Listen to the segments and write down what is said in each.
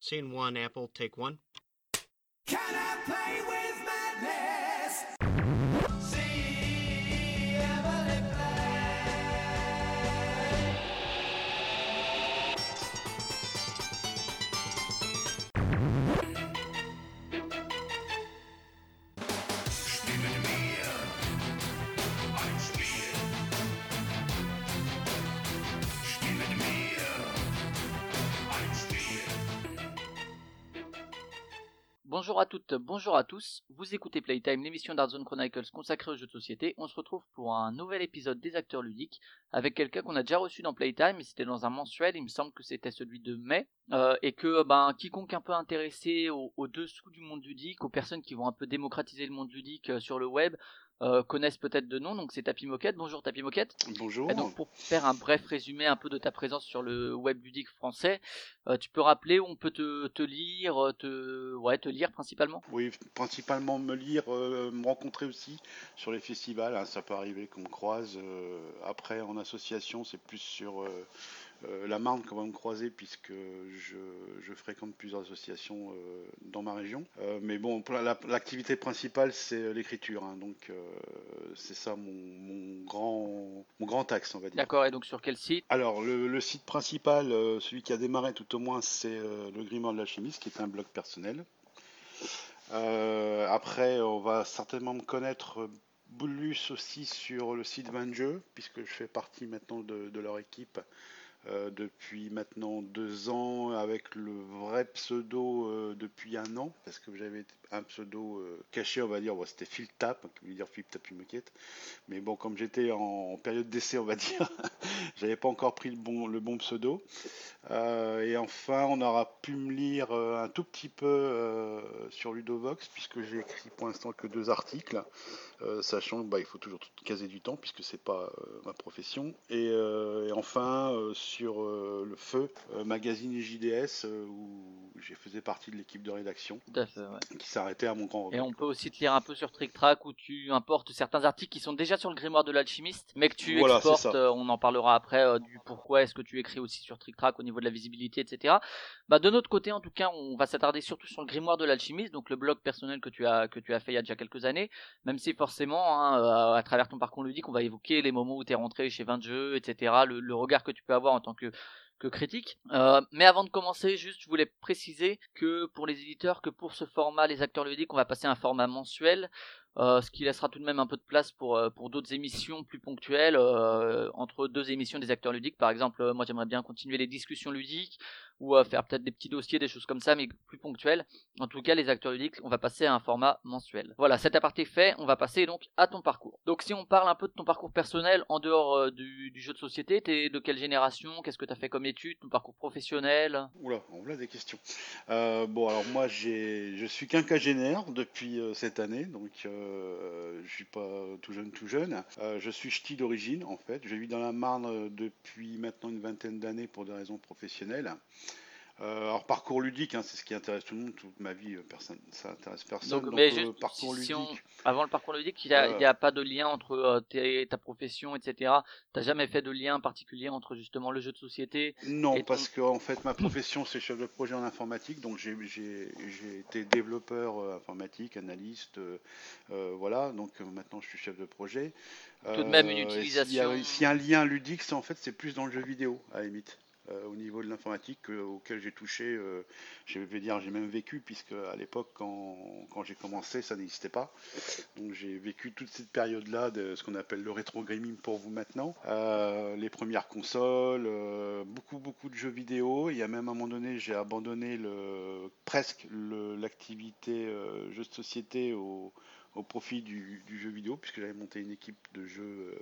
Scene one, Apple, take one. Can I play with Bonjour à toutes, bonjour à tous. Vous écoutez Playtime, l'émission d'Artzone Chronicles consacrée aux jeux de société. On se retrouve pour un nouvel épisode des acteurs ludiques avec quelqu'un qu'on a déjà reçu dans Playtime. et C'était dans un mensuel, il me semble que c'était celui de mai. Euh, et que ben, quiconque un peu intéressé au, au dessous du monde ludique, aux personnes qui vont un peu démocratiser le monde ludique euh, sur le web, euh, connaissent peut-être de nom. Donc c'est Tapi Moquette. Bonjour Tapi Moquette. Bonjour. Et donc pour faire un bref résumé un peu de ta présence sur le web ludique français, euh, tu peux rappeler où on peut te, te lire, te ouais te lire principalement? Oui, principalement me lire, euh, me rencontrer aussi sur les festivals. hein, ça peut arriver qu'on me croise. euh, après, en association, c'est plus sur euh, la Marne qu'on va me croiser puisque je, je fréquente plusieurs associations euh, dans ma région. Euh, mais bon, la- l'activité principale, c'est l'écriture. hein, donc, c'est ça mon, mon grand, mon grand axe, on va dire. D'accord. Et donc sur quel site? Alors, le, le site principal, celui qui a démarré tout au moins, c'est le Grimoire de l'Alchimiste, qui est un blog personnel. Après, on va certainement me connaître plus aussi sur le site 20 jeux, puisque je fais partie maintenant de, de leur équipe euh, depuis maintenant deux ans, avec le vrai pseudo euh, depuis un an, parce que j'avais un pseudo euh, caché, on va dire, bon, c'était Phil Tap, qui veut dire Philippe Tapi Moquette. Mais bon, comme j'étais en, en période d'essai, on va dire, j'avais pas encore pris le bon, le bon pseudo. Euh, et enfin, on aura pu me lire euh, un tout petit peu sur Ludovox, puisque j'ai écrit pour l'instant que deux articles, sachant qu'il faut toujours tout caser du temps, puisque c'est pas ma profession. Et, et enfin, sur le Feu, magazine JDS, où j'ai faisais partie de l'équipe de rédaction, fait, ouais. qui s'arrêtait à mon grand Et on peut aussi te lire un peu sur Trick Track où tu importes certains articles qui sont déjà sur le grimoire de l'alchimiste, mais que tu Voilà, exportes. euh, on en parlera après euh, du pourquoi est-ce que tu écris aussi sur Trick Track au niveau de la visibilité, etc. Bah de notre côté, en tout cas, on va s'attarder surtout sur le grimoire de l'alchimiste, donc le blog personnel que tu as que tu as fait il y a déjà quelques années. Même si forcément, hein, euh, à travers ton parcours ludique, on va évoquer les moments où tu es rentré chez 20 jeux, etc. Le, le regard que tu peux avoir en tant que que critique. Euh, mais avant de commencer, juste, je voulais préciser que pour les éditeurs, que pour ce format, les acteurs ludiques, on va passer à un format mensuel, euh, ce qui laissera tout de même un peu de place pour, euh, pour d'autres émissions plus ponctuelles, entre deux émissions des acteurs ludiques. Par exemple, moi j'aimerais bien continuer les discussions ludiques, ou euh, faire peut-être des petits dossiers, des choses comme ça, mais plus ponctuelles. En tout cas, les acteurs ludiques, on va passer à un format mensuel. Voilà, cet aparté fait, on va passer donc à ton parcours. Donc si on parle un peu de ton parcours personnel en dehors euh, du, jeu de société, t'es de quelle génération? Qu'est-ce que t'as fait comme études? Ton parcours professionnel? Oula, on voilà des questions. Euh, bon, alors moi, je suis quinquagénaire depuis euh, cette année, donc je suis pas tout jeune, tout jeune. Je suis ch'ti d'origine, en fait. Je vis dans la Marne depuis maintenant une vingtaine d'années pour des raisons professionnelles. Euh, alors, parcours ludique, hein, c'est ce qui intéresse tout le monde. Toute ma vie, euh, personne, ça intéresse personne. Donc, mais euh, juste, parcours si- si ludique. on- Avant le parcours ludique, il n'y a, pas de lien entre ta profession, etc. T'as jamais fait de lien particulier entre justement le jeu de société Non, Et ton- parce que en fait, ma profession, c'est chef de projet en informatique, donc j'ai été développeur informatique, analyste, voilà. Donc maintenant, je suis chef de projet. Tout de même, une s'il y utilisation- S'il y, a un lien ludique, c'est en fait, c'est plus dans le jeu vidéo, à la limite. Euh, au niveau de l'informatique que- auquel j'ai touché, euh, je vais dire j'ai même vécu puisque à l'époque quand, quand j'ai commencé ça n'existait pas. Donc j'ai vécu toute cette période-là de ce qu'on appelle le rétro gaming pour vous maintenant. Euh, les premières consoles, beaucoup beaucoup de jeux vidéo. Il y a même à un moment donné j'ai abandonné le, presque l'activité euh, jeu de société au, profit du, jeu vidéo puisque j'avais monté une équipe de jeux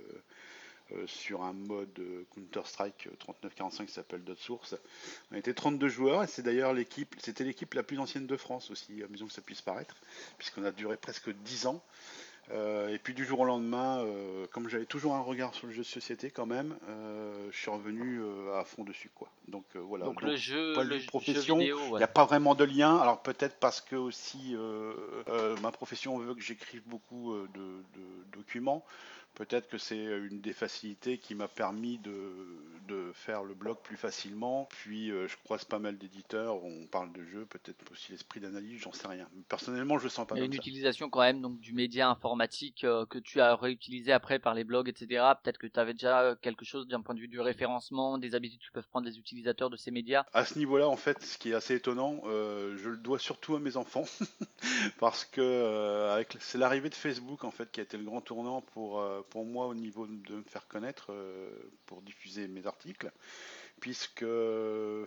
sur un mode euh, Counter-Strike 3945 qui s'appelle Dot Source. On était 32 joueurs et c'est d'ailleurs l'équipe, c'était l'équipe la plus ancienne de France aussi, amusant que ça puisse paraître, puisqu'on a duré presque 10 ans. Euh, et puis du jour au lendemain, euh, comme j'avais toujours un regard sur le jeu de société quand même, euh, je suis revenu euh, à fond dessus quoi. Donc euh, voilà. Donc, Donc, le jeu, le jeu profession, il ouais. n'y a pas vraiment de lien. Alors peut-être parce que aussi euh, euh, ma profession veut que j'écrive beaucoup euh, de, de documents. Peut-être que c'est une des facilités qui m'a permis de, de faire le blog plus facilement. Puis euh, je croise pas mal d'éditeurs, on parle de jeux, peut-être aussi l'esprit d'analyse, j'en sais rien. Personnellement, je le sens pas Il y a une ça. utilisation quand même donc du média informatique euh, que tu as réutilisé après par les blogs, etc. Peut-être que tu avais déjà euh, quelque chose d'un point de vue du référencement, des habitudes que peuvent prendre les utilisateurs de ces médias. À ce niveau-là, en fait, ce qui est assez étonnant, euh, je le dois surtout à mes enfants, parce que euh, c'est l'arrivée de Facebook en fait qui a été le grand tournant pour euh, pour moi au niveau de me faire connaître, euh, pour diffuser mes articles, puisque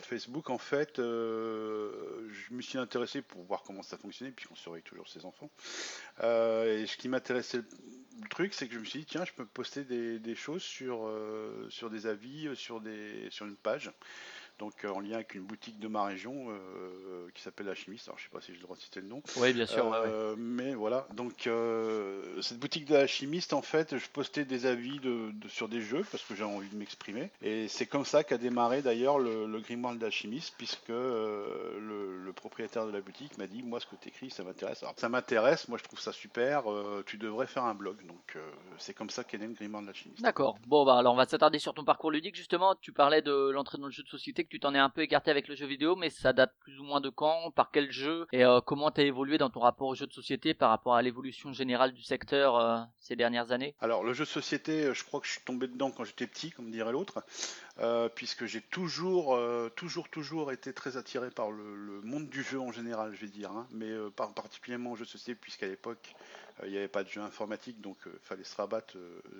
Facebook en fait, euh, je me suis intéressé pour voir comment ça fonctionnait, puisqu'on surveille toujours ses enfants. Euh, et ce qui m'intéressait le truc, c'est que je me suis dit tiens, je peux poster des, choses sur sur des avis, sur des sur une page donc euh, en lien avec une boutique de ma région euh, qui s'appelle La Chimiste. Alors je sais pas si j'ai le droit de citer le nom. Oui, bien sûr. ouais, ouais. Euh, Mais voilà, donc euh, cette boutique de la chimiste, en fait, je postais des avis de, de- sur des jeux parce que j'ai envie de m'exprimer. Et c'est comme ça qu'a démarré d'ailleurs le, le grimoire de la chimiste, puisque euh, le, le propriétaire de la boutique m'a dit Moi, ce que tu écris, ça m'intéresse. Alors ça m'intéresse, moi je trouve ça super, euh, tu devrais faire un blog. Donc euh, c'est comme ça qu'est né le grimoire de la chimiste. D'accord. Bon, bah alors on va s'attarder sur ton parcours ludique. Justement, tu parlais de l'entrée dans le jeu de société, tu t'en es un peu écarté avec le jeu vidéo, mais ça date plus ou moins de quand, par quel jeu, et euh, comment t'as évolué dans ton rapport au jeu de société par rapport à l'évolution générale du secteur euh, ces dernières années? Alors, le jeu de société, euh, je crois que je suis tombé dedans quand j'étais petit, comme dirait l'autre, puisque j'ai toujours, toujours, toujours été très attiré par le, monde du jeu en général, je vais dire, hein, mais par- particulièrement au jeu de société, puisqu'à l'époque, il n'y avait pas de jeu informatique, donc il fallait se rabattre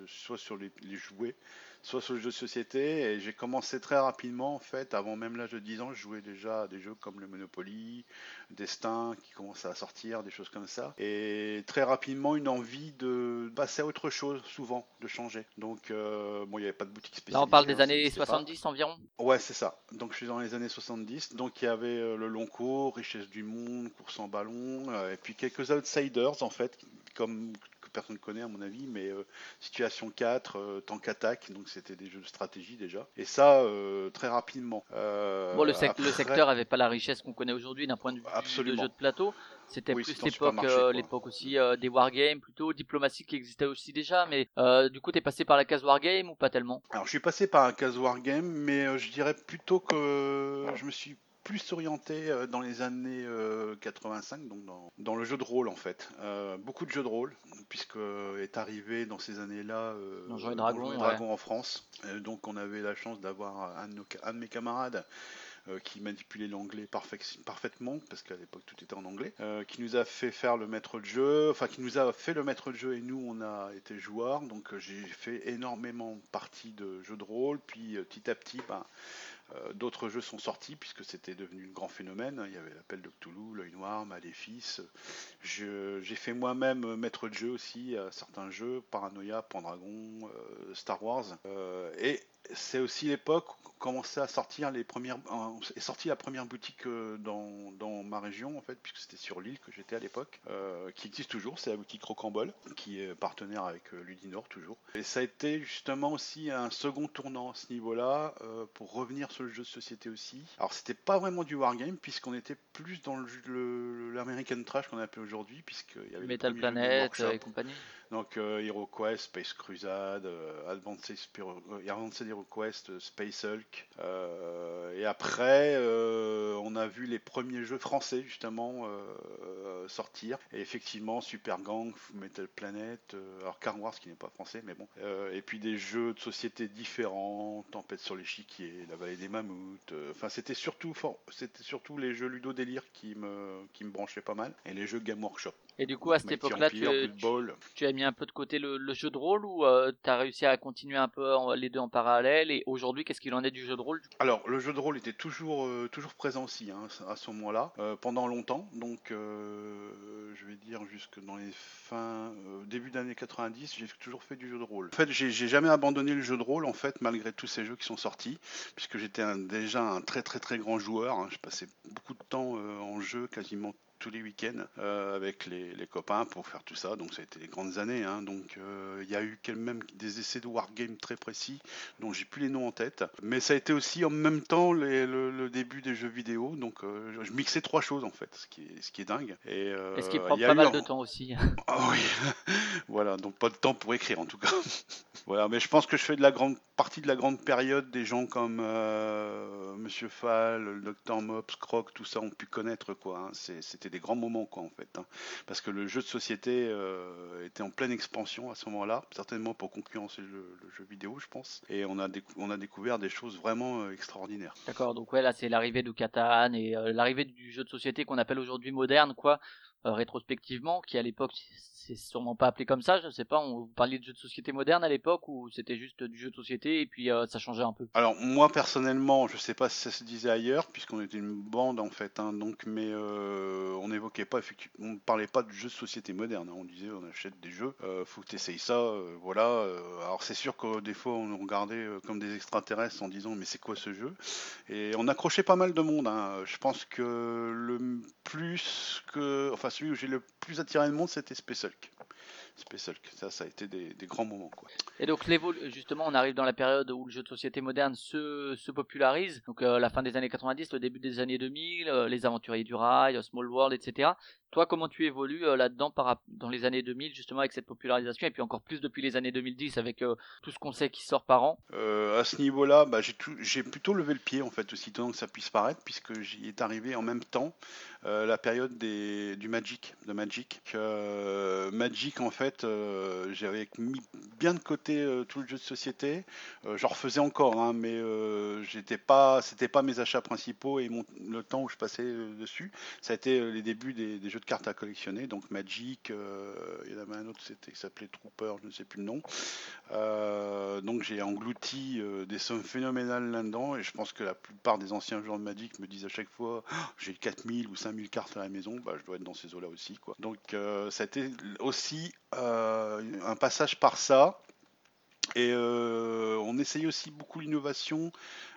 soit sur les jouets, soit sur le jeu de société, et j'ai commencé très rapidement, en fait, avant même l'âge de 10 ans, je jouais déjà à des jeux comme le Monopoly, Destin, qui commençaient à sortir, des choses comme ça, et très rapidement, une envie de passer à autre chose, souvent, de changer. Donc, euh, bon, il n'y avait pas de boutique Là, spécialisée. on parle des hein, années n'existait pas. 70 environ? Ouais, c'est ça. Donc je suis dans les années 70. Donc il y avait euh, le long cours, richesse du monde, course en ballon, euh, et puis quelques outsiders en fait, comme que personne ne connaît à mon avis, mais euh, Situation 4, euh, Tank Attack, donc c'était des jeux de stratégie déjà. Et ça euh, très rapidement. Bon, le, sec- le après- secteur avait pas la richesse qu'on connaît aujourd'hui d'un point de vue Absolument. de jeu de plateau. C'était Oui, plus l'époque, euh, aussi euh, des wargames, plutôt diplomatie qui existait aussi déjà. Mais euh, du coup, t'es passé par la case wargame ou pas tellement? Alors je suis passé par un case wargame, mais je dirais plutôt que je me suis plus orienté euh, dans les années euh, 85, donc dans, dans le jeu de rôle en fait. Euh, beaucoup de jeux de rôle, puisque euh, est arrivé dans ces années-là euh, Donjons et Dragons, et ouais. En France. Euh, donc on avait la chance d'avoir un, de un mes camarades euh, qui manipulait l'anglais parfait- parfaitement, parce qu'à l'époque tout était en anglais, euh, qui nous a fait faire le maître de jeu, enfin qui nous a fait le maître de jeu et nous on a été joueurs, donc euh, j'ai fait énormément de parties de jeux de rôle, puis euh, petit à petit, euh, d'autres jeux sont sortis puisque c'était devenu un grand phénomène. Il y avait l'appel de Cthulhu, l'œil noir, Maléfice. J'ai fait moi-même euh, maître de jeu aussi à certains jeux, Paranoia, Pendragon, euh, Star Wars. Euh, et c'est aussi l'époque où commençait à sortir les premières, euh, est sortie la première boutique euh, dans, dans ma région en fait, puisque c'était sur l'île que j'étais à l'époque, euh, qui existe toujours, c'est la boutique Rocambole, qui est partenaire avec Ludinor toujours. Et ça a été justement aussi un second tournant à ce niveau-là euh, pour revenir sur le jeu de société aussi. Alors c'était pas vraiment du wargame puisqu'on était plus dans l'American Trash qu'on appelle aujourd'hui, puisqu'il y avait Metal Planet et compagnie. Donc euh, Hero Quest, Space Crusade, Advanced, Advanced Hero Quest, euh, Space Hulk. Euh, et après, euh, on a vu les premiers jeux français justement euh, sortir. Et effectivement, Super Gang, Metal Planet, alors Car Wars qui n'est pas français, mais bon. Et puis des jeux de société différents, Tempête sur l'échiquier, La Vallée des Mammouths. Enfin, c'était surtout, for- c'était surtout les jeux Ludo Délire qui me, qui me branchaient pas mal. Et les jeux Game Workshop. Et du coup, à cette époque-là, tu, as mis un peu de côté le, le jeu de rôle ou euh, tu as réussi à continuer un peu en- les deux en parallèle? Et aujourd'hui, qu'est-ce qu'il en est du jeu de rôle Alors, le jeu de rôle était toujours, euh, toujours présent aussi hein, à ce moment-là, euh, pendant longtemps. Donc, euh, je vais dire jusque dans les fins, début d'année 90, j'ai toujours fait du jeu de rôle. En fait, j'ai jamais abandonné le jeu de rôle, en fait, malgré tous ces jeux qui sont sortis, puisque j'étais déjà un très très très grand joueur. hein. Je passais beaucoup de temps en jeu, quasiment tous les week-ends euh, avec les, les copains pour faire tout ça. Donc ça a été des grandes années. hein. Donc euh, il y a eu quand même des essais de wargame très précis dont j'ai plus les noms en tête. Mais ça a été aussi en même temps les- le, le début des jeux vidéo. Donc euh, je mixais trois choses en fait, ce qui est, ce qui est dingue. Et, Et ce qui prend pas mal de temps aussi. ah oui, voilà, donc pas de temps pour écrire en tout cas. voilà, mais je pense que je fais de la grande partie de la grande période des gens comme Monsieur Fall, le Docteur Mops, Croc, tout ça ont pu connaître quoi. hein. C'est- Des grands moments quoi en fait, hein. parce que le jeu de société euh, était en pleine expansion à ce moment-là, certainement pour concurrencer le, le jeu vidéo, je pense. Et on a, on a découvert des choses vraiment euh, extraordinaires. D'accord, donc ouais, là c'est l'arrivée du Catan et euh, l'arrivée du jeu de société qu'on appelle aujourd'hui moderne, quoi, euh, rétrospectivement, qui à l'époque c'est sûrement pas appelé comme ça, je sais pas, on parliez de jeu de société moderne à l'époque ou c'était juste du jeu de société et puis euh, ça changeait un peu? Alors moi personnellement, je sais pas si ça se disait ailleurs, puisqu'on était une bande en fait, hein, donc mais euh, on n'évoquait pas on parlait pas de jeux de société moderne, hein, on disait on achète des jeux, faut que tu essayes ça, voilà. alors c'est sûr que des fois on nous regardait comme des extraterrestres en disant mais c'est quoi ce jeu? Et on accrochait pas mal de monde. hein. Je pense que le plus que, enfin celui où j'ai le plus attiré le monde, c'était Space Hulk. Space Hulk, ça, ça a été des, des grands moments quoi. Et donc justement, on arrive dans la période où le jeu de société moderne se, se popularise, donc euh, la fin des années 90, le début des années 2000, euh, les aventuriers du rail, euh, Small World, etc. Toi, comment tu évolues euh, là-dedans par, dans les années 2000, justement avec cette popularisation, et puis encore plus depuis les années 2010 avec tout ce qu'on sait qui sort par an? À ce niveau-là, bah, j'ai plutôt levé le pied en fait, aussi étonnant que ça puisse paraître, puisque j'y est arrivé en même temps la période des, du Magic, de Magic. Magic en fait, euh, j'avais mis bien de côté euh, tout le jeu de société. Euh, J'en refaisais encore, hein, mais j'étais pas, c'était pas mes achats principaux et mon, le temps où je passais dessus. Ça a été les débuts des, jeux de cartes à collectionner, donc Magic. il y en avait un autre, qui s'appelait Trooper, je ne sais plus le nom. Donc j'ai englouti des sommes phénoménales là-dedans et je pense que la plupart des anciens joueurs de Magic me disent à chaque fois Ah, j'ai 4000 ou 5000 cartes à la maison, bah, je dois être dans ces eaux-là aussi. Quoi. Donc euh, ça a été aussi euh, un passage par ça. Et euh, on essayait aussi beaucoup l'innovation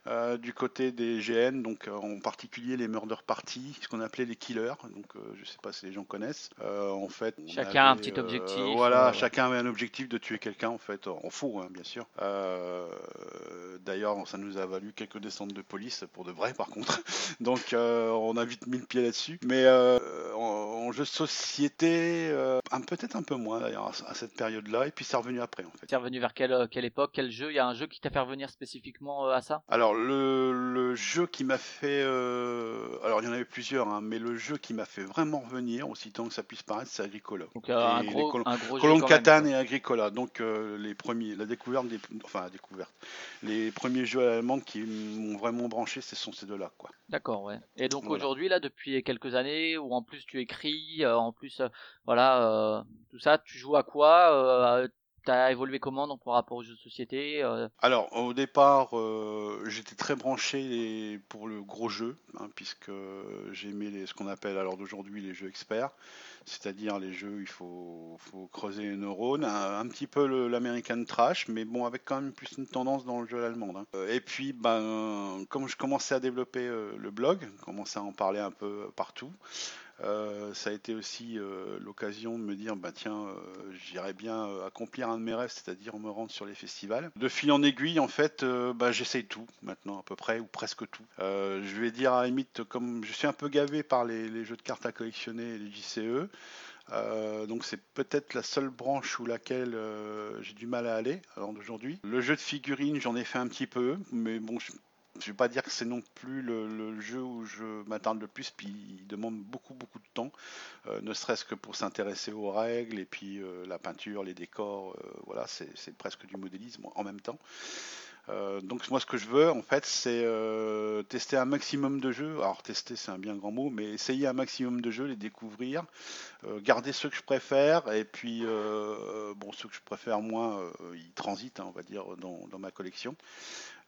euh, du côté des GN, donc euh, en particulier les murder parties, ce qu'on appelait les killers. Donc euh, je sais pas si les gens connaissent. En fait, Chacun un avait, petit euh, objectif, voilà, chacun avait un objectif de tuer quelqu'un en fait, en faux hein, bien sûr. D'ailleurs, ça nous a valu quelques descentes de police pour de vrai par contre. Donc on a vite mis le pied là-dessus. Mais en, en jeu de société, un- peut-être un peu moins d'ailleurs à, cette période-là. Et puis c'est revenu après en fait. T'es revenu vers quelle, quelle époque, quel jeu? Il y a un jeu qui t'a fait revenir spécifiquement à ça? Alors le, le jeu qui m'a fait, euh, alors il y en avait plusieurs, hein, mais le jeu qui m'a fait vraiment revenir, aussi tant que ça puisse paraître, c'est Agricola. Donc euh, un gros, col- un gros Catane et Agricola, donc euh, les premiers, la découverte des, enfin la découverte, les premiers jeux à l'allemande qui m'ont vraiment branché, ce sont ces deux-là, quoi. D'accord, ouais. Et donc Voilà. aujourd'hui, là, depuis quelques années, où en plus tu écris, euh, en plus, voilà, tout ça, tu joues à quoi T'as évolué comment par rapport aux jeux de société euh, Alors, au départ, euh, j'étais très branché pour le gros jeu, hein, puisque j'aimais ce qu'on appelle alors d'aujourd'hui les jeux experts, c'est-à-dire les jeux où il faut, creuser les neurones, un, petit peu l'American Trash, mais bon, avec quand même plus une tendance dans le jeu allemand. hein. Euh, Et puis, ben, comme je commençais à développer le blog, commençais à en parler un peu partout, euh, ça a été aussi euh, l'occasion de me dire, bah tiens, euh, j'irais bien accomplir un de mes rêves, c'est-à-dire me rendre sur les festivals. De fil en aiguille, en fait, bah, j'essaye tout maintenant à peu près, ou presque tout. Je vais dire à la comme je suis un peu gavé par les, jeux de cartes à collectionner et les JCE, donc c'est peut-être la seule branche où laquelle j'ai du mal à aller alors d'aujourd'hui. Le jeu de figurines, j'en ai fait un petit peu, mais bon, je je vais pas dire que c'est non plus le, jeu où je m'attarde le plus, puis il demande beaucoup beaucoup de temps, euh, ne serait-ce que pour s'intéresser aux règles et puis euh, la peinture, les décors, euh, voilà, c'est presque du modélisme en même temps. Donc moi ce que je veux en fait c'est tester un maximum de jeux, alors tester c'est un bien grand mot, mais essayer un maximum de jeux, les découvrir, garder ceux que je préfère et puis bon ceux que je préfère moins ils transitent hein, on va dire dans ma collection.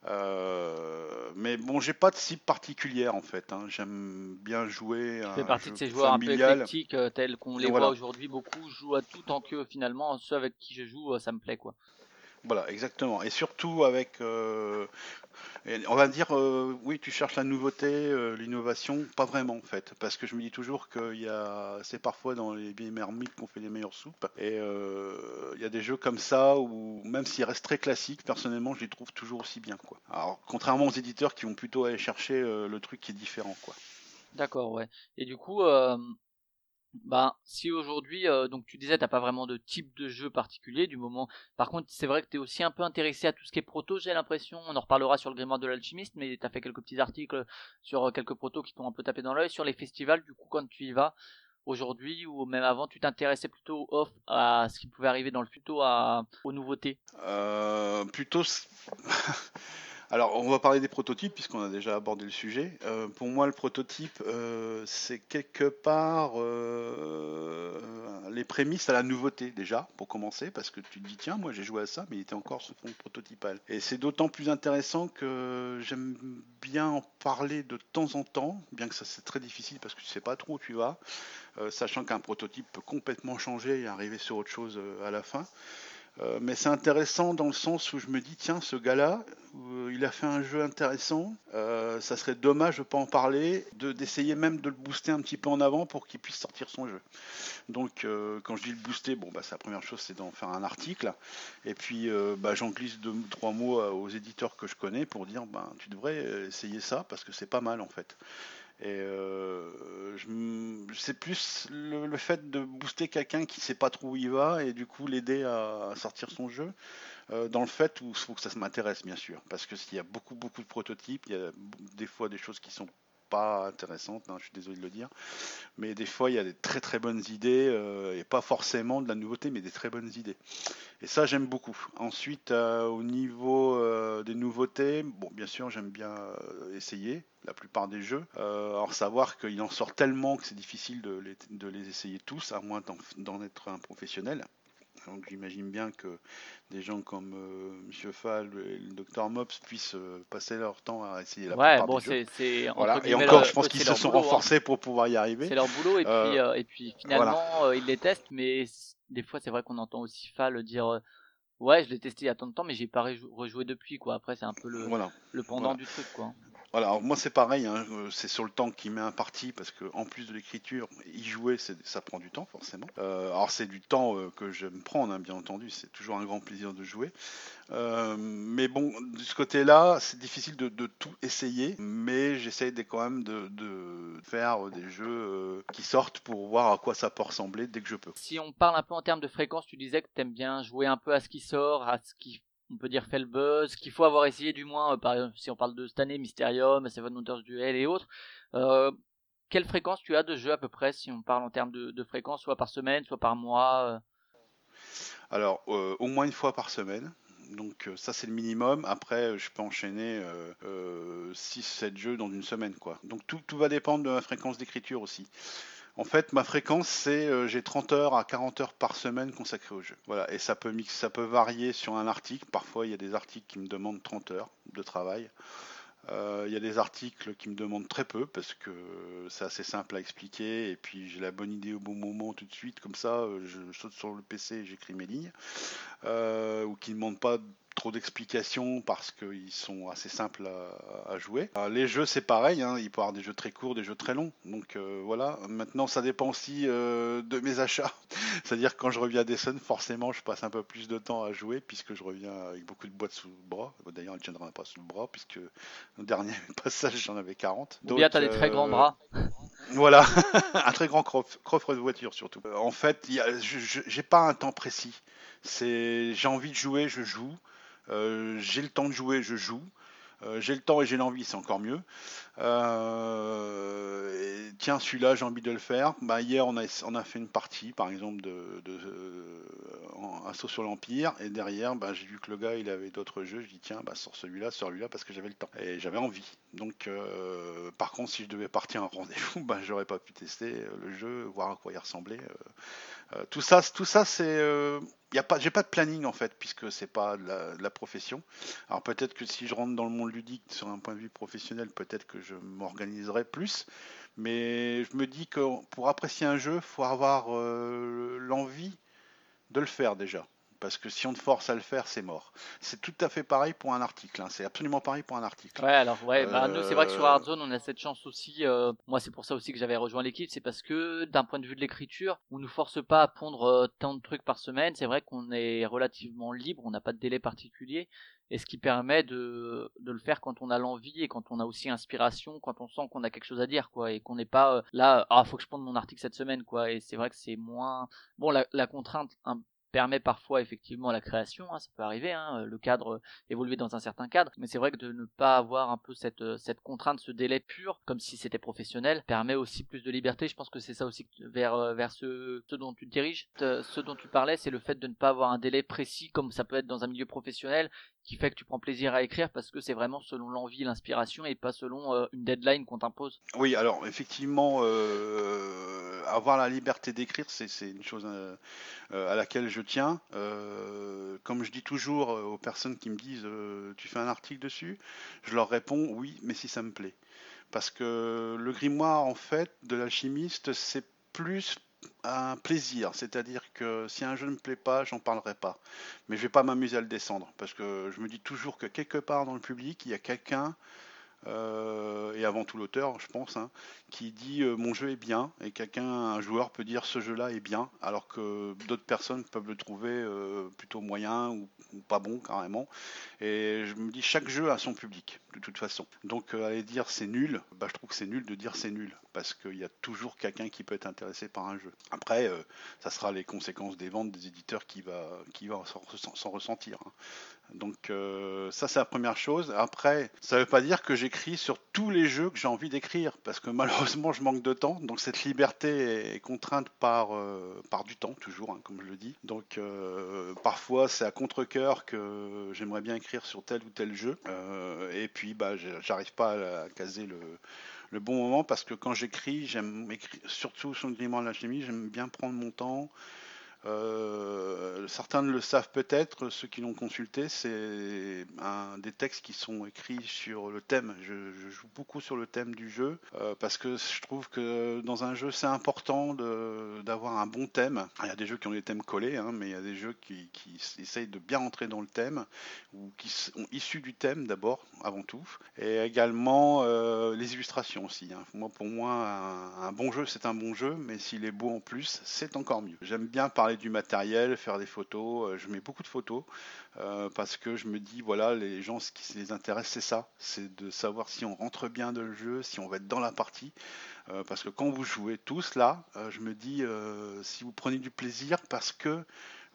Euh, mais bon, j'ai pas de cible particulière en fait. hein. J'aime bien jouer. Tu un fais partie de ces joueurs un peu familial. éclectiques, euh, tels qu'on les Voilà. voit aujourd'hui beaucoup, jouent à tout tant que finalement ceux avec qui je joue, euh, ça me plaît quoi. Voilà, exactement. Et surtout avec, euh, on va dire, euh, oui, tu cherches la nouveauté, euh, l'innovation, pas vraiment en fait, parce que je me dis toujours qu'il y c'est parfois dans les vieilles mermites qu'on fait les meilleures soupes, et euh, il y a des jeux comme ça où même s'ils restent très classiques, personnellement, je les trouve toujours aussi bien, quoi. Alors, contrairement aux éditeurs qui vont plutôt aller chercher euh, le truc qui est différent, quoi. D'accord, ouais. Et du coup, euh, bah, si aujourd'hui, euh, donc tu disais, t'as pas vraiment de type de jeu particulier du moment. Par contre, c'est vrai que t'es aussi un peu intéressé à tout ce qui est proto, j'ai l'impression. On en reparlera sur le grimoire de l'alchimiste, mais t'as fait quelques petits articles sur euh, quelques protos qui t'ont un peu tapé dans l'œil. Sur les festivals, du coup, quand tu y vas aujourd'hui ou même avant, tu t'intéressais plutôt off à ce qui pouvait arriver dans le futur, aux nouveautés? Euh, plutôt. Alors, on va parler des prototypes puisqu'on a déjà abordé le sujet. Euh, pour moi, le prototype, euh, c'est quelque part euh, les prémices à la nouveauté déjà, pour commencer, parce que tu te dis tiens, moi j'ai joué à ça, mais il était encore sous forme prototypale. Et c'est d'autant plus intéressant que j'aime bien en parler de temps en temps, bien que ça c'est très difficile parce que tu sais pas trop où tu vas, sachant qu'un prototype peut complètement changer et arriver sur autre chose à la fin. Euh, mais c'est intéressant dans le sens où je me dis, tiens, ce gars-là, euh, il a fait un jeu intéressant, euh, ça serait dommage de pas en parler, de- d'essayer même de le booster un petit peu en avant pour qu'il puisse sortir son jeu. Donc, quand je dis le booster, bon, bah, la première chose, c'est d'en faire un article. Et puis, bah, j'en glisse deux, trois mots aux éditeurs que je connais pour dire, bah, tu devrais essayer ça parce que c'est pas mal en fait. Et euh, c'est plus le, fait de booster quelqu'un qui sait pas trop où il va et du coup l'aider à, sortir son jeu. euh, dans le fait où il faut que ça se m'intéresse bien sûr, parce que s'il y a beaucoup beaucoup de prototypes, il y a des fois des choses qui sont pas intéressantes, hein, je suis désolé de le dire, mais des fois il y a des très très bonnes idées euh, et pas forcément de la nouveauté, mais des très bonnes idées. Et ça j'aime beaucoup. Ensuite euh, au niveau euh, des nouveautés, bon bien sûr j'aime bien essayer la plupart des jeux. Alors savoir qu'il en sort tellement que c'est difficile de les, essayer tous, à moins d'en être un professionnel. Donc j'imagine bien que des gens comme euh, Monsieur Fall et le Dr Mops puissent euh, passer leur temps à essayer la Ouais, bon, c'est Voilà. Et encore, leur- je pense qu'ils se sont boulot, hein. renforcés pour pouvoir y arriver. C'est leur boulot et puis euh, et puis finalement ils les testent mais des fois c'est vrai qu'on entend aussi Fall dire ouais je l'ai testé il y a tant de temps mais j'ai pas rejou- rejoué depuis quoi après c'est un peu le, Voilà. le pendant Voilà. du truc quoi Voilà, alors moi c'est pareil, hein, euh, c'est sur le temps qui met un parti parce que en plus de l'écriture, y jouer ça prend du temps forcément. Euh, alors c'est du temps euh, que je me prends, hein, bien entendu, c'est toujours un grand plaisir de jouer. Euh, mais bon, de ce côté-là, c'est difficile de, de tout essayer, mais j'essaye quand même de, de faire des jeux euh, qui sortent pour voir à quoi ça peut ressembler dès que je peux. si on parle un peu en termes de fréquence tu disais que t'aimes bien jouer un peu à ce qui sort à ce qui on peut dire fait buzz qu'il faut avoir essayé du moins euh, si on parle de cette année Mysterium Seven Wonders Duel et autres euh, quelle fréquence tu as de jeu à peu près si on parle en termes de, fréquence soit par semaine soit par mois euh? Alors, euh, au moins une fois par semaine. Donc euh, ça c'est le minimum. Après, euh, je peux enchaîner 6-7 jeux dans une semaine. quoi. Donc tout, tout va dépendre de ma fréquence d'écriture aussi. En fait, ma fréquence, c'est euh, j'ai 30 heures à 40 heures par semaine consacrées au jeu. Voilà, et ça peut, ça peut varier sur un article. Parfois, il y a des articles qui me demandent 30 heures de travail. Euh, Il y a des articles qui me demandent très peu parce que c'est assez simple à expliquer et puis j'ai la bonne idée au bon moment tout de suite. Comme ça, euh, je saute sur le PC et j'écris mes lignes. Ou qui ne demandent pas trop d'explications parce qu'ils sont assez simples à, à jouer. Euh, les jeux, c'est pareil, hein, il peut y avoir des jeux très courts, des jeux très longs. Donc euh, voilà, maintenant ça dépend aussi euh, de mes achats. C'est-à-dire que quand je reviens à Desson, forcément je passe un peu plus de temps à jouer puisque je reviens avec beaucoup de boîtes sous le bras. D'ailleurs, elle ne tiendra pas sous le bras puisque le dernier passage j'en avais 40. ou bien Donc, t'as des très grands bras voilà, un très grand coffre, de voiture surtout. En fait, j'ai pas un temps précis. C'est, j'ai envie de jouer, je joue. Euh, j'ai le temps de jouer, je joue. Euh, j'ai le temps et j'ai l'envie, c'est encore mieux. Euh, tiens, celui-là, j'ai envie de le faire. Bah, hier, on a, fait une partie, par exemple, de, de sur l'Empire. Et derrière, bah, j'ai vu que le gars, il avait d'autres jeux. Je dis, tiens, bah, celui-là, sur celui-là, parce que j'avais le temps. Et j'avais envie. Donc, par contre, si je devais partir à un rendez-vous, bah, j'aurais pas pu tester le jeu, voir à quoi il ressemblait. Tout ça, tout ça, c'est, a pas, j'ai pas de planning en fait, puisque c'est pas la, la profession. Alors peut-être que si je rentre dans le monde ludique sur un point de vue professionnel, peut-être que je m'organiserai plus. Mais je me dis que pour apprécier un jeu, faut avoir euh, l'envie de le faire déjà. Parce que si on te force à le faire, c'est mort. C'est tout à fait pareil pour un article. hein. C'est absolument pareil pour un article. Ouais, alors ouais, bah, nous c'est vrai que sur Euh, Hardzone on a cette chance aussi. euh, moi c'est pour ça aussi que j'avais rejoint l'équipe, c'est parce que d'un point de vue de l'écriture, on nous force pas à pondre euh, tant de trucs par semaine. C'est vrai qu'on est relativement libre, on n'a pas de délai particulier, et ce qui permet de de le faire quand on a l'envie et quand on a aussi inspiration, quand on sent qu'on a quelque chose à dire quoi, et qu'on n'est pas euh, là ah faut que je ponde mon article cette semaine quoi. Et c'est vrai que c'est moins bon la, la contrainte hein, permet parfois effectivement la création, hein, ça peut arriver, hein, le cadre évoluer dans un certain cadre, mais c'est vrai que de ne pas avoir un peu cette, euh, cette contrainte, ce délai pur, comme si c'était professionnel, permet aussi plus de liberté. Je pense que c'est ça aussi vers, euh, vers ce, dont tu te diriges. Euh, Ce dont tu parlais, c'est le fait de ne pas avoir un délai précis, comme ça peut être dans un milieu professionnel, qui fait que tu prends plaisir à écrire parce que c'est vraiment selon l'envie, l'inspiration et pas selon euh, une deadline qu'on t'impose. Oui, alors effectivement, euh, avoir la liberté d'écrire, c'est une chose euh, à laquelle je tiens. Comme je dis toujours aux personnes qui me disent tu fais un article dessus, je leur réponds oui, mais si ça me plaît. Parce que le grimoire, en fait, de l'alchimiste, c'est plus un plaisir. C'est-à-dire que si un jeu ne me plaît pas, j'en parlerai pas. Mais je vais pas m'amuser à le descendre. Parce que je me dis toujours que quelque part dans le public, il y a quelqu'un et avant tout l'auteur, je pense, hein, qui dit euh, mon jeu est bien, et quelqu'un, un joueur peut dire ce jeu-là est bien, alors que d'autres personnes peuvent le trouver euh, plutôt moyen ou, pas bon carrément. Et je me dis chaque jeu a son public, de toute façon. Donc euh, aller dire c'est nul, bah, je trouve que c'est nul de dire c'est nul, parce qu'il y a toujours quelqu'un qui peut être intéressé par un jeu. Après, euh, ça sera les conséquences des ventes des éditeurs qui va, qui va s'en ressentir. hein. Donc euh, ça c'est la première chose. Après, ça veut pas dire que j'écris sur tous les jeux que j'ai envie d'écrire, parce que malheureusement je manque de temps. Donc cette liberté est contrainte par, euh, par du temps, toujours, hein, comme je le dis. Donc euh, parfois c'est à contre-coeur que j'aimerais bien écrire sur tel ou tel jeu. Et puis bah, j'arrive pas à, caser le, bon moment, parce que quand j'écris, j'aime surtout sur le de l'alchimie, j'aime bien prendre mon temps. Euh, certains le savent peut-être, ceux qui l'ont consulté, c'est un des textes qui sont écrits sur le thème. Je, joue beaucoup sur le thème du jeu euh, parce que je trouve que dans un jeu c'est important d'avoir un bon thème. Il y a des jeux qui ont des thèmes collés, hein, mais il y a des jeux qui, essayent de bien entrer dans le thème ou qui sont issus du thème d'abord, avant tout, et également euh, les illustrations aussi. hein. Moi, pour moi, un bon jeu c'est un bon jeu, mais s'il est beau en plus, c'est encore mieux. J'aime bien parler du matériel, faire des photos. euh, je mets beaucoup de photos euh, parce que je me dis, voilà, les gens, ce qui les intéresse, c'est ça. C'est de savoir si on rentre bien dans le jeu, si on va être dans la partie. Euh, parce que quand vous jouez tous là, je me dis, si vous prenez du plaisir parce que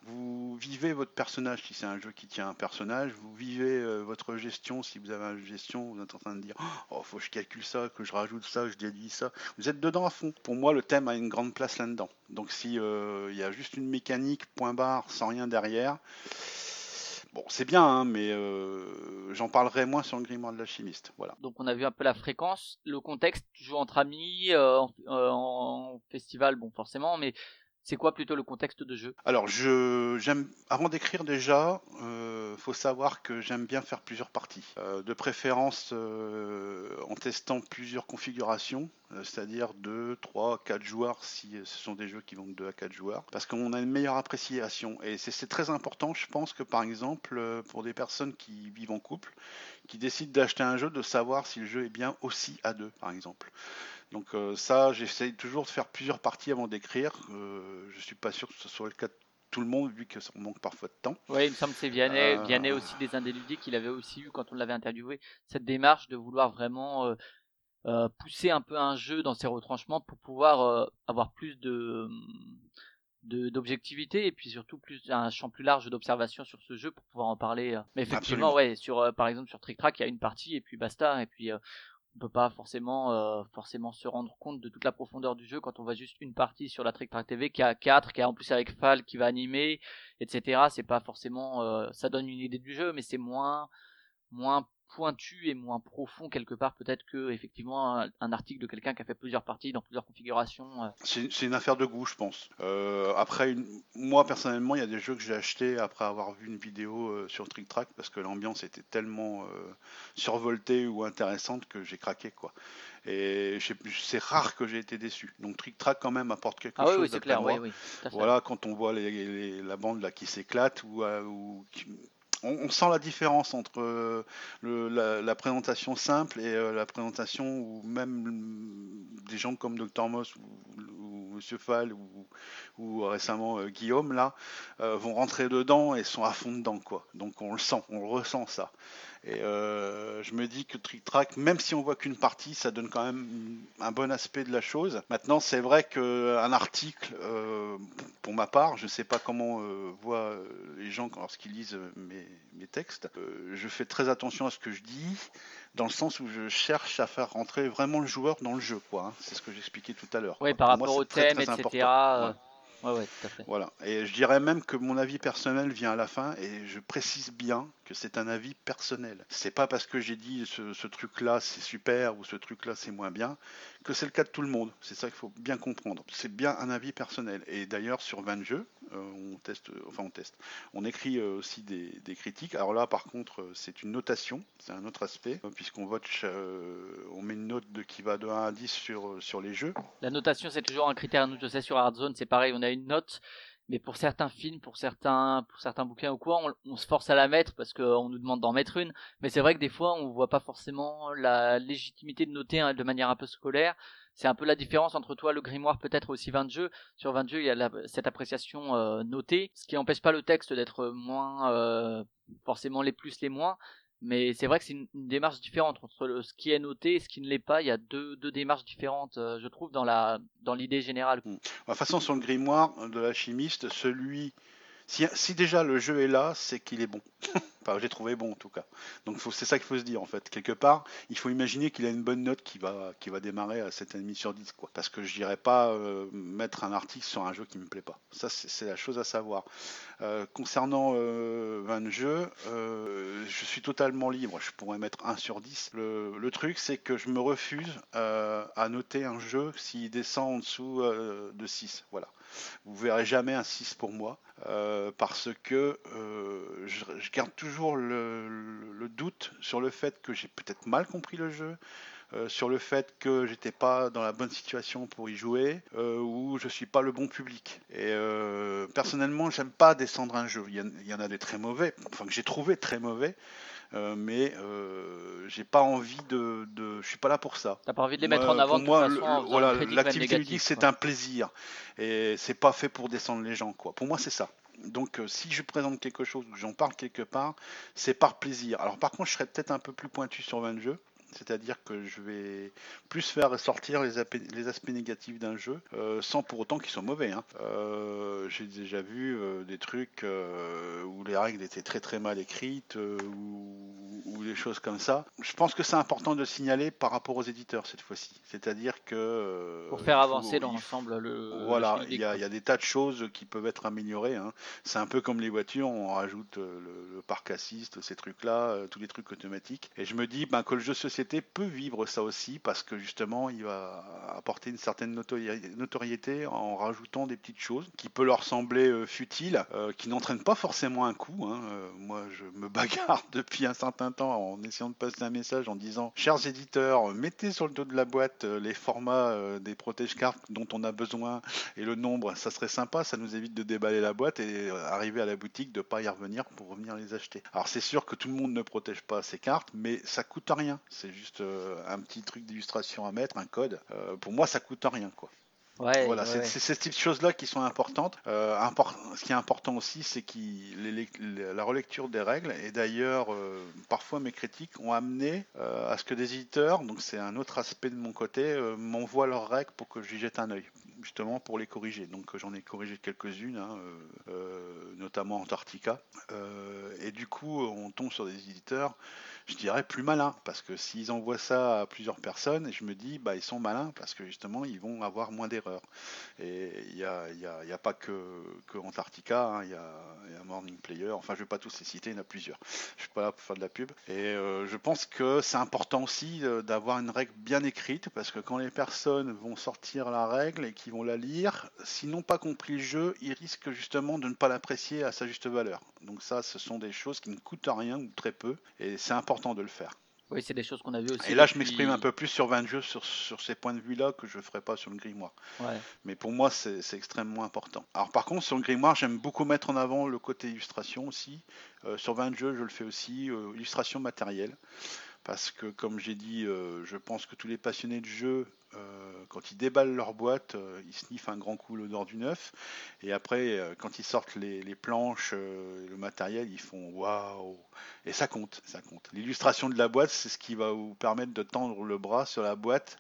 vous vivez votre personnage, si c'est un jeu qui tient un personnage, vous vivez euh, votre gestion, si vous avez une gestion, vous êtes en train de dire, oh, faut que je calcule ça, que je rajoute ça, je dédie ça. Vous êtes dedans à fond. Pour moi, le thème a une grande place là-dedans. Donc si euh, il y a juste une mécanique, point barre, sans rien derrière, bon, c'est bien, hein, mais euh, j'en parlerai moins sur le grimoire de l'alchimiste. Voilà. Donc on a vu un peu la fréquence, le contexte, tu joues entre amis, en, en festival, bon forcément, mais c'est quoi plutôt le contexte de jeu? Alors, je, j'aime, avant d'écrire déjà, euh, faut savoir que j'aime bien faire plusieurs parties. Euh, de préférence euh, en testant plusieurs configurations, euh, c'est-à-dire 2, 3, 4 joueurs si ce sont des jeux qui vont de 2 à 4 joueurs, parce qu'on a une meilleure appréciation. Et c'est, c'est très important, je pense que par exemple, pour des personnes qui vivent en couple, qui décident d'acheter un jeu, de savoir si le jeu est bien aussi à deux, par exemple. Donc euh, ça, j'essaye toujours de faire plusieurs parties avant d'écrire. Euh, je suis pas sûr que ce soit le cas de tout le monde, vu que ça manque parfois de temps. Oui, il me semble que c'est Vianney, Euh. Vianney aussi des Indéludiques, il avait aussi eu quand on l'avait interviewé cette démarche de vouloir vraiment euh, euh, pousser un peu un jeu dans ses retranchements pour pouvoir avoir plus de d'objectivité et puis surtout plus un champ plus large d'observation sur ce jeu pour pouvoir en parler. Mais effectivement, Absolument. ouais, sur par exemple sur Trick Track, il y a une partie et puis basta et puis euh, on peut pas forcément euh, forcément se rendre compte de toute la profondeur du jeu quand on voit juste une partie sur la Trick Track TV qui a 4 qui a en plus avec Fal qui va animer etc c'est pas forcément euh, ça donne une idée du jeu mais c'est moins moins pointu et moins profond quelque part peut-être que effectivement un, un article de quelqu'un qui a fait plusieurs parties dans plusieurs configurations euh. C'est une affaire de goût, je pense. Euh, après, une- moi personnellement, il y a des jeux que j'ai achetés après avoir vu une vidéo euh, sur Trick Track parce que l'ambiance était tellement survoltée ou intéressante que j'ai craqué quoi. Et c'est rare que j'ai été déçu. Donc Trick Track quand même apporte quelque Ah chose. oui, c'est clair, moi. oui, oui. Voilà, quand on voit les- les- la bande là qui s'éclate ou, ou qui- on, sent la différence entre euh, la, présentation simple et euh, la présentation où même des gens comme Dr Moss ou, ou Monsieur Fall ou, récemment euh, Guillaume là vont rentrer dedans et sont à fond dedans quoi. Donc on le sent, on le ressent ça. Et euh, je me dis que Trick Track, même si on voit qu'une partie, ça donne quand même un bon aspect de la chose. Maintenant, c'est vrai qu'un article, euh, pour ma part, je ne sais pas comment euh, voient les gens lorsqu'ils lisent mes, mes textes. Je fais très attention à ce que je dis, dans le sens où je cherche à faire rentrer vraiment le joueur dans le jeu. quoi. hein. C'est ce que j'expliquais tout à l'heure. Oui, par moi, rapport au très, thème, très etc. ouais, tout à fait. Voilà, et je dirais même que mon avis personnel vient à la fin, et je précise bien que c'est un avis personnel. C'est pas parce que j'ai dit ce, truc-là c'est super ou ce truc-là c'est moins bien que c'est le cas de tout le monde. C'est ça qu'il faut bien comprendre. C'est bien un avis personnel. Et d'ailleurs, sur 20 jeux, euh, on teste, enfin on teste, on écrit euh, aussi des, critiques. Alors là, par contre, euh, c'est une notation, c'est un autre aspect, puisqu'on vote, on met une note qui va de 1 à 10 sur, sur les jeux. La notation, c'est toujours un critère. Nous, je sais, sur Hardzone, c'est pareil, on a une note. Mais pour certains films, pour certains, pour certains bouquins ou quoi, on, on se force à la mettre parce qu'on nous demande d'en mettre une. Mais c'est vrai que des fois, on voit pas forcément la légitimité de noter hein, de manière un peu scolaire. C'est un peu la différence entre toi, le grimoire, peut-être aussi 20 jeux. Sur 20 jeux, il y a la- cette appréciation euh, notée, ce qui n'empêche pas le texte d'être moins euh, forcément les plus, les moins. Mais c'est vrai que c'est une, démarche différente entre ce qui est noté et ce qui ne l'est pas. Il y a deux, deux démarches différentes, euh, je trouve, dans la dans l'idée générale. De toute façon, sur le grimoire de l'alchimiste, celui. Si, déjà le jeu est là, c'est qu'il est bon. enfin, j'ai trouvé bon en tout cas. Donc c'est ça qu'il faut se dire en fait. Quelque part, il faut imaginer qu'il a une bonne note qui va, qui va démarrer à 7,5 sur 10. Quoi. Parce que je n'irais pas euh, mettre un article sur un jeu qui me plaît pas. Ça, c'est la chose à savoir. Euh, concernant euh, 20 jeux, euh, je suis totalement libre. Je pourrais mettre 1 sur 10. Le, le truc, c'est que je me refuse à noter un jeu s'il descend en dessous de 6. Voilà. Vous verrez jamais un 6 pour moi euh, parce que euh, je, garde toujours le, doute sur le fait que j'ai peut-être mal compris le jeu, euh, sur le fait que j'étais pas dans la bonne situation pour y jouer ou je suis pas le bon public. Et personnellement, j'aime pas descendre un jeu. Il y en a des très mauvais, enfin que j'ai trouvé très mauvais. Euh, mais euh, j'ai pas envie de, de, je suis pas là pour ça. T'as pas envie de les Moi, mettre en avant pour de moi, toute le- façon en le- faisant voilà, l'activité ludique, c'est un plaisir et c'est pas fait pour descendre les gens, quoi. Pour moi, c'est ça. Donc, euh, si je présente quelque chose ou j'en parle quelque part, c'est par plaisir. Alors, par contre, je serais peut-être un peu plus pointu sur 20 jeux. C'est-à-dire que je vais plus faire ressortir les, aspects- les aspects négatifs d'un jeu, euh, sans pour autant qu'ils soient mauvais. hein. Euh, J'ai déjà vu euh, des trucs où les règles étaient très très mal écrites ou, ou des choses comme ça. Je pense que c'est important de le signaler par rapport aux éditeurs cette fois-ci. C'est-à-dire que Pour faire faut- avancer dans l'ensemble le. voilà, il y, a, il y a des tas de choses qui peuvent être améliorées. hein. C'est un peu comme les voitures, on rajoute le, le parc assist, ces trucs-là, tous les trucs automatiques. Et je me dis ben, que le jeu de peut vivre ça aussi parce que justement, il va apporter une certaine notori- notoriété en rajoutant des petites choses qui peuvent leur sembler euh, futiles, euh, qui n'entraînent pas forcément un coup. hein. Euh, moi, je me bagarre depuis un certain temps en essayant de passer un message en disant chers éditeurs, mettez sur le dos de la boîte les formats des protège-cartes dont on a besoin et le nombre, ça serait sympa, ça nous évite de déballer la boîte et arriver à la boutique de pas y revenir pour revenir les acheter. Alors c'est sûr que tout le monde ne protège pas ses cartes, mais ça coûte rien. Juste euh, un petit truc d'illustration à mettre, un code. Euh, pour moi, ça coûte rien, quoi. Ouais, Voilà, ouais, c'est ces petites choses-là qui sont importantes. Euh, ce qui est important aussi, c'est que la relecture des règles, et d'ailleurs, euh, parfois mes critiques ont amené euh, à ce que des éditeurs, donc c'est un autre aspect de mon côté, m'envoient leurs règles pour que j'y jette un œil, justement pour les corriger. Donc j'en ai corrigé quelques-unes, hein, notamment Antarctica. Et du coup, on tombe sur des éditeurs je dirais plus malins parce que s'ils envoient ça à plusieurs personnes, je me dis bah ils sont malins parce que justement ils vont avoir moins d'erreurs. Et il n'y a, y a- pas que, Antarctica, hein, il y, a, Morning Player, enfin je vais pas tous les citer, il y en a plusieurs. Je suis pas là pour faire de la pub. Et euh, je pense que c'est important aussi euh, d'avoir une règle bien écrite parce que quand les personnes vont sortir la règle et qu'ils vont la lire, s'ils n'ont pas compris le jeu, ils risquent justement de ne pas l'apprécier à sa juste valeur. Donc ça, ce sont des choses qui ne coûtent rien ou très peu, et c'est important de le faire. Oui, c'est des choses qu'on a vues aussi. Et là, je m'exprime un peu plus sur 20 jeux, sur, sur ces points de vue-là que je ne ferai pas sur le grimoire. Ouais. Mais pour moi, c'est c'est extrêmement important. Alors par contre, sur le grimoire, j'aime beaucoup mettre en avant le côté illustration aussi. Euh, sur 20 jeux, je le fais aussi, euh, illustration matérielle. Parce que comme j'ai dit, euh, je pense que tous les passionnés de jeu, euh, quand ils déballent leur boîte, euh, ils sniffent un grand coup l'odeur du neuf. Et après, quand ils sortent les, les planches, le matériel, ils font waouh. Et ça compte, ça compte. L'illustration de la boîte, c'est ce qui va vous permettre de tendre le bras sur la boîte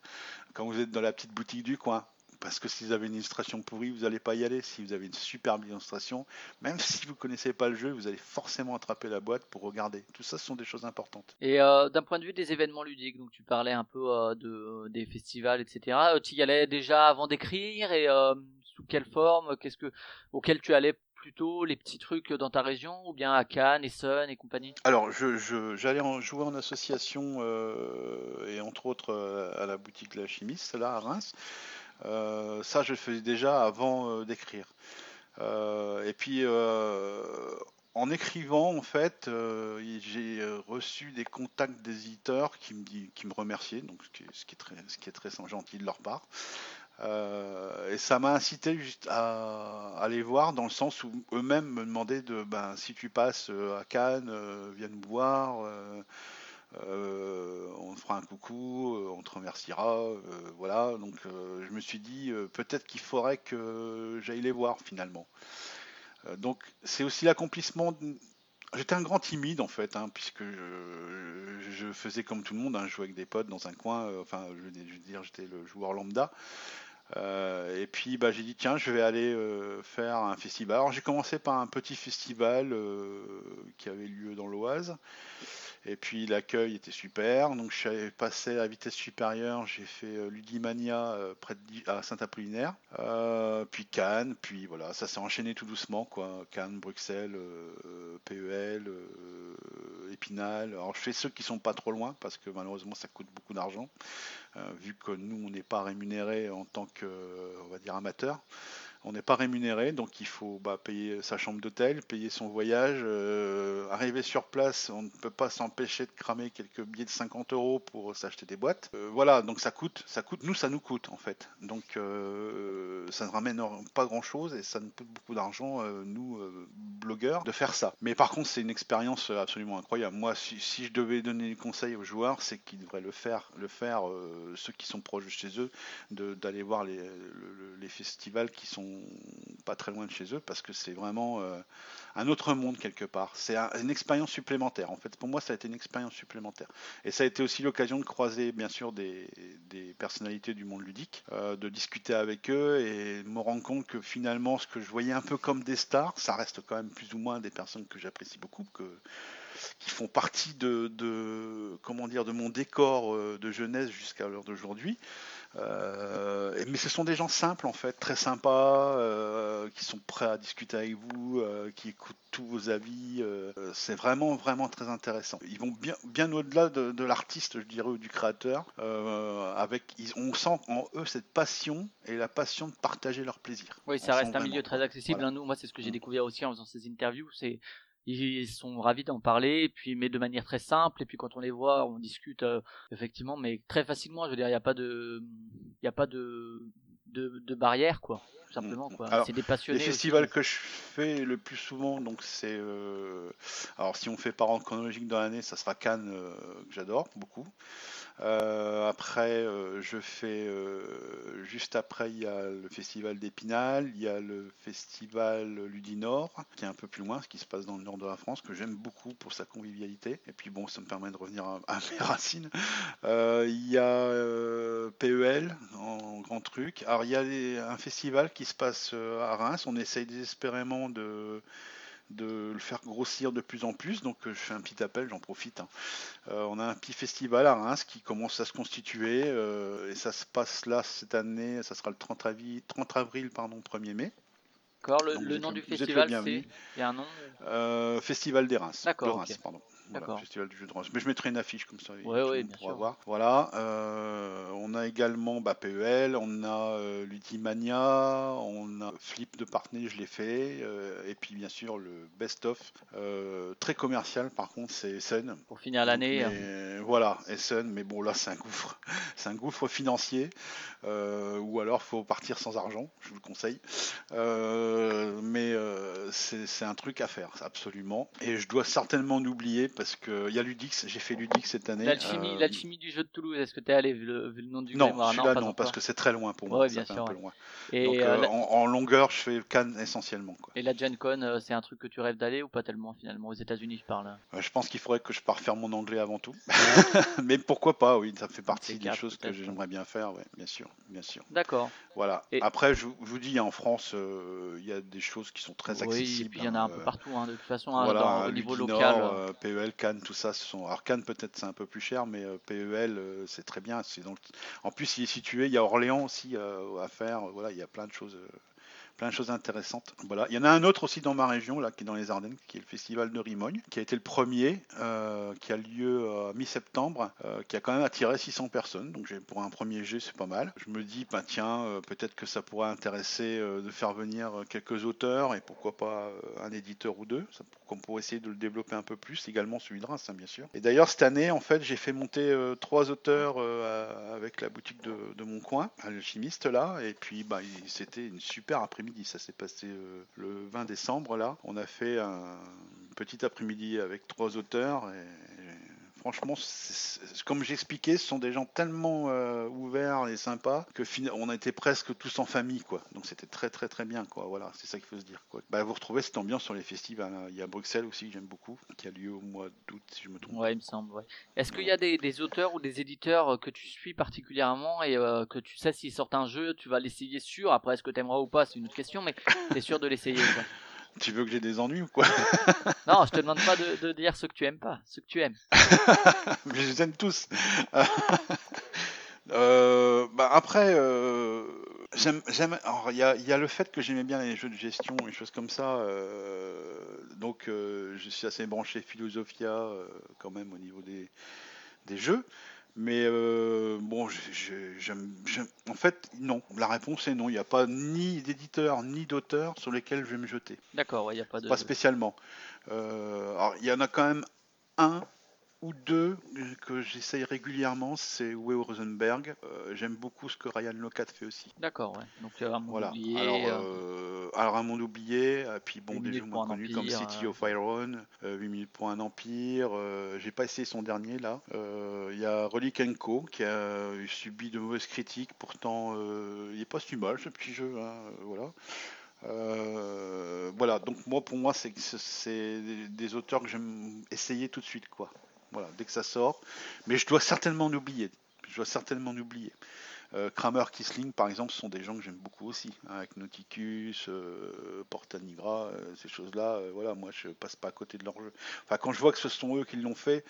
quand vous êtes dans la petite boutique du coin. Parce que si vous avez une illustration pourrie, vous n'allez pas y aller. Si vous avez une superbe illustration, même si vous connaissez pas le jeu, vous allez forcément attraper la boîte pour regarder. Tout ça, ce sont des choses importantes. Et euh, d'un point de vue des événements ludiques, donc tu parlais un peu euh, de des festivals, etc. Euh, Tu y allais déjà avant d'écrire et euh, sous quelle forme Qu'est-ce que auquel tu allais plutôt les petits trucs dans ta région ou bien à Cannes, Essonne et compagnie? Alors, je, je- j'allais en jouer en association euh, et entre autres euh, à la boutique La Chimiste, là à Reims. Euh, ça, je le faisais déjà avant euh, d'écrire. Euh, et puis, en écrivant, en fait, j'ai reçu des contacts d'éditeurs qui me, dit- qui me remerciaient, donc ce qui, est- très, ce qui est très gentil de leur part. Et ça m'a incité juste à aller voir dans le sens où eux-mêmes me demandaient de ben si tu passes à Cannes, viens nous voir, on te fera un coucou, euh, on te remerciera, euh, voilà. Donc euh, je me suis dit euh, peut-être qu'il faudrait que j'aille les voir finalement. Euh, donc c'est aussi l'accomplissement. J'étais un grand timide en fait, hein, puisque je, faisais comme tout le monde, hein, je jouais avec des potes dans un coin. euh, enfin, je veux dire, j'étais le joueur lambda. Euh, et puis bah, j'ai dit tiens je vais aller euh, faire un festival. Alors j'ai commencé par un petit festival euh, qui avait lieu dans l'Oise. Et puis l'accueil était super. Donc je suis passé à vitesse supérieure, j'ai fait euh, Ludimania euh, près de à Saint-Apollinaire. Euh, puis Cannes, puis voilà, ça s'est enchaîné tout doucement quoi. Cannes, Bruxelles, PEL, Épinal. Alors je fais ceux qui sont pas trop loin parce que malheureusement ça coûte beaucoup d'argent. Vu que nous on n'est pas rémunéré en tant que on va dire amateur. On n'est pas rémunéré, donc il faut bah, payer sa chambre d'hôtel, payer son voyage. euh, arriver sur place, on ne peut pas s'empêcher de cramer quelques billets de 50 euros pour s'acheter des boîtes. Euh, voilà, donc ça coûte, ça coûte. Nous, ça nous coûte en fait. Donc euh, ça ne ramène pas grand-chose et ça nous coûte beaucoup d'argent, nous blogueurs, de faire ça. Mais par contre, c'est une expérience absolument incroyable. Moi, si, je devais donner des conseils aux joueurs, c'est qu'ils devraient le faire, le faire. ceux qui sont proches de chez eux, d'aller voir les, le- le- les festivals qui sont pas très loin de chez eux parce que c'est vraiment euh, un autre monde quelque part. C'est un- une expérience supplémentaire. En fait, pour moi, ça a été une expérience supplémentaire. Et ça a été aussi l'occasion de croiser, bien sûr, des, personnalités du monde ludique, euh, de discuter avec eux et me rendre compte que finalement, ce que je voyais un peu comme des stars, ça reste quand même plus ou moins des personnes que j'apprécie beaucoup, qui font partie de, de- comment dire, de mon décor euh, de jeunesse jusqu'à l'heure d'aujourd'hui. Euh, mais ce sont des gens simples en fait, très sympas, euh, qui sont prêts à discuter avec vous, euh, qui écoutent tous vos avis. c'est vraiment vraiment très intéressant. Ils vont bien bien au-delà de, de l'artiste, je dirais, ou du créateur. avec, ils- on sent en eux cette passion et la passion de partager leur plaisir. Oui, ça reste un milieu très accessible. Voilà. hein. Nous, moi, c'est ce que j'ai Mm. découvert aussi en faisant ces interviews. C'est ils sont ravis d'en parler, et puis mais de manière très simple. Et puis quand on les voit, on discute euh, effectivement, mais très facilement. Je veux dire, il n'y a pas de, il a pas de, de, de barrière, quoi. Tout simplement, Mm. quoi. Alors, C'est des passionnés. Les aussi. festivals que je fais le plus souvent, donc c'est. euh, alors, si on fait par ordre chronologique dans l'année, ça sera Cannes, euh, que j'adore beaucoup. Euh, après, euh, je fais. euh, juste après, il y a le festival d'Épinal, il y a le festival Ludinor, qui est un peu plus loin, ce qui se passe dans le nord de la France, que j'aime beaucoup pour sa convivialité. Et puis, bon, ça me permet de revenir à, mes racines. Il y a PEL en grand truc. Alors il y a un festival qui se passe à Reims. On essaye désespérément de, de le faire grossir de plus en plus. Donc euh, je fais un petit appel, j'en profite. hein. Euh, on a un petit festival à Reims qui commence à se constituer euh, et ça se passe là cette année. Ça sera le 30 avril, 30 avril pardon, 1er mai. D'accord. Le, êtes nom du festival, c'est il y a un nom. Euh, festival des Reims. D'accord, de Reims, pardon. Voilà. Festival du jeu de rôle. Mais je mettrai une affiche comme ça. Ouais, ouais, bien sûr. voir. Voilà. euh, on a également bah, PEL, on a euh, Ludimania, on a Flip de Partney, je l'ai fait. euh, et puis bien sûr le Best of. très commercial par contre, c'est Essen. Pour finir l'année. hein. Voilà, Essen, mais bon là c'est un gouffre, c'est un gouffre financier, ou alors faut partir sans argent, je vous le conseille. Mais c'est un truc à faire, absolument. Et je dois certainement en oublier parce que il y a Ludix, j'ai fait Ludix cette année. L'alchimie, euh, l'alchimie du jeu de Toulouse, est-ce que t'es allé vu le, vu le nom du Non, grimoire celui-là non, parce que c'est très loin pour moi. Ouais, bien sûr, un peu loin. Et, Donc euh, euh, la, en, en longueur, je fais Cannes essentiellement. Quoi. et la Gen Con, euh, c'est un truc que tu rêves d'aller ou pas tellement finalement? Aux États-Unis, je parle. Je pense qu'il faudrait que je parte faire mon anglais avant tout. mais pourquoi pas, oui, ça fait partie des choses que j'aimerais bien faire, ouais, bien sûr, bien sûr. D'accord. Voilà. Et- Après, je, vous- je vous dis, en France, il y a des choses qui sont très oui, accessibles. et puis il y en a un peu euh, partout, hein, de toute façon, hein, au niveau local. euh, PEL, tout ça, sont. Alors peut-être c'est un peu plus cher, mais euh, PEL euh, c'est très bien. C'est le- En plus, il est situé. Il y a Orléans aussi euh, à faire. Voilà, il y a plein de choses. Plein de choses intéressantes. Voilà. Il y en a un autre aussi dans ma région, là, qui est dans les Ardennes, qui est le festival de Rimogne, qui a été le premier, euh, qui a lieu euh, mi-septembre, euh, qui a quand même attiré 600 personnes. Donc pour un premier jet, c'est pas mal. Je me dis, bah tiens, euh, peut-être que ça pourrait intéresser de faire venir quelques auteurs et pourquoi pas un éditeur ou deux, ça, pour, essayer de le développer un peu plus. Également celui de Reims, hein, bien sûr. Et d'ailleurs cette année, en fait, j'ai fait monter trois auteurs avec la boutique de, mon coin, alchimiste là, et puis bah, c'était une super après-midi. Ça s'est passé euh, le 20 décembre là. On a fait un petit après-midi avec trois auteurs franchement, comme j'expliquais, ce sont des gens tellement euh, ouverts et sympas que on était presque tous en famille quoi. Donc c'était très très très bien quoi. Voilà, c'est ça qu'il faut se dire quoi. Bah, vous retrouvez cette ambiance sur les festivals. hein. Il y a Bruxelles aussi que j'aime beaucoup, qui a lieu au mois d'août si je me trompe. Ouais, il me semble. Ouais. Est-ce qu'il y a des, des auteurs ou des éditeurs euh, que tu suis particulièrement et euh, que tu sais s'ils sortent un jeu, tu vas l'essayer sûr? Après, est-ce que tu aimeras ou pas, c'est une autre question, mais t'es sûr de l'essayer. Tu veux que j'ai des ennuis ou quoi Non, je te demande pas de, de dire ce que tu aimes pas, ce que tu aimes. Mais je les aime tous. Euh, bah après, euh, j'aime, j'aime. alors, il y y a le fait que j'aimais bien les jeux de gestion et choses comme ça. euh, donc, euh, je suis assez branché Philosophia quand même au niveau des, des jeux. Mais euh, bon, j'aime, en fait, non. La réponse est non. Il n'y a pas ni d'éditeur ni d'auteur sur lesquels je vais me jeter. D'accord, ouais, il y a pas de. Pas spécialement. Euh, alors, il y en a quand même un ou deux que j'essaye régulièrement, c'est Uwe Rosenberg. Euh, J'aime beaucoup ce que Ryan Locat fait aussi. D'accord, ouais. Donc Voilà. oublié, alors, alors, un monde oublié, et puis bon, des jeux moins connus comme City euh. of Iron, euh, 8 minutes pour un empire. euh, J'ai pas essayé son dernier là. Euh, Il y a Relic Co qui a subi de mauvaises critiques, pourtant euh, il est pas si mal ce petit jeu. hein, euh, voilà. Euh, voilà, donc moi pour moi c'est des- auteurs que j'aime essayer tout de suite quoi. Voilà, dès que ça sort. Mais je dois certainement en oublier. Je dois certainement en oublier. Euh, Kramer, Kisling par exemple, sont des gens que j'aime beaucoup aussi, hein, avec Nauticus, euh, Porta Nigra, euh, ces choses-là. euh, voilà, moi je passe pas à côté de leur jeu. Enfin, quand je vois que ce sont eux qui l'ont fait,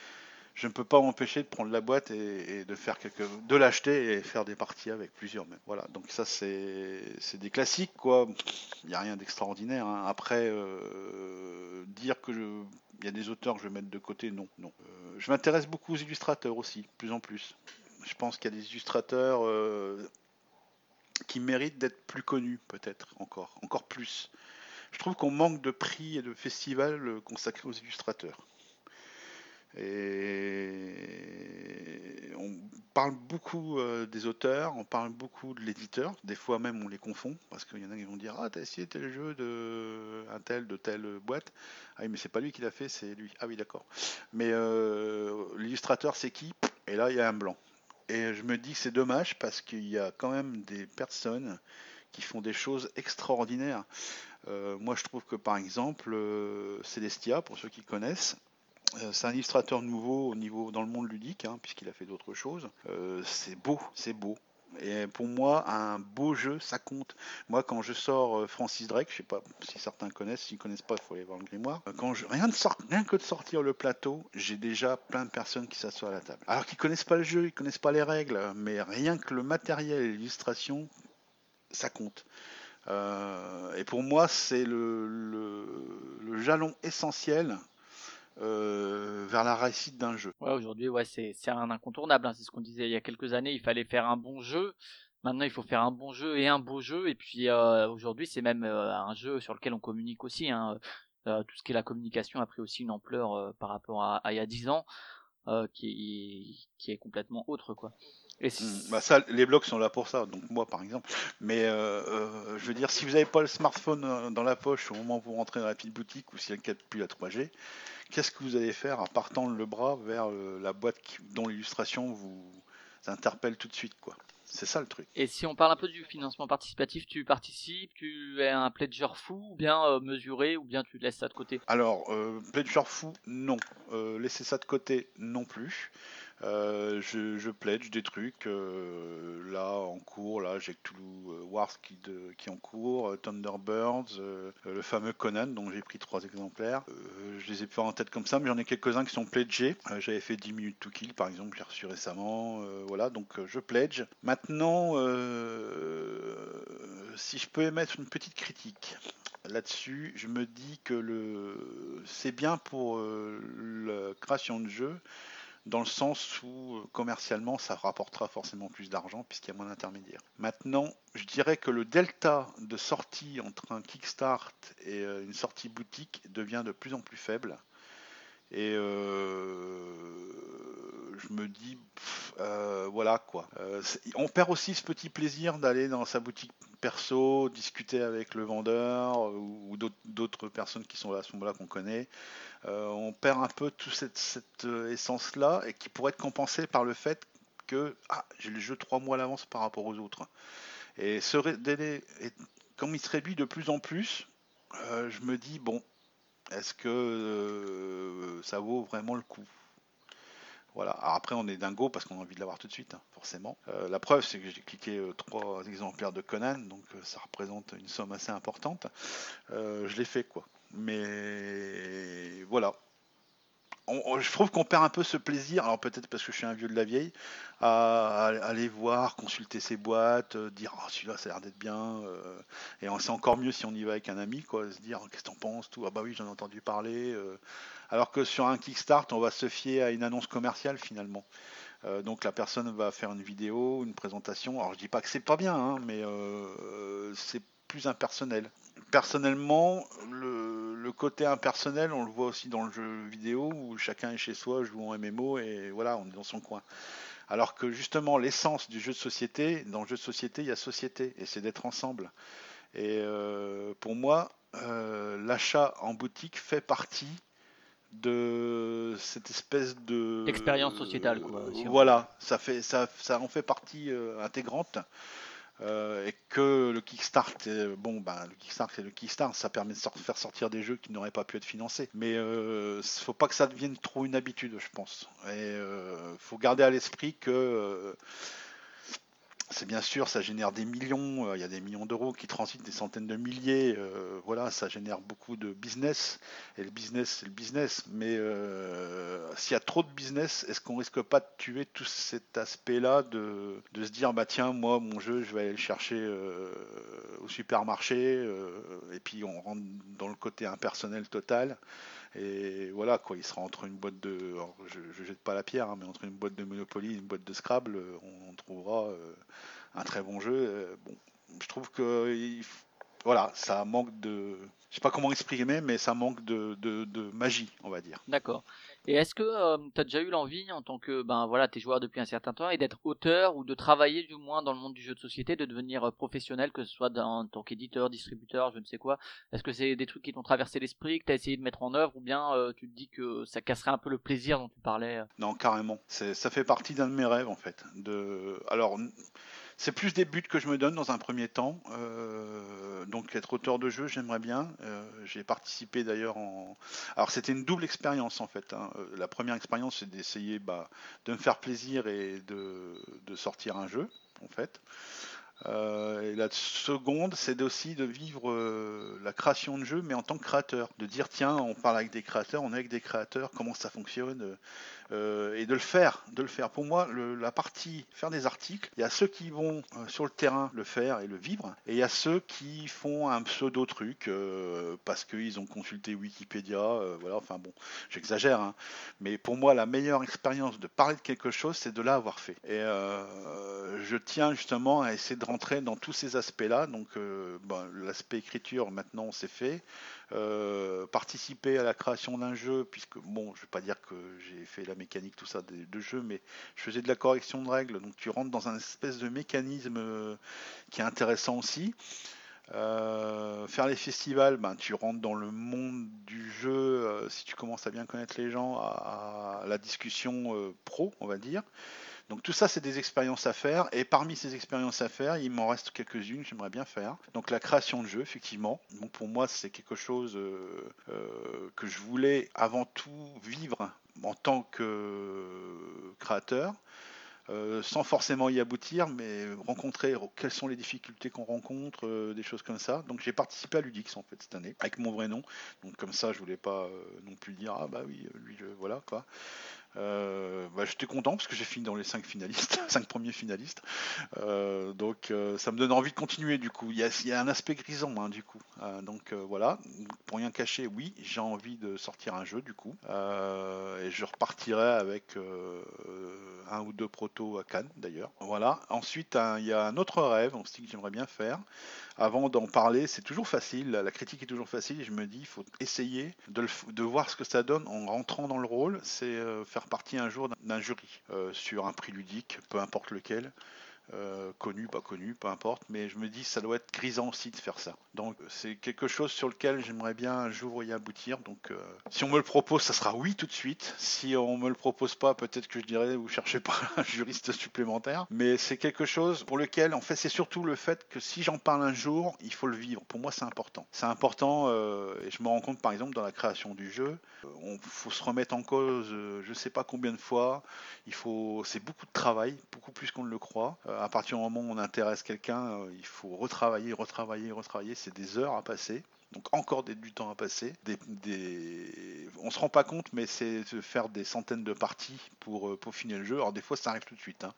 je ne peux pas m'empêcher de prendre la boîte et, de faire quelques, de l'acheter et faire des parties avec plusieurs même. Voilà, donc ça c'est des classiques quoi. Il n'y a rien d'extraordinaire. hein. Après, euh, dire que il y a des auteurs que je vais mettre de côté, non, non. Euh, je m'intéresse beaucoup aux illustrateurs aussi, plus en plus. Je pense qu'il y a des illustrateurs euh, qui méritent d'être plus connus, peut-être encore, encore plus. Je trouve qu'on manque de prix et de festivals euh, consacrés aux illustrateurs. Et on parle beaucoup euh, des auteurs, on parle beaucoup de l'éditeur. Des fois même on les confond parce qu'il y en a qui vont dire ah t'as essayé tel jeu de un tel de telle boîte. Ah oui mais c'est pas lui qui l'a fait, c'est lui. Ah oui d'accord. Mais euh, l'illustrateur c'est qui? Et là il y a un blanc. Et je me dis que c'est dommage parce qu'il y a quand même des personnes qui font des choses extraordinaires. Euh, moi je trouve que par exemple euh, Celestia, pour ceux qui connaissent, euh, c'est un illustrateur nouveau au niveau dans le monde ludique, hein, puisqu'il a fait d'autres choses. C'est beau, c'est beau. Et pour moi, un beau jeu, ça compte. Moi, quand je sors euh, Francis Drake, je sais pas si certains connaissent, s'ils connaissent pas, il faut aller voir le grimoire. Euh, Quand rien, que de sortir le plateau, j'ai déjà plein de personnes qui s'assoient à la table. Alors qu'ils connaissent pas le jeu, ils connaissent pas les règles, mais rien que le matériel et l'illustration, ça compte. Euh, et pour moi, c'est le jalon essentiel euh, vers la réussite d'un jeu. Ouais, aujourd'hui, ouais, c'est un incontournable. hein. C'est ce qu'on disait il y a quelques années. Il fallait faire un bon jeu. Maintenant, il faut faire un bon jeu et un beau jeu. Et puis euh, aujourd'hui, c'est même euh, un jeu sur lequel on communique aussi. Hein. Tout ce qui est la communication a pris aussi une ampleur par rapport à, il y a 10 ans, qui qui est complètement autre, quoi. Et si- Mm, Bah ça, les blogs sont là pour ça, donc moi par exemple. Mais euh, euh, je veux dire, si vous n'avez pas le smartphone euh, dans la poche au moment où vous rentrez dans la petite boutique ou si elle plus la 3G, qu'est-ce que vous allez faire à part tendre le bras vers euh, la boîte qui- dont l'illustration vous interpelle tout de suite, quoi? C'est ça le truc. Et si on parle un peu du financement participatif, tu participes, tu es un pledger fou, ou bien euh, mesuré, ou bien tu laisses ça de côté? Alors, euh, Pledger fou, non. Euh, laissez ça de côté, non plus. Euh, je, pledge des trucs euh, là en cours. Là, j'ai Cthulhu euh, Wars qui, est en cours, euh, Thunderbirds, le fameux Conan, dont j'ai pris trois exemplaires. Je les ai pas en tête comme ça, mais j'en ai quelques-uns qui sont pledgés. J'avais fait 10 minutes to kill, par exemple, j'ai reçu récemment. voilà, donc je pledge. Maintenant, si je peux émettre une petite critique là-dessus, je me dis que le c'est bien pour la création de jeux dans le sens où euh, commercialement ça rapportera forcément plus d'argent puisqu'il y a moins d'intermédiaires. Maintenant, je dirais que le delta de sortie entre un Kickstart et euh, une sortie boutique devient de plus en plus faible. Et euh, je me dis, euh, voilà quoi. Euh, on perd aussi ce petit plaisir d'aller dans sa boutique perso, discuter avec le vendeur euh, ou d'autres- personnes qui sont là à ce moment-là qu'on connaît. On perd un peu toute cette, essence-là et qui pourrait être compensée par le fait que ah, j'ai le jeu trois mois à l'avance par rapport aux autres. Et ce délai, comme il se réduit de plus en plus, je me dis, bon, est-ce que ça vaut vraiment le coup? Voilà. Alors après, on est dingo parce qu'on a envie de l'avoir tout de suite, hein, forcément. Euh, la preuve, c'est que j'ai cliqué euh, trois exemplaires de Conan, donc euh, ça représente une somme assez importante. Je l'ai fait, quoi. Mais voilà. On- je trouve qu'on perd un peu ce plaisir, alors peut-être parce que je suis un vieux de la vieille, à, aller voir, consulter ces boîtes, euh, dire ah celui-là ça a l'air d'être bien, euh, et c'est encore mieux si on y va avec un ami, quoi, se dire qu'est-ce que t'en penses, tout, ah bah oui j'en ai entendu parler, euh, alors que sur un Kickstart on va se fier à une annonce commerciale finalement. Euh, donc la personne va faire une vidéo, une présentation. Alors je dis pas que c'est pas bien, hein, mais c'est plus impersonnel. Personnellement, le, le côté impersonnel, on le voit aussi dans le jeu vidéo où chacun est chez soi, joue en MMO et voilà, on est dans son coin. Alors que justement, l'essence du jeu de société, dans le jeu de société, il y a société et c'est d'être ensemble. Et euh, pour moi, euh, l'achat en boutique fait partie de cette espèce de D'expérience sociétale, quoi, si Voilà, ça fait ça, ça en fait partie euh, intégrante. Euh, et que le Kickstart, euh, bon, ben, le Kickstart c'est le Kickstart, ça permet de faire sortir des jeux qui n'auraient pas pu être financés. Mais euh, faut pas que ça devienne trop une habitude, je pense. Et euh, faut garder à l'esprit que euh, c'est bien sûr, ça génère des millions, euh, il y a des millions d'euros qui transitent, des centaines de milliers, euh, voilà, ça génère beaucoup de business, et le business, c'est le business, mais euh, s'il y a trop de business, est-ce qu'on risque pas de tuer tout cet aspect-là de, de se dire, bah tiens, moi, mon jeu, je vais aller le chercher au supermarché, et puis on rentre dans le côté impersonnel total, et voilà, quoi, il sera entre une boîte de, je, je jette pas la pierre, hein, mais entre une boîte de Monopoly et une boîte de Scrabble, euh, on, trouvera euh, un très bon jeu. Euh, bon, je trouve que voilà, ça manque de, je sais pas comment exprimer, mais ça manque de, de, de magie, on va dire. D'accord. Et est-ce que tu as déjà eu l'envie, en tant que ben voilà, t'es joueur depuis un certain temps, et d'être auteur ou de travailler du moins dans le monde du jeu de société, de devenir euh, professionnel, que ce soit dans- en tant qu'éditeur, distributeur, je ne sais quoi? Est-ce que c'est des trucs qui t'ont traversé l'esprit, que tu as essayé de mettre en œuvre, ou bien euh, tu te dis que ça casserait un peu le plaisir dont tu parlais? Euh Non, carrément. C'est, ça fait partie d'un de mes rêves en fait. De, alors, c'est plus des buts que je me donne dans un premier temps. Euh, donc, être auteur de jeu, j'aimerais bien. Euh, j'ai participé d'ailleurs en. Alors, c'était une double expérience en fait. hein. Euh, La première expérience, c'est d'essayer bah, de me faire plaisir et de, sortir un jeu en fait. Et la seconde, c'est aussi de vivre la création de jeux, mais en tant que créateur. De dire, tiens, on parle avec des créateurs, on est avec des créateurs, comment ça fonctionne, euh, et de le faire, de le faire. Pour moi, la partie faire des articles, il y a ceux qui vont euh, sur le terrain le faire et le vivre, et il y a ceux qui font un pseudo truc euh, parce qu'ils ont consulté Wikipédia, euh, voilà. Enfin bon, j'exagère, hein. mais pour moi, la meilleure expérience de parler de quelque chose, c'est de l'avoir fait. Et je tiens justement à essayer de rentrer dans tous ces aspects-là. Donc, l'aspect écriture, maintenant, c'est fait. Euh, participer à la création d'un jeu, puisque bon, je vais pas dire que j'ai fait la mécanique, tout ça de, jeu, mais je faisais de la correction de règles, donc tu rentres dans un espèce de mécanisme euh, qui est intéressant aussi. Euh, faire les festivals, ben, tu rentres dans le monde du jeu, si tu commences à bien connaître les gens, à, la discussion pro, on va dire. Donc tout ça, c'est des expériences à faire. Et parmi ces expériences à faire, il m'en reste quelques-unes que j'aimerais bien faire. Donc la création de jeux, effectivement. Donc pour moi, c'est quelque chose euh, euh, que je voulais avant tout vivre en tant que créateur. euh, sans forcément y aboutir, mais rencontrer quelles sont les difficultés qu'on rencontre, des choses comme ça. Donc j'ai participé à Ludix en fait cette année, avec mon vrai nom. Donc comme ça, je voulais pas non plus dire ah bah oui, lui voilà quoi. Euh, bah, j'étais content parce que j'ai fini dans les cinq finalistes, cinq premiers finalistes. Euh, donc euh, ça me donne envie de continuer du coup. Il y a, un aspect grisant hein, du coup. Euh, donc voilà, pour rien cacher, oui, j'ai envie de sortir un jeu du coup. Et je repartirai avec un ou deux protos à Cannes d'ailleurs. Voilà. Ensuite, il y a un autre rêve aussi que j'aimerais bien faire. Avant d'en parler, c'est toujours facile. La critique est toujours facile. Je me dis, il faut essayer de, de voir ce que ça donne en rentrant dans le rôle. C'est euh, faire partie un jour d'un- d'un jury euh, sur un prix ludique, peu importe lequel. Euh, connu, pas connu, peu importe, mais je me dis ça doit être grisant aussi de faire ça. Donc c'est quelque chose sur lequel j'aimerais bien un jour y aboutir. Donc euh, si on me le propose, ça sera oui tout de suite. Si on me le propose pas, peut-être que je dirais vous cherchez pas un juriste supplémentaire. Mais c'est quelque chose pour lequel, en fait, c'est surtout le fait que si j'en parle un jour, il faut le vivre. Pour moi, c'est important. C'est important euh, et je me rends compte par exemple dans la création du jeu, on faut se remettre en cause, je sais pas combien de fois. Il faut, c'est beaucoup de travail, beaucoup plus qu'on ne le croit. À partir du moment où on intéresse quelqu'un, euh, il faut retravailler, retravailler, retravailler. C'est des heures à passer. Donc encore du temps à passer. Des, des... On se rend pas compte, mais c'est de faire des centaines de parties pour euh, peaufiner le jeu. Alors des fois, ça arrive tout de suite. hein.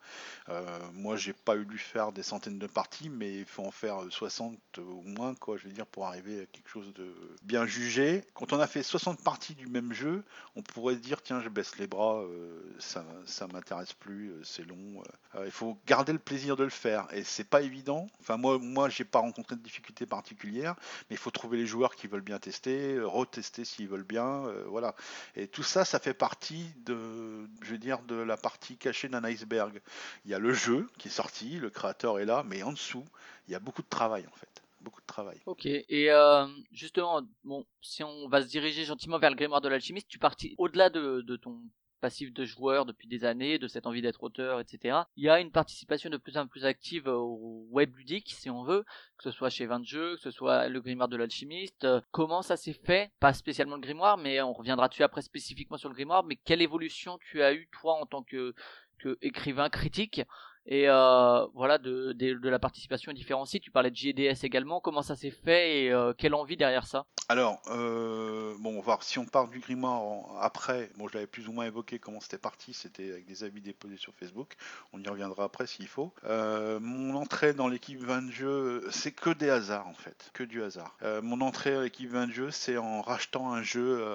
Euh, moi, j'ai pas eu dû faire des centaines de parties, mais il faut en faire euh, 60 au moins, quoi. Je veux dire, pour arriver à quelque chose de bien jugé. Quand on a fait 60 parties du même jeu, on pourrait dire tiens je baisse les bras euh, ça ça m'intéresse plus euh, c'est long euh. il faut garder le plaisir de le faire et c'est pas évident enfin moi moi j'ai pas rencontré de difficultés particulières mais il faut trouver les joueurs qui veulent bien tester euh, retester s'ils veulent bien euh, voilà. Et tout ça ça fait partie de je veux dire de la partie cachée d'un iceberg. Il y a le jeu qui est sorti le créateur est là mais en dessous il y a beaucoup de travail en fait. Beaucoup de travail. Ok, et euh, justement, bon, si on va se diriger gentiment vers le grimoire de l'alchimiste, tu partis au-delà de, de ton passif de joueur depuis des années, de cette envie d'être auteur, etc. Il y a une participation de plus en plus active au web ludique, si on veut, que ce soit chez 20 jeux, que ce soit le grimoire de l'alchimiste. Euh, Comment ça s'est fait? Pas spécialement le grimoire, mais on reviendra dessus après spécifiquement sur le grimoire. Mais quelle évolution tu as eu toi en tant que, que écrivain critique? Et euh, voilà de, de, la participation à différents sites. Tu parlais de JDS également. Comment ça s'est fait et euh, quelle envie derrière ça? Alors, euh, bon, on va si on part du grimoire après. Bon, je l'avais plus ou moins évoqué comment c'était parti. C'était avec des avis déposés sur Facebook. On y reviendra après s'il faut. Mon entrée dans l'équipe 20 de jeu, c'est que des hasards en fait, que du hasard. Mon entrée à l'équipe 20 de jeu, c'est en rachetant un jeu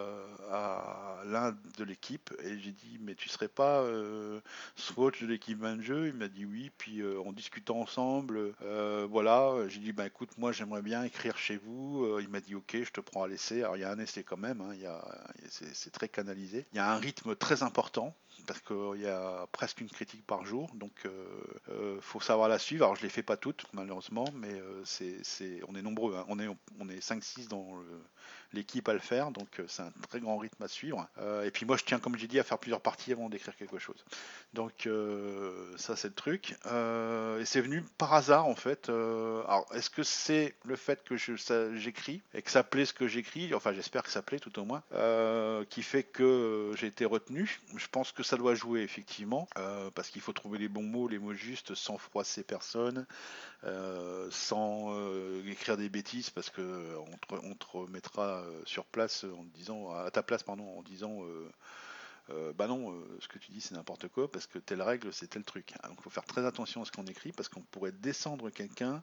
à l'un de l'équipe et j'ai dit mais tu serais pas coach de l'équipe 20 de jeu? Il m'a dit oui. Puis euh, en discutant ensemble, euh, voilà, j'ai dit bah écoute moi j'aimerais bien écrire chez vous. Euh, il m'a dit ok, je te prends à l'essai. Alors il y a un essai quand même, hein, il y a, c'est, très canalisé. Il y a un rythme très important parce qu'il y a presque une critique par jour, donc euh, euh, faut savoir la suivre. Alors je les fais pas toutes malheureusement, mais c'est, c'est, on est nombreux, hein. on est on est 5-6 dans le- l'équipe à le faire, donc euh, c'est un très grand rythme à suivre. Euh, et puis moi je tiens, comme j'ai dit, à faire plusieurs parties avant d'écrire quelque chose. Donc euh, ça c'est le truc. Et c'est venu par hasard en fait. Alors est-ce que c'est le fait que j'écris et que ça plaît ce que j'écris, enfin j'espère que ça plaît tout au moins, qui fait que j'ai été retenu. Je pense que ça doit jouer effectivement, parce qu'il faut trouver les bons mots, les mots justes, sans froisser personne, sans écrire des bêtises, parce que on te, on te remettra euh, sur place en te disant, à ta place pardon, en disant. euh, Euh, bah non, euh, ce que tu dis c'est n'importe quoi parce que telle règle c'est tel truc. Ah, donc il faut faire très attention à ce qu'on écrit parce qu'on pourrait descendre quelqu'un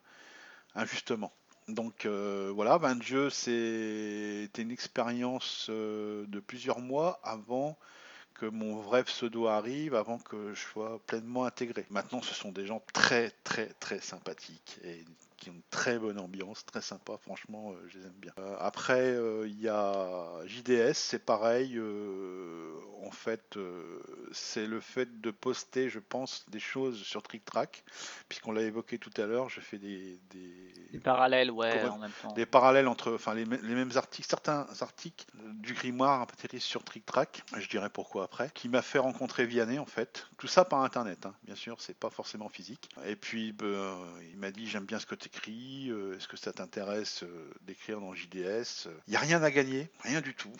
injustement. Donc euh, voilà, ben, jeu c'était une expérience euh, de plusieurs mois avant que mon vrai pseudo arrive, avant que je sois pleinement intégré. Maintenant ce sont des gens très très très sympathiques et qui ont une très bonne ambiance, très sympa, franchement euh, je les aime bien. Euh, après euh, il y a JDS, c'est pareil, en fait c'est le fait de poster je pense des choses sur Trick Track, puisqu'on l'a évoqué tout à l'heure, je fais des, des, Des parallèles, ouais, Comment- en même temps. des parallèles entre enfin les, mê- les mêmes articles, certains articles du grimoire atterrissent sur Trick Track, je dirais pourquoi après, qui m'a fait rencontrer Vianney en fait. Tout ça par internet, hein. bien sûr, c'est pas forcément physique. Et puis ben, il m'a dit j'aime bien ce que tu écris, est-ce que ça t'intéresse euh, d'écrire dans JDS Il n'y a rien à gagner, rien du tout.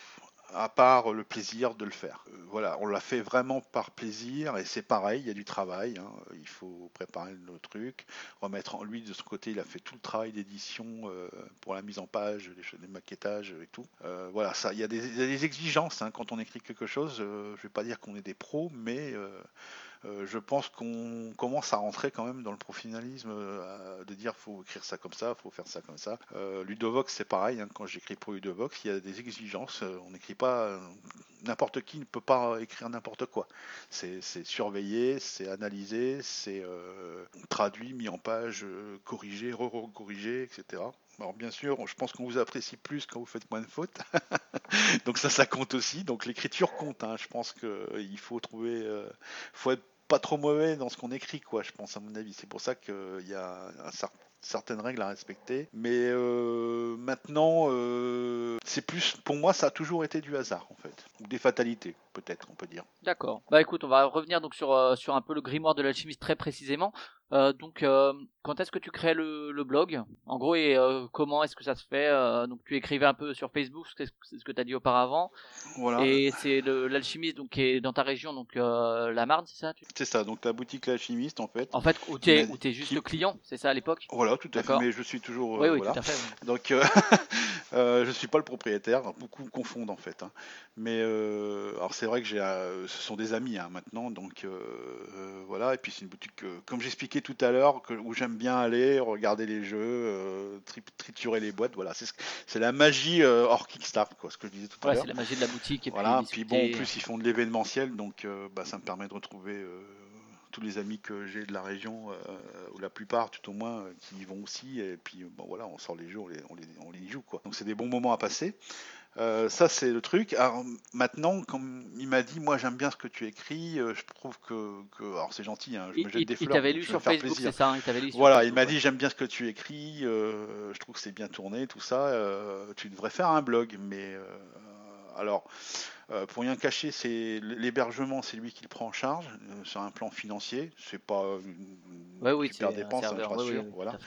À part le plaisir de le faire. Euh, voilà, on l'a fait vraiment par plaisir et c'est pareil, il y a du travail. hein. Il faut préparer le truc, remettre en lui de son côté, il a fait tout le travail d'édition euh, pour la mise en page, les, maquettages et tout. Euh, voilà, il y, a des exigences hein, quand on écrit quelque chose. euh, je vais pas dire qu'on est des pros, mais euh, je pense qu'on commence à rentrer quand même dans le professionnalisme, euh, de dire faut écrire ça comme ça, faut faire ça comme ça. Euh, Ludovox c'est pareil, hein, quand j'écris pour Ludovox, il y a des exigences. on n'écrit pas n'importe qui ne peut pas écrire n'importe quoi. C'est surveillé, c'est analysé, c'est traduit, mis en page, corrigé, re-corrigé, etc. Alors bien sûr, je pense qu'on vous apprécie plus quand vous faites moins de fautes. Donc ça, ça compte aussi. Donc l'écriture compte. hein. Je pense qu'il faut trouver, euh, faut être pas trop mauvais dans ce qu'on écrit, quoi. Je pense à mon avis. C'est pour ça qu'il y a certaines règles à respecter. Mais euh, maintenant, euh, c'est plus, pour moi, ça a toujours été du hasard, en fait, ou des fatalités, peut-être, on peut dire. D'accord. Bah écoute, on va revenir donc sur, euh, sur un peu le grimoire de l'alchimiste très précisément. Euh, donc, euh, quand est-ce que tu crées le, le blog? En gros, et euh, comment est-ce que ça se fait Donc, tu écrivais un peu sur Facebook, c'est ce que- tu as dit auparavant. Voilà. Et c'est le- l'alchimiste donc qui est dans ta région, donc la Marne, c'est ça C'est ça. Donc la boutique l'alchimiste, en fait. En fait, où tu es, t'es juste qui- client, c'est ça à l'époque? Voilà, tout à fait. Mais je suis toujours. Oui, oui, voilà. tout à fait. Donc, je suis pas le propriétaire. Beaucoup confondent en fait. hein. Mais alors c'est vrai que j'ai, ce sont des amis hein, maintenant. Donc voilà. Et puis c'est une boutique, comme tout à l'heure, que- où j'aime bien aller, regarder les jeux, euh, tri- triturer les boîtes. Voilà, c'est ce- c'est la magie euh, hors Kickstarter, quoi, ce que je disais tout à l'heure. c'est la magie de la boutique. Et Voilà, puis, puis bon, en plus ils font de l'événementiel, donc euh, bah, ça me permet de retrouver tous les amis que j'ai de la région, euh, ou la plupart tout au moins, euh, qui y vont aussi, et puis bon voilà, on sort les jeux, on les, on les, on les joue quoi. Donc c'est des bons moments à passer. Euh, ça c'est le truc. Alors maintenant, comme il m'a dit, moi j'aime bien ce que tu écris, euh, je trouve que, que- alors c'est gentil, hein, je Il, me jette il- des il fleurs, t'avait donc lu je vais sur Facebook, c'est ça hein, Il t'avait lu sur Voilà, il m'a ouais. dit j'aime bien ce que tu écris, euh, je trouve que c'est bien tourné, tout ça. tu devrais faire un blog, mais euh, alors euh, pour rien cacher, c'est l'hébergement, c'est lui qui le prend en charge euh, sur un plan financier. C'est pas une Ouais, oui, super un dépense, hein, je rassure. ouais, voilà.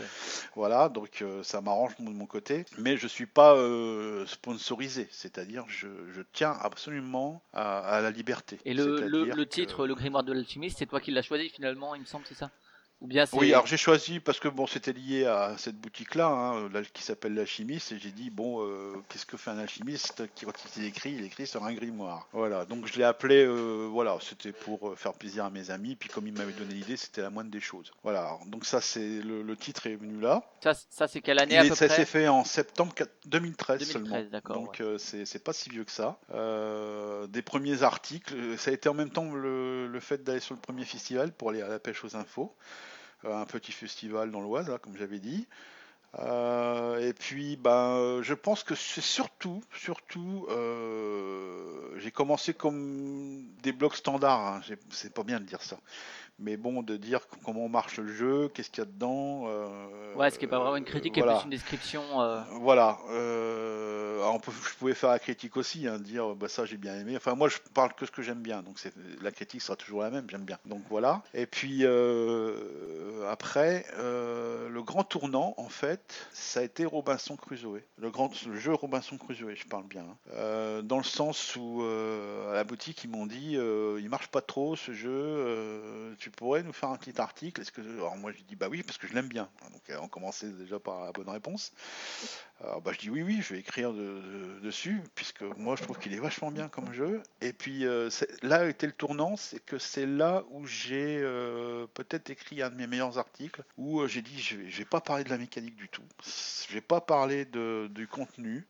Voilà, donc euh, ça m'arrange de mon côté, mais je suis pas euh, sponsorisé, c'est-à-dire je, je tiens absolument à, à la liberté. Et le, que- titre, le grimoire de l'alchimiste, c'est toi qui l'as choisi finalement, il me semble, c'est ça? Ou bien c'est. Oui, alors j'ai choisi parce que bon, c'était lié à cette boutique-là, hein, là, qui s'appelle l'alchimiste, et j'ai dit bon, euh, qu'est-ce que fait un alchimiste qui quand il écrit, il écrit sur un grimoire. Voilà, donc je l'ai appelé, euh, voilà, c'était pour euh, faire plaisir à mes amis, puis comme il m'avait donné l'idée, c'était la moindre des choses. Voilà, alors, donc ça c'est le, le titre est venu là. Ça, ça c'est quelle année Il à peu ça s'est fait en septembre 4 2013, 2013, seulement. d'accord, Donc euh, c'est pas si vieux que ça. Des premiers articles, ça a été en même temps le, le fait d'aller sur le premier festival pour aller à la pêche aux infos, un petit festival dans l'Oise, comme j'avais dit. Euh, et puis, ben, euh, je pense que c'est surtout, surtout, euh, j'ai commencé comme des blogs standards. hein. C'est pas bien de dire ça, mais bon, de dire comment marche le jeu, qu'est-ce qu'il y a dedans. euh, Ouais, ce qui est pas vraiment une critique, et voilà. plus une description. euh, Voilà. euh, alors peut- je pouvais faire la critique aussi, hein, dire bah ça j'ai bien aimé. Enfin moi je parle que ce que j'aime bien, donc la critique sera toujours la même, j'aime bien. Donc voilà. Et puis euh, après euh, le grand tournant en fait, ça a été Robinson Crusoe. Le grand le jeu Robinson Crusoe, je parle bien. hein. Euh, dans le sens où euh, à la boutique ils m'ont dit euh, il marche pas trop ce jeu, euh, tu tu pourrais nous faire un petit article alors moi je dis bah oui parce que je l'aime bien. Donc euh, on commençait déjà par la bonne réponse. Alors bah je dis oui oui, je vais écrire de- de- dessus puisque moi je trouve qu'il est vachement bien comme jeu. Et puis euh, là était le tournant, c'est que c'est là où j'ai euh, peut-être écrit un de mes meilleurs articles où euh, j'ai dit je vais, je vais pas parler de la mécanique du tout, je vais pas parler de, du contenu,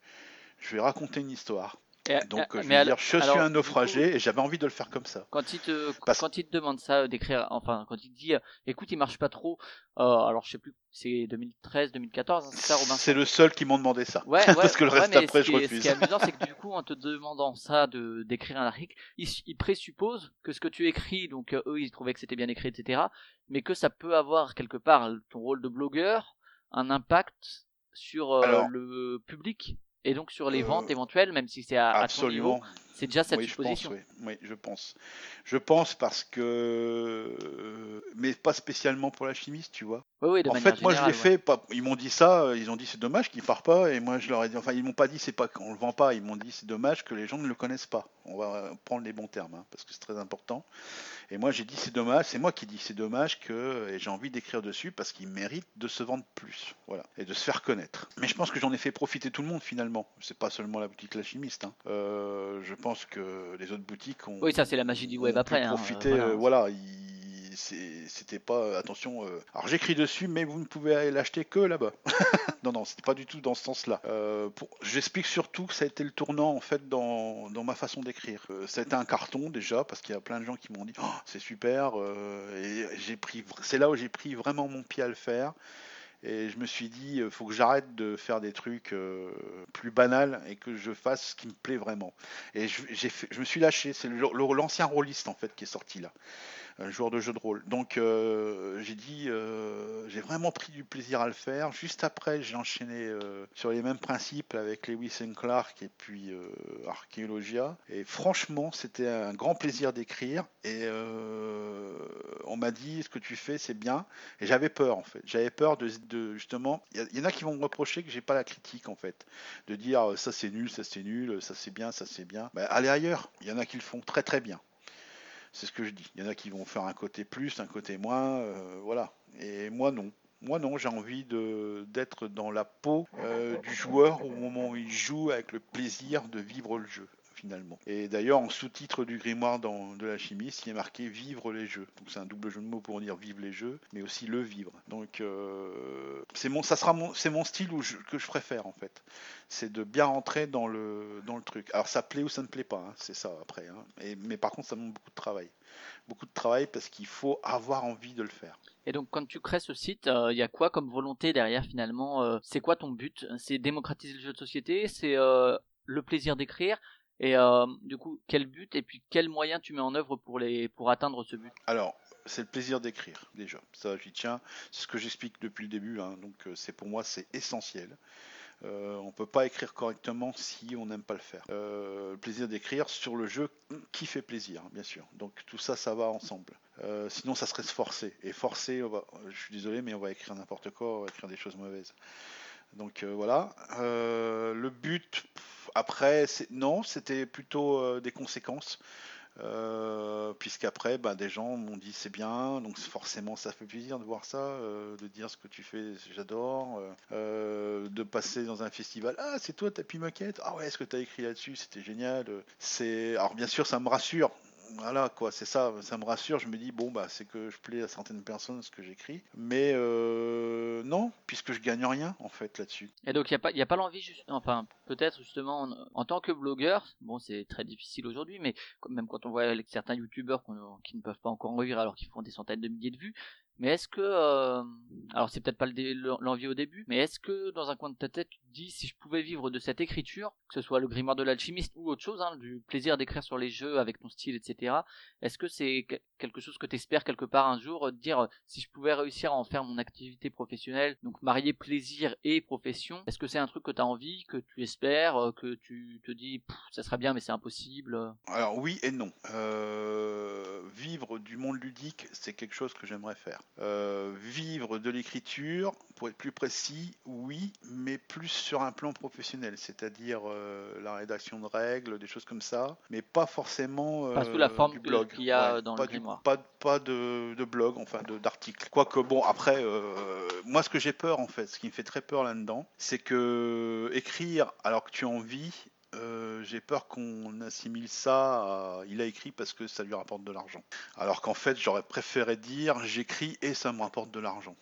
je vais raconter une histoire. Et- Donc euh, je mais dire je alors, suis un naufragé et j'avais envie de le faire comme ça. Quand il te Parce- quand il te demande ça euh, d'écrire, enfin quand il te dit, euh, écoute, il marche pas trop. euh, alors je sais plus, c'est 2013, 2014, hein, c'est ça, Robin? C'est le seul qui m'ont demandé ça. Ouais, ouais, Parce que le ouais, reste après, je refuse. Ce qui est amusant, c'est que du coup, en te demandant ça de d'écrire un article, ils, ils présupposent que ce que tu écris, donc euh, eux, ils trouvaient que c'était bien écrit, etc., mais que ça peut avoir quelque part ton rôle de blogueur un impact sur euh, Alors- le public et donc sur les Euh, ventes éventuelles, même si c'est à, à ton niveau. Absolument. C'est déjà cette oui, je pense, supposition. oui. Oui, je pense. Je pense parce que, euh, mais pas spécialement pour la chimiste, tu vois. Oui, oui, de en fait, moi, je l'ai ouais. fait. Pas... Ils m'ont dit ça. euh, Ils ont dit c'est dommage qu'il part pas. Et moi, je leur ai dit. Enfin, ils m'ont pas dit c'est pas qu'on le vend pas. Ils m'ont dit c'est dommage que les gens ne le connaissent pas. On va euh, prendre les bons termes hein, parce que c'est très important. Et moi, j'ai dit c'est dommage. C'est moi qui dis c'est dommage que et j'ai envie d'écrire dessus parce qu'il mérite de se vendre plus, voilà, et de se faire connaître. Mais je pense que j'en ai fait profiter tout le monde finalement. C'est pas seulement la boutique La Chimiste. hein. Euh, je pense que les autres boutiques ont. Oui, ça c'est la magie du web après. hein, profiter, euh, euh, voilà. voilà, il- c'est- c'était pas attention. euh, alors j'écris dessus, mais vous ne pouvez l'acheter que là-bas. non, non, c'était pas du tout dans ce sens-là. Euh, J'explique surtout que ça a été le tournant en fait dans, ma façon d'écrire. Euh, été un carton déjà parce qu'il y a plein de gens qui m'ont dit Oh, c'est super. euh, et j'ai pris, c'est là où j'ai pris vraiment mon pied à le faire. Et je me suis dit, il faut que j'arrête de faire des trucs euh, plus banals et que je fasse ce qui me plaît vraiment. Et je, je me suis lâché. C'est l'ancien rôliste en fait qui est sorti là, joueur de jeu de rôle. Donc euh, j'ai dit, euh, j'ai vraiment pris du plaisir à le faire. Juste après, j'ai enchaîné euh, sur les mêmes principes avec Lewis and Clark et puis Archaeologia. Et franchement, c'était un grand plaisir d'écrire. Et on m'a dit, ce que tu fais, c'est bien. Et j'avais peur en fait. J'avais peur de, justement. Il y, en a qui vont me reprocher que j'ai pas la critique en fait, de dire ça c'est nul, ça c'est nul, ça c'est bien, ça c'est bien. Bah, allez ailleurs. Il y en a qui le font très très bien. C'est ce que je dis. Il y en a qui vont faire un côté plus, un côté moins, euh, voilà. Et moi non. Moi non, j'ai envie d'être dans la peau euh, du joueur au moment où il joue avec le plaisir de vivre le jeu Et d'ailleurs en sous-titre du grimoire dans, de la chimiste, il est marqué vivre les jeux. Donc c'est un double jeu de mots pour dire vivre les jeux, mais aussi le vivre. Donc euh, c'est mon, mon, style que je préfère en fait. C'est de bien rentrer dans le truc. Alors ça plaît ou ça ne plaît pas, hein, c'est ça après. hein. Mais par contre ça demande beaucoup de travail, beaucoup de travail parce qu'il faut avoir envie de le faire. Et donc quand tu crées ce site, euh, il y a quoi comme volonté derrière finalement euh, C'est quoi ton but? C'est démocratiser le jeu de société? C'est le plaisir d'écrire? Et euh, du coup, quel but et puis quels moyens tu mets en œuvre pour les pour atteindre ce but? Alors, c'est le plaisir d'écrire déjà. Ça, j'y tiens. C'est ce que j'explique depuis le début. hein. Donc, euh, c'est pour moi, c'est essentiel. Euh, on peut pas écrire correctement si on n'aime pas le faire. Le plaisir d'écrire sur le jeu qui fait plaisir, bien sûr. Donc tout ça, ça va ensemble. Sinon, ça serait se forcer. Et forcer, je suis désolé, mais on va écrire n'importe quoi, on va écrire des choses mauvaises. Donc voilà. Le but, après, non, c'était plutôt euh, des conséquences. Euh, puisqu'après, bah, des gens m'ont dit c'est bien, donc forcément ça fait plaisir de voir ça, euh, de dire ce que tu fais, j'adore, de passer dans un festival, ah c'est toi Tapis Moquette, ah ouais, ce que tu as écrit là-dessus, c'était génial. C'est, alors bien sûr ça me rassure, voilà quoi, c'est ça, ça me rassure. Je me dis bon bah c'est que je plais à certaines personnes ce que j'écris, mais euh, non, puisque je gagne rien en fait là-dessus. Et donc il y a pas pas l'envie enfin peut-être justement en, tant que blogueur, bon c'est très difficile aujourd'hui mais même quand on voit certains youtubeurs qui ne peuvent pas encore en alors qu'ils font des centaines de milliers de vues, mais est-ce que euh, alors c'est peut-être pas l'envie au début, mais est-ce que dans un coin de ta tête tu te dis si je pouvais vivre de cette écriture, que ce soit le grimoire de l'alchimiste ou autre chose, hein, du plaisir d'écrire sur les jeux avec ton style, etc. Est-ce que c'est que- quelque chose que tu espères quelque part un jour, euh, de dire euh, si je pouvais réussir à en faire mon activité professionnelle, donc marier plaisir et profession, est-ce que c'est un truc que tu as envie, que tu espères, euh, que tu te dis ça serait bien mais c'est impossible Alors oui et non. Euh, vivre du monde ludique, c'est quelque chose que j'aimerais faire. Euh, vivre de l'écriture, pour être plus précis, oui, mais plus sur un plan professionnel, c'est-à-dire euh, la rédaction de règles, des choses comme ça, mais pas forcément Pas sous la euh, forme du blog. qu'il y a dans le pas du- grimoire. pas, pas de, de blog, enfin d'article. Quoique, bon, après, euh, moi ce que j'ai peur en fait, ce qui me fait très peur là-dedans, c'est que écrire alors que tu en vis, euh, j'ai peur qu'on assimile ça à il a écrit parce que ça lui rapporte de l'argent. Alors qu'en fait, j'aurais préféré dire j'écris et ça me rapporte de l'argent.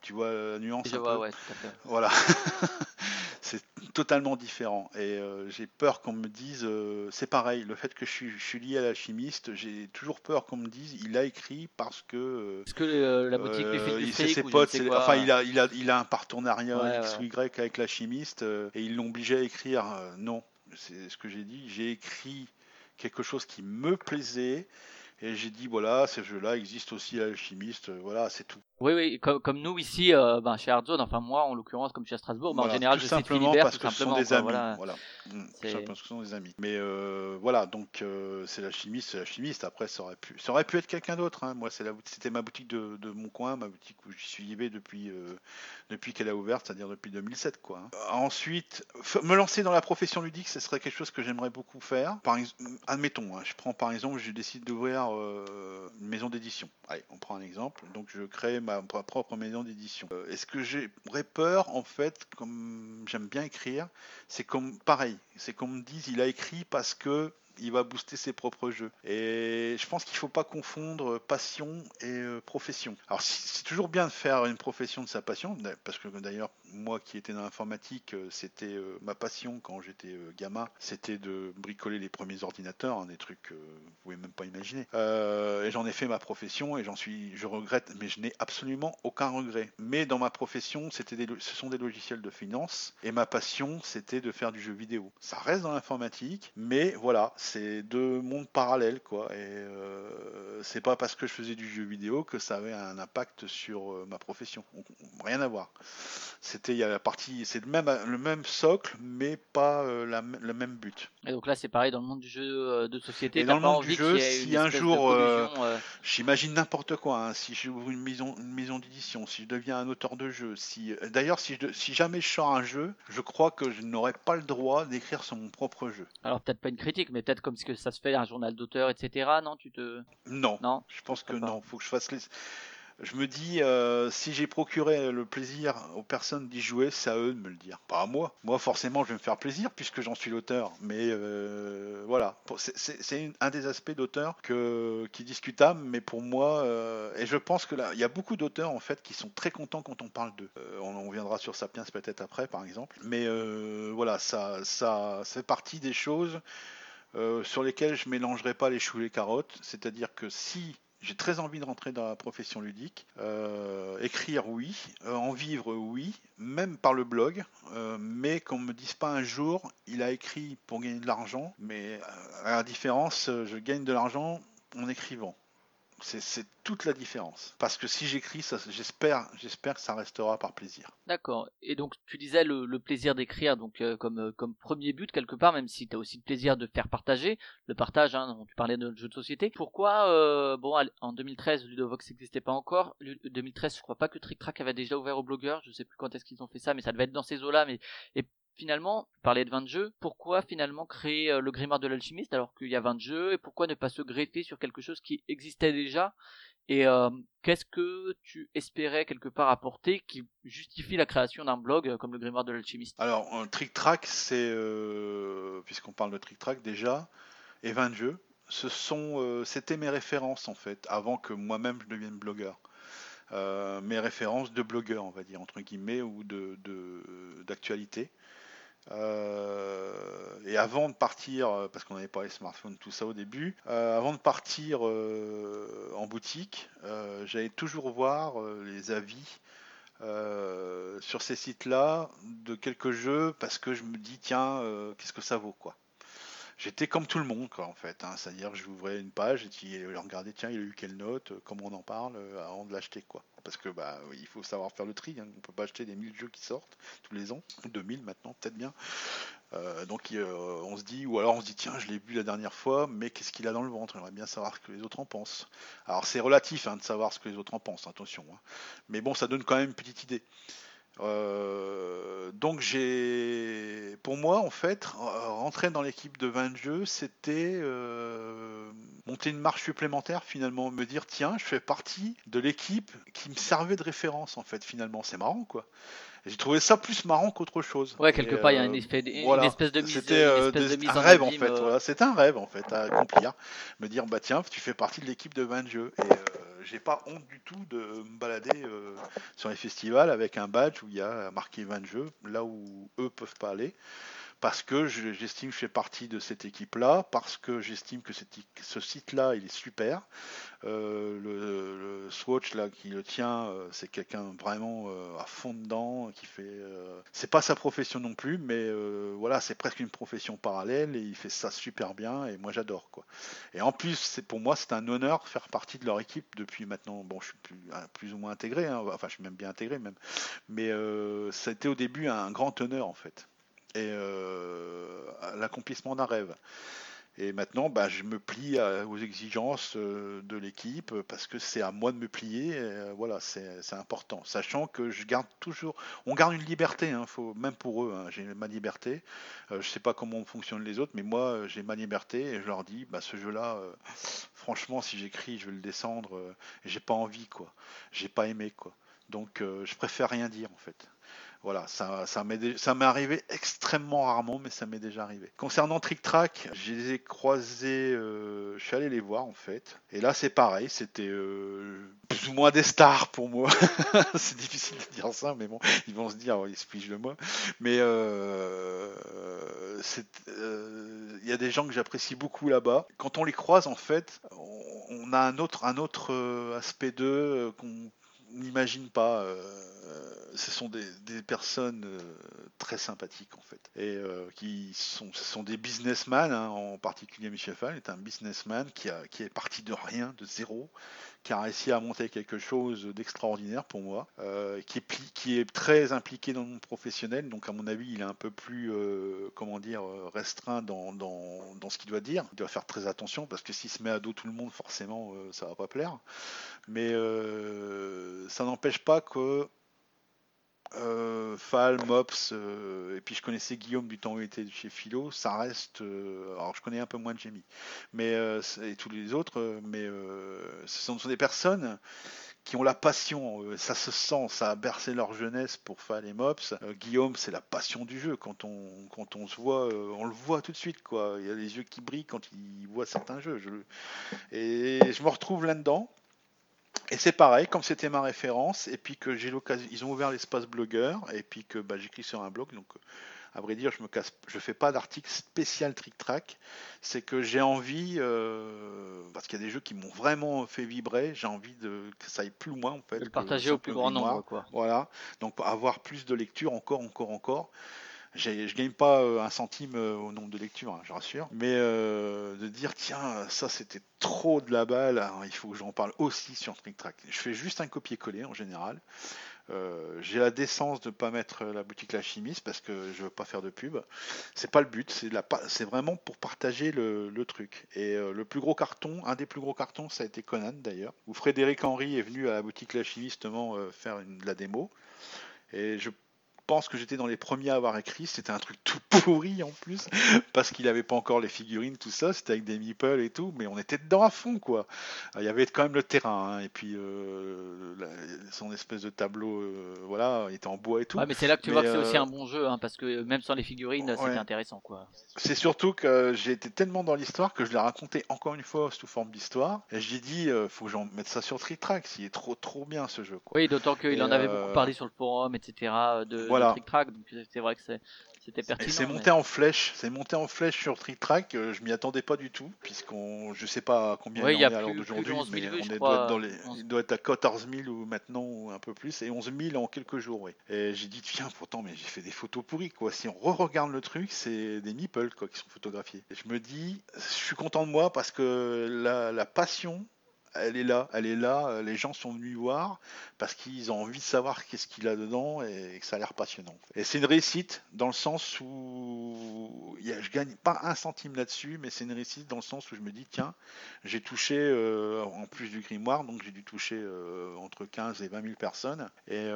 Tu vois la nuance Je un vois, peu ouais, tout à fait. Voilà. c'est totalement différent. Et euh, j'ai peur qu'on me dise, euh, c'est pareil, le fait que je suis, je suis lié à l'alchimiste, j'ai toujours peur qu'on me dise, il a écrit parce que... euh, Est-ce que euh, la boutique lui fait euh, ses potes, quoi, enfin euh, il a, il a, il a un partenariat Ouais, X ouais. ou Y avec l'alchimiste euh, et ils l'ont obligé à écrire. euh, non, c'est ce que j'ai dit. J'ai écrit quelque chose qui me plaisait et j'ai dit voilà, ce jeu-là existe aussi à l'alchimiste. euh, Voilà, c'est tout. Oui, oui, comme, comme nous ici, euh, ben, chez Hardzone, enfin moi en l'occurrence, comme je suis à Strasbourg, ben, en Voilà, général tout je simplement parce tout que ce sont des quoi, amis. voilà. Voilà, Mm, simplement parce que ce sont des amis. Mais euh, voilà, donc euh, c'est la chimiste, c'est la chimiste. Après, ça aurait pu, ça aurait pu être quelqu'un d'autre. hein. Moi, c'est la- c'était ma boutique de, de mon coin, ma boutique où j'y suis arrivé depuis depuis qu'elle a ouvert, c'est-à-dire depuis 2007, quoi. hein. Ensuite, f- me lancer dans la profession ludique, ce serait quelque chose que j'aimerais beaucoup faire. Par ex- admettons, hein, je prends par exemple, je décide d'ouvrir euh, une maison d'édition. Allez, on prend un exemple. Donc, je crée ma, propre maison d'édition. Euh, Est-ce que j'aurais peur, en fait, comme j'aime bien écrire, c'est comme pareil, c'est qu'on me dise il a écrit parce que il va booster ses propres jeux. Et je pense qu'il faut pas confondre passion et euh, profession. Alors c'est toujours bien de faire une profession de sa passion, parce que d'ailleurs moi qui étais dans l'informatique, euh, c'était euh, ma passion quand j'étais euh, gamin, c'était de bricoler les premiers ordinateurs, hein, des trucs que vous pouvez même pas imaginer. Euh, et j'en ai fait ma profession et j'en suis, je regrette, mais je n'ai absolument aucun regret. Mais dans ma profession, c'était ce sont des logiciels de finance et ma passion, c'était de faire du jeu vidéo. Ça reste dans l'informatique, mais voilà, c'est deux mondes parallèles, quoi. Et c'est pas parce que je faisais du jeu vidéo que ça avait un impact sur ma profession. On- on- rien à voir. C'était il y a la partie, c'est le même le même socle, mais pas euh, la le même but. Et donc là c'est pareil dans le monde du jeu euh, de société. Et dans le monde du jeu, si un jour, euh, J'imagine n'importe quoi. hein. Si j'ouvre une maison, une maison d'édition, si je deviens un auteur de jeu, si d'ailleurs si, je de- si jamais je sors un jeu, je crois que je n'aurai pas le droit d'écrire sur mon propre jeu. Alors peut-être pas une critique, mais peut-être comme ce que ça se fait un journal d'auteur, etc. Non, tu te, Non, non. je pense que pas non. Faut que je fasse les. Je me dis, euh, si j'ai procuré le plaisir aux personnes d'y jouer, c'est à eux de me le dire, pas à moi. Moi, forcément, je vais me faire plaisir puisque j'en suis l'auteur. Mais euh, voilà, c'est- c'est c'est un des aspects d'auteur qui est discutable, mais pour moi, euh, et je pense que il y a beaucoup d'auteurs en fait qui sont très contents quand on parle d'eux. On, viendra sur Sapiens peut-être après, par exemple. Mais voilà, ça, ça, fait partie des choses sur lesquelles je mélangerai pas les choux et les carottes. C'est-à-dire que si j'ai très envie de rentrer dans la profession ludique, euh, écrire oui, euh, en vivre oui, même par le blog, euh, mais qu'on me dise pas un jour il a écrit pour gagner de l'argent, mais à la différence, je gagne de l'argent en écrivant. C'est toute la différence. Parce que si j'écris, j'espère, j'espère que ça restera par plaisir. D'accord. Et donc tu disais le, plaisir d'écrire, donc euh, comme euh, comme premier but quelque part, même si tu as aussi le plaisir de faire partager, le partage. Hein, dont tu parlais de jeu de société. Pourquoi euh, bon l- en 2013 Ludovox n'existait pas encore. Lu- 2013, je crois pas que Trick Track avait déjà ouvert aux blogueurs. Je sais plus quand est-ce qu'ils ont fait ça, mais ça devait être dans ces eaux-là. Mais finalement, parlais de 20 jeux. Pourquoi finalement créer euh, le grimoire de l'alchimiste alors qu'il y a 20 jeux et pourquoi ne pas se greffer sur quelque chose qui existait déjà? Et euh, qu'est-ce que tu espérais quelque part apporter qui justifie la création d'un blog euh, comme le grimoire de l'alchimiste? Alors, un Trick Track, c'est, puisqu'on parle de Trick Track déjà, et 20 jeux, ce sont, c'était mes références en fait, avant que moi-même je devienne blogueur. Mes références de blogueur, on va dire, entre guillemets, ou de- d'actualité. Euh, et avant de partir, euh, parce qu'on n'avait pas les smartphones, tout ça au début, euh, avant de partir en boutique, j'allais toujours voir les avis sur ces sites-là de quelques jeux parce que je me dis tiens qu'est-ce que ça vaut quoi. J'étais comme tout le monde, quoi, en fait. hein. C'est-à-dire j'ouvrais une page et je regardais, tiens, il a eu quelle note, euh, comment on en parle, euh, avant de l'acheter, quoi. Parce que bah, il faut savoir faire le tri. Hein. On peut pas acheter des 1000 jeux qui sortent tous les ans, ou 2000 maintenant, peut-être bien. Euh, donc euh, on se dit, ou alors on se dit, tiens, je l'ai vu la dernière fois, mais qu'est-ce qu'il a dans le ventre? J'aimerais bien savoir ce que les autres en pensent. Alors c'est relatif hein, de savoir ce que les autres en pensent, attention. hein. Mais bon, ça donne quand même une petite idée. Euh, donc j'ai, pour moi en fait, rentrer dans l'équipe de 20 jeux, c'était euh, monter une marche supplémentaire finalement, me dire tiens, je fais partie de l'équipe qui me servait de référence en fait finalement, c'est marrant quoi. J'ai trouvé ça plus marrant qu'autre chose. Ouais, quelque Et, part, il y a euh, une, espèce de- une voilà. espèce de mise, C'était euh, un rêve en fait. Voilà, c'était un rêve en fait à accomplir. Me dire bah tiens, tu fais partie de l'équipe de 20 jeux. Et j'ai pas honte du tout de me balader euh, sur les festivals avec un badge où il y a marqué 20 jeux, là où eux peuvent pas aller. Parce que je- j'estime que je fais partie de cette équipe-là, parce que j'estime que ce site-là, il est super. Euh, le, le Swatch là qui le tient, euh, c'est quelqu'un vraiment euh, à fond dedans, qui fait. euh, c'est pas sa profession non plus, mais voilà, c'est presque une profession parallèle et il fait ça super bien et moi j'adore quoi. Et en plus, pour moi c'est un honneur faire partie de leur équipe depuis maintenant. Bon, je suis plus, ou moins intégré, hein, enfin je suis même bien intégré même, mais ça a été au début un grand honneur en fait et euh, l'accomplissement d'un rêve. Et maintenant, bah, je me plie aux exigences euh, de l'équipe parce que c'est à moi de me plier. euh, voilà, c'est important. Sachant que je garde toujours, on garde une liberté, hein, faut, même pour eux. hein, j'ai ma liberté. Euh, je sais pas comment fonctionnent les autres, mais moi, j'ai ma liberté et je leur dis, bah, ce jeu-là, franchement, si j'écris, je vais le descendre. euh, j'ai pas envie, quoi. J'ai pas aimé, quoi. Donc, je préfère rien dire, en fait. Voilà, ça, ça m'est arrivé extrêmement rarement, mais ça m'est déjà arrivé. Concernant Trick Track, je les ai croisés, euh, je suis allé les voir en fait. Et là, c'est pareil, c'était euh, plus ou moins des stars pour moi. c'est difficile de dire ça, mais bon, ils vont se dire, oh, ils se fichent de moi. Mais euh, il y a des gens que j'apprécie beaucoup là-bas. Quand on les croise, en fait, on, a un autre, un autre aspect d'eux qu'on n'imagine pas. euh, ce sont des, personnes euh, très sympathiques en fait et euh, qui sont ce sont des businessmen hein, en particulier Michel Fall est un businessman qui a qui est parti de rien de zéro qui a réussi à monter quelque chose d'extraordinaire pour moi euh, qui est qui est très impliqué dans le professionnel. Donc à mon avis il est un peu plus euh, comment dire euh, restreint dans, dans, dans ce qu'il doit dire. Il doit faire très attention parce que s'il se met à dos tout le monde forcément euh, ça va pas plaire. Mais ça n'empêche pas que euh, Mops, euh, et puis je connaissais Guillaume du temps où il était chez Philo, ça reste. euh, alors je connais un peu moins de Jamie, mais euh, et tous les autres, mais ce sont, des personnes qui ont la passion, ça se sent, ça a bercé leur jeunesse pour Fall et Mops. Guillaume, c'est la passion du jeu. Quand on, quand on se voit, on le voit tout de suite, quoi. Il y a les yeux qui brillent quand il voit certains jeux. Et je me retrouve là-dedans. Et c'est pareil, comme c'était ma référence, et puis que j'ai l'occasion, ils ont ouvert l'espace blogueur, et puis que bah, j'écris sur un blog, donc à vrai dire, je me casse, je fais pas d'article spécial Trick Track, c'est que j'ai envie, euh, parce qu'il y a des jeux qui m'ont vraiment fait vibrer, j'ai envie de que ça aille plus loin en fait. de le partager au plus grand nombre, quoi. Voilà, donc avoir plus de lectures, encore, encore, encore. Je gagne pas euh, un centime euh, au nombre de lectures, hein, je rassure, mais euh, de dire tiens, ça c'était trop de la balle, alors il faut que j'en parle aussi sur Trick Track. Je fais juste un copier-coller en général. J'ai la décence de pas mettre la boutique La Chimiste parce que je veux pas faire de pub. C'est pas le but, c'est vraiment pour partager le, truc. Et le plus gros carton, un des plus gros cartons, ça a été Conan d'ailleurs, où Frédéric Henry est venu à la boutique La Chimiste justement faire de la démo. Et je pense que j'étais dans les premiers à avoir écrit. C'était un truc tout pourri en plus, parce qu'il avait pas encore les figurines, tout ça. C'était avec des meeples et tout, mais on était dedans à fond, quoi. Il y avait quand même le terrain, hein, et puis euh, la- son espèce de tableau, euh, voilà, il était en bois et tout. Ouais, mais c'est là que tu Mais, vois que c'est aussi euh, un bon jeu, hein, parce que même sans les figurines, Ouais. c'était intéressant, quoi. C'est surtout que j'ai été tellement dans l'histoire que je l'ai raconté encore une fois sous forme d'histoire. Et j'ai dit, faut que j'en mette ça sur Trick Track, s'il est trop trop bien ce jeu. Quoi. Oui, d'autant qu'il en avait beaucoup parlé sur le forum, etc. De, Voilà. Trick Track, donc c'est vrai que c'était Et pertinent. c'est mais- monté en flèche, c'est monté en flèche sur Trick Track, euh, je m'y attendais pas du tout, puisqu'on, je sais pas combien Ouais, il y en a à l'heure plus- de d'aujourd'hui, 11 000 mais vues, on est, doit être dans les, 11 il doit être à 14 000 ou maintenant ou un peu plus, et 11 000 en quelques jours, oui. Et j'ai dit, tiens, pourtant, mais j'ai fait des photos pourries, quoi. Si on re-regarde le truc, c'est des nipples, quoi, qui sont photographiés. Et je me dis, je suis content de moi parce que la, la passion, elle est là, elle est là, euh, les gens sont venus voir parce qu'ils ont envie de savoir qu'est-ce qu'il a dedans et que ça a l'air passionnant. Et c'est une réussite dans le sens où y a- je gagne pas un centime là-dessus, mais c'est une réussite dans le sens où je me dis tiens, j'ai touché euh, en plus du grimoire, donc j'ai dû toucher euh, entre 15 et 20 000 personnes et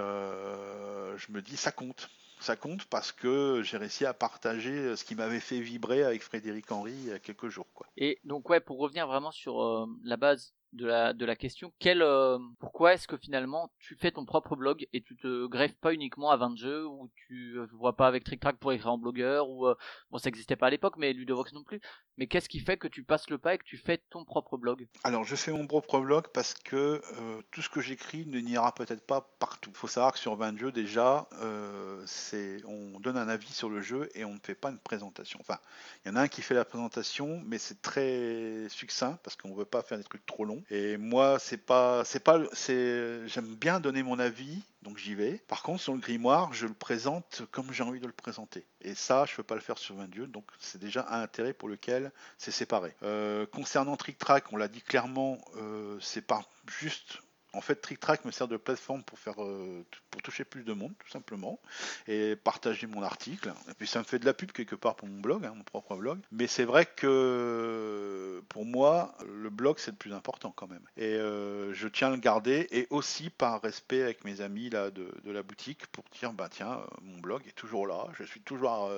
je me dis ça compte. Ça compte parce que j'ai réussi à partager ce qui m'avait fait vibrer avec Frédéric Henry il y a quelques jours. Et donc ouais, pour revenir vraiment sur la base de la, de la question, quel, euh, pourquoi est-ce que finalement tu fais ton propre blog et tu te greffes pas uniquement à 20 jeux ou tu euh, vois pas avec Trick Track pour écrire en blogueur ou euh, bon ça existait pas à l'époque mais Ludovox non plus. Mais qu'est-ce qui fait que tu passes le pas et que tu fais ton propre blog? Alors, je fais mon propre blog parce que euh, tout ce que j'écris ne n'ira peut-être pas partout. Faut savoir que sur 20 jeux, déjà, euh, c'est, on donne un avis sur le jeu et on ne fait pas une présentation. Enfin, il y en a un qui fait la présentation, mais c'est très succinct parce qu'on veut pas faire des trucs trop longs. Et moi, c'est pas, c'est pas, c'est, j'aime bien donner mon avis, donc j'y vais. Par contre, sur le grimoire, je le présente comme j'ai envie de le présenter. Et ça, je peux pas le faire sur 20 jeux, donc c'est déjà un intérêt pour lequel c'est séparé. Euh, concernant Trick Track, on l'a dit clairement, euh, c'est pas juste. En fait, Trick Track me sert de plateforme pour faire, euh, pour toucher plus de monde, tout simplement, et partager mon article. Et puis ça me fait de la pub quelque part pour mon blog, hein, mon propre blog. Mais c'est vrai que pour moi, le blog c'est le plus important quand même. Et euh, je tiens à le garder, et aussi par respect avec mes amis là de, la boutique pour dire, bah tiens, euh, mon blog est toujours là, je suis toujours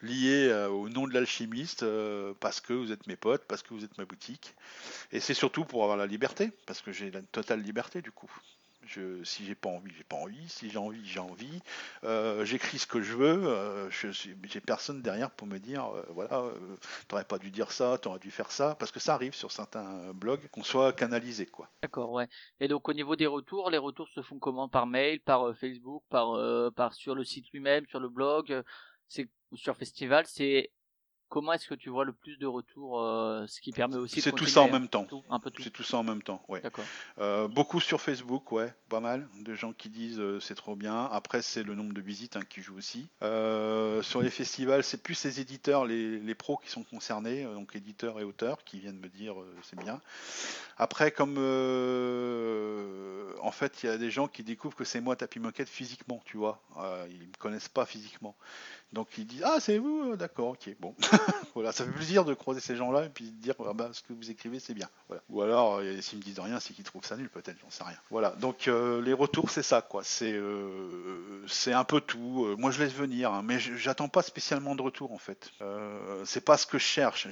lié au nom de l'alchimiste parce que vous êtes mes potes, parce que vous êtes ma boutique. Et c'est surtout pour avoir la liberté, parce que j'ai la totale liberté du coup. Je, si j'ai pas envie, j'ai pas envie. Si j'ai envie, j'ai envie. Euh, J'écris ce que je veux. Euh, j'ai personne derrière pour me dire, euh, voilà, euh, t'aurais pas dû dire ça, t'aurais dû faire ça, parce que ça arrive sur certains blogs qu'on soit canalisé, quoi. D'accord, ouais. Et donc au niveau des retours, les retours se font comment? Par mail, par Facebook, par par sur le site lui-même, sur le blog, c'est sur festival, c'est comment est-ce que tu vois le plus de retours, euh, ce qui permet aussi de C'est tout ça en même temps. tout, un peu tout. C'est tout ça en même temps, ouais. D'accord. Euh, beaucoup sur Facebook, ouais, pas mal de gens qui disent euh, c'est trop bien. Après, c'est le nombre de visites hein, qui joue aussi. Euh, sur les festivals, c'est plus les éditeurs, les, les pros qui sont concernés, donc éditeurs et auteurs, qui viennent me dire c'est bien. Après, comme en fait, il y a des gens qui découvrent que c'est moi Tapis Moquette physiquement, tu vois. Ils me connaissent pas physiquement. Donc ils disent ah c'est vous, euh, d'accord, ok, bon. voilà, ça fait plaisir de croiser ces gens-là et puis de dire ah bah, ce que vous écrivez c'est bien. Voilà. Ou alors euh, s'ils me disent rien, c'est qu'ils trouvent ça nul peut-être, j'en sais rien. Voilà. Donc euh, les retours c'est ça quoi. C'est euh, c'est un peu tout. Moi je laisse venir, hein, mais j'attends pas spécialement de retour en fait. C'est pas ce que je cherche.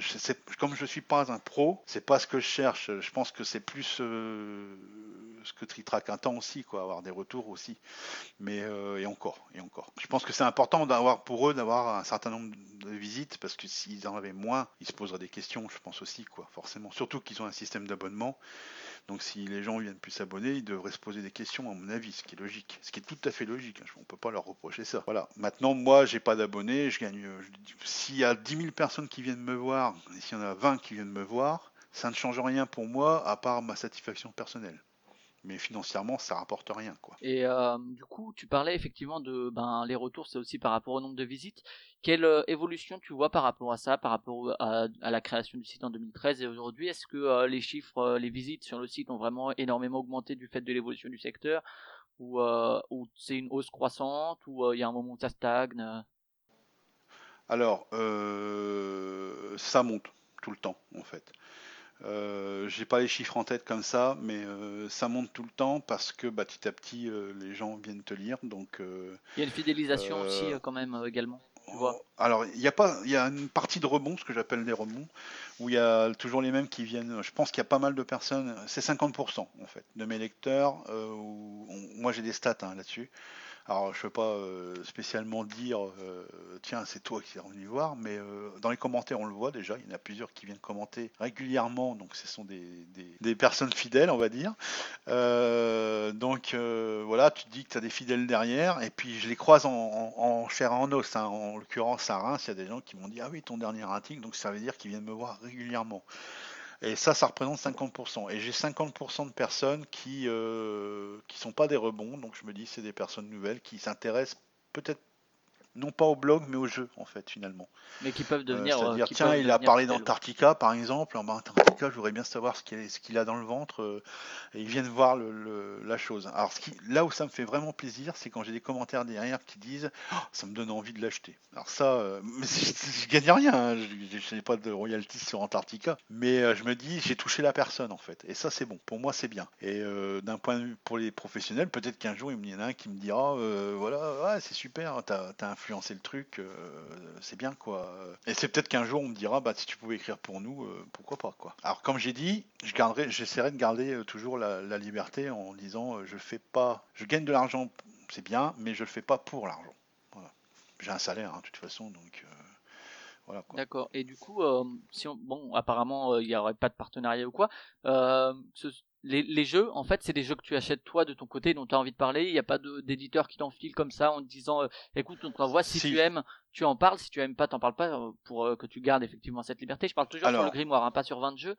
Comme je suis pas un pro, c'est pas ce que je cherche. Je pense que c'est plus ce que Tritrack attend aussi quoi, avoir des retours aussi. Mais euh, et encore, et encore. Je pense que c'est important d'avoir pour eux d'avoir un certain nombre de visites parce que s'ils en avaient moins, ils se poseraient des questions, je pense aussi quoi, forcément. Surtout qu'ils ont un système d'abonnement. Donc si les gens viennent plus s'abonner, ils devraient se poser des questions à mon avis, ce qui est logique, ce qui est tout à fait logique. hein. On peut pas leur reprocher ça. Voilà. Maintenant, moi, j'ai pas d'abonnés, je gagne. euh, S'il y a 10 000 personnes qui viennent me voir, et s'il y en a 20 qui viennent me voir, ça ne change rien pour moi à part ma satisfaction personnelle. Mais financièrement, ça rapporte rien, quoi. Et euh, du coup, tu parlais effectivement de ben les retours, c'est aussi par rapport au nombre de visites. Quelle euh, évolution tu vois par rapport à ça, par rapport à, à la création du site en 2013 et aujourd'hui Est-ce que euh, les chiffres, les visites sur le site ont vraiment énormément augmenté du fait de l'évolution du secteur, ou ou c'est une hausse croissante, ou il y a un moment où ça stagne Alors, ça monte tout le temps, en fait. Euh, j'ai pas les chiffres en tête comme ça, mais euh, ça monte tout le temps parce que bah, petit à petit, euh, les gens viennent te lire. Donc, Il y a une fidélisation aussi quand même également. Tu vois. alors, il y a pas, il y a une partie de rebond, ce que j'appelle des rebonds, où il y a toujours les mêmes qui viennent. Je pense qu'il y a pas mal de personnes. C'est 50% en fait de mes lecteurs. où on- moi, j'ai des stats hein, là-dessus. Alors, je ne veux pas euh, spécialement dire, euh, tiens, c'est toi qui es revenu voir, mais euh, dans les commentaires, on le voit déjà. Il y en a plusieurs qui viennent commenter régulièrement, donc ce sont des, des- personnes fidèles, on va dire. Donc, voilà, tu te dis que tu as des fidèles derrière, et puis je les croise en, en- en chair et en os. hein. En l'occurrence, à Reims, il y a des gens qui m'ont dit, ah oui, ton dernier article, donc ça veut dire qu'ils viennent me voir régulièrement. Et ça, ça représente 50%. Et j'ai 50% de personnes qui euh, qui sont pas des rebonds, donc je me dis c'est des personnes nouvelles qui s'intéressent peut-être non pas au blog mais au jeu en fait finalement. Mais qui peuvent Euh, devenir. euh, qui tiens il a parlé d'Antarctica par exemple, en Antarctica je voudrais bien savoir ce qu'il ce qu'il a dans le ventre euh, et ils viennent voir le- le- la chose. Alors ce qui, là où ça me fait vraiment plaisir c'est quand j'ai des commentaires derrière qui disent Oh, ça me donne envie de l'acheter. Alors ça, euh, mais je, je gagne rien, hein, je je n'ai pas de royalties sur Antarctica, mais euh, je me dis j'ai touché la personne en fait, et ça c'est bon, pour moi c'est bien. Et d'un point de vue pour les professionnels, peut-être qu'un jour il y en a un qui me dira voilà, ouais, c'est super, t'as as le truc, euh, c'est bien quoi. Et c'est peut-être qu'un jour on me dira bah si tu pouvais écrire pour nous, euh, pourquoi pas quoi. Alors comme j'ai dit, je garderai, j'essaierai de garder euh, toujours la, liberté en disant je fais pas, je gagne de l'argent, c'est bien, mais je le fais pas pour l'argent. J'ai un salaire hein, de toute façon, donc voilà. D'accord. Et du coup, si on... bon, apparemment, il n'y aurait pas de partenariat ou quoi. Les, les jeux, en fait, c'est des jeux que tu achètes toi de ton côté, dont tu as envie de parler. Il n'y a pas d'éditeur qui t'enfile comme ça en te disant, euh, écoute, on t'envoie, si, Si. tu aimes, tu en parles, si tu aimes pas, t'en parles pas, euh, pour euh, que tu gardes effectivement cette liberté. Je parle toujours sur Alors. le grimoire, hein, pas sur 20 jeux.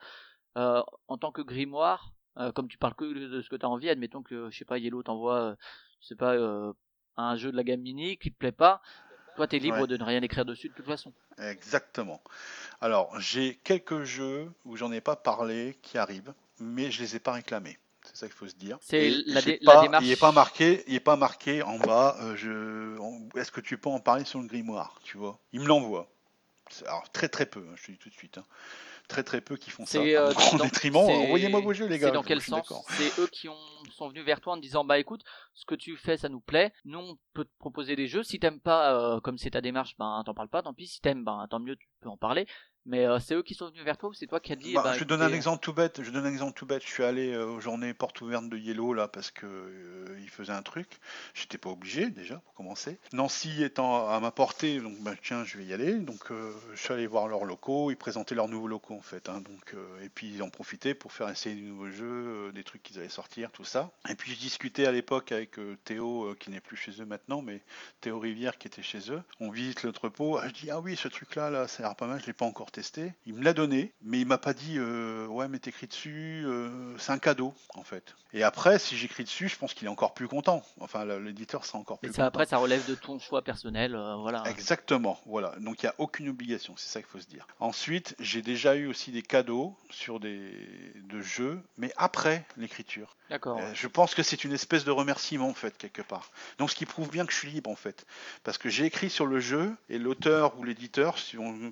Euh, en tant que grimoire, comme tu parles que de ce que tu as envie, admettons que, je sais pas, Yellow t'envoie, je sais pas, un jeu de la gamme mini qui te plaît pas. Toi, t'es libre Ouais. de ne rien écrire dessus de toute façon. Exactement. Alors, j'ai quelques jeux où j'en ai pas parlé qui arrivent, mais je les ai pas réclamés. C'est ça qu'il faut se dire. C'est la la pas- démarche- Il n'est pas marqué, il est pas marqué en bas. euh, je, en- Est-ce que tu peux en parler sur le grimoire Tu vois? Il me l'envoie. Alors très très peu. hein, je te dis tout de suite. hein. Très très peu qui font ça. Euh, dans- détriment. Envoyez-moi vos jeux, les gars. C'est dans quel sens? C'est eux qui ont, sont venus vers toi en disant bah écoute, ce que tu fais ça nous plaît, nous on peut te proposer des jeux. Si t'aimes pas, euh, comme c'est ta démarche, ben t'en parles pas, tant pis. Si t'aimes, ben tant mieux, tu peux en parler. Mais euh, c'est eux qui sont venus vers toi ou c'est toi qui as dit Bah, bah, je donne un écoutez, exemple tout bête. Je donne un exemple tout bête. Je suis allé euh, aux journées portes ouvertes de Yellow là parce que euh, il faisait un truc. J'étais pas obligé déjà pour commencer. Nancy étant à ma portée, donc bah, tiens, je vais y aller. Donc euh, je suis allé voir leurs locaux. Ils présentaient leurs nouveaux locaux en fait. hein. donc et puis ils en profitaient pour faire essayer des nouveaux jeux, des trucs qu'ils allaient sortir, tout ça. Et puis je discutais à l'époque avec Théo qui n'est plus chez eux maintenant, mais Théo Rivière qui était chez eux. On visite l'entrepôt. Ah, je dis ah oui, ce truc là, là, ça a l'air pas mal. Je l'ai pas encore testé. Il me l'a donné, mais il m'a pas dit euh, ouais mais t'écris dessus, euh, c'est un cadeau en fait. Et après, si j'écris dessus, je pense qu'il est encore plus content. Enfin, l'éditeur sera encore plus ça content. après ça relève de ton choix personnel, euh, voilà. Exactement, voilà. Donc il n'y a aucune obligation, c'est ça qu'il faut se dire. Ensuite, j'ai déjà eu aussi des cadeaux sur des de jeux, mais après l'écriture. D'accord. Je pense que c'est une espèce de remerciement en fait quelque part. Donc ce qui prouve bien que je suis libre en fait, parce que j'ai écrit sur le jeu et l'auteur ou l'éditeur,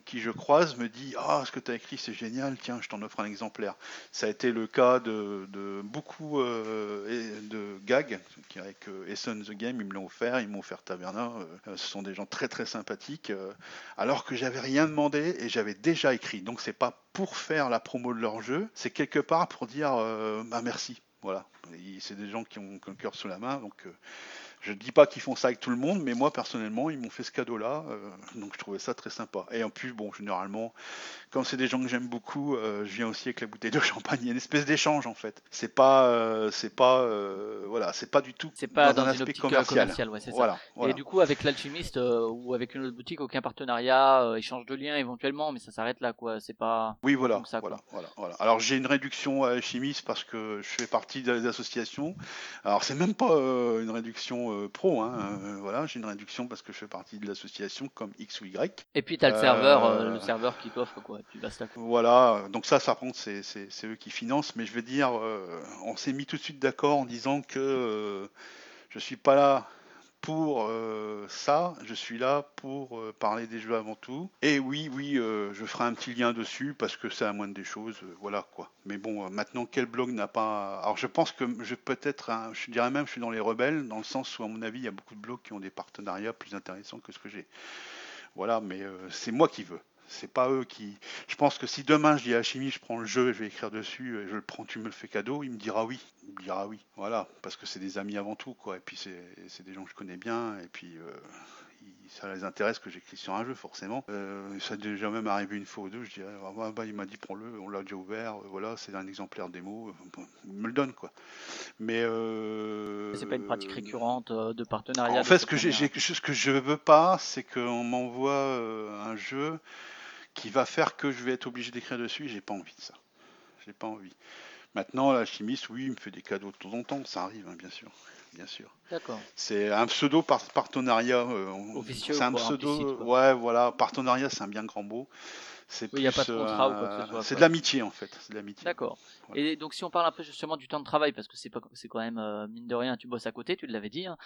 qui je croise, me dit ah ce que tu as écrit c'est génial, tiens je t'en offre un exemplaire. Ça a été le cas de, beaucoup euh, de gags avec euh, Essen the Game ils me l'ont offert, ils m'ont offert Taverna. euh, ce sont des gens très très sympathiques, euh, alors que j'avais rien demandé et j'avais déjà écrit. Donc c'est pas pour faire la promo de leur jeu, c'est quelque part pour dire bah merci. Voilà, c'est des gens qui ont, le cœur sous la main, donc je dis pas qu'ils font ça avec tout le monde, mais moi personnellement, ils m'ont fait ce cadeau-là, euh, donc je trouvais ça très sympa. Et en plus, bon, généralement, comme c'est des gens que j'aime beaucoup, euh, je viens aussi avec la bouteille de champagne. Il y a une espèce d'échange en fait. C'est pas, euh, c'est pas, voilà, c'est pas du tout C'est pas dans, un une aspect commercial. ouais, ça. Voilà. Et du coup, avec l'alchimiste ou avec une autre boutique, aucun partenariat, échange de liens éventuellement, mais ça s'arrête là, quoi. C'est pas. Oui, voilà, comme ça, voilà, voilà, voilà. Alors j'ai une réduction à Alchimiste parce que je fais partie des associations. Alors c'est même pas une réduction euh, pro, hein. euh, voilà, j'ai une réduction parce que je fais partie de l'association comme X ou Y. Et puis t'as le Euh, serveur, euh, le serveur qui t'offre, quoi. Et puis basta. Voilà, donc ça, ça par contre, c'est eux qui financent, mais je veux dire, on s'est mis tout de suite d'accord en disant que je suis pas là pour euh, ça, je suis là pour euh, parler des jeux avant tout. Et oui, oui, euh, je ferai un petit lien dessus parce que c'est la moindre des choses, voilà quoi. Mais bon, maintenant, quel blog n'a pas... Alors je pense que je peut-être, je dirais même, je suis dans les rebelles, dans le sens où, à mon avis, il y a beaucoup de blogs qui ont des partenariats plus intéressants que ce que j'ai. Voilà, mais c'est moi qui veux. C'est pas eux qui. Je pense que si demain je dis à Chimie, je prends le jeu, je vais écrire dessus, et je le prends, tu me le fais cadeau, il me dira oui. Il me dira oui. Voilà, parce que c'est des amis avant tout, quoi. Et puis c'est des gens que je connais bien, et puis euh, ça les intéresse que j'écris sur un jeu, forcément. Euh, ça a déjà même arrivé une fois ou deux, je dis, ah, bah, bah, il m'a dit prends-le, on l'a déjà ouvert, euh, voilà, c'est un exemplaire démo, euh, il me le donne, quoi. Mais. C'est pas une pratique récurrente de partenariat. en fait, ce que ce que je veux pas, c'est qu'on m'envoie un jeu qui va faire que je vais être obligé d'écrire dessus. J'ai pas envie de ça. J'ai pas envie. Maintenant, l'alchimiste, oui, il me fait des cadeaux de temps en temps, ça arrive, hein, bien sûr, bien sûr. D'accord. C'est un pseudo par partenariat. euh, Officieux, C'est un pseudo. ouais, voilà, partenariat, c'est un bien grand mot. C'est Oui, pas de contrat ou quoi que ce soit, C'est de l'amitié en fait. C'est de l'amitié. D'accord. Voilà. Et donc si on parle un peu justement du temps de travail, parce que c'est pas c'est quand même euh, mine de rien, tu bosses à côté, tu l'avais dit, hein,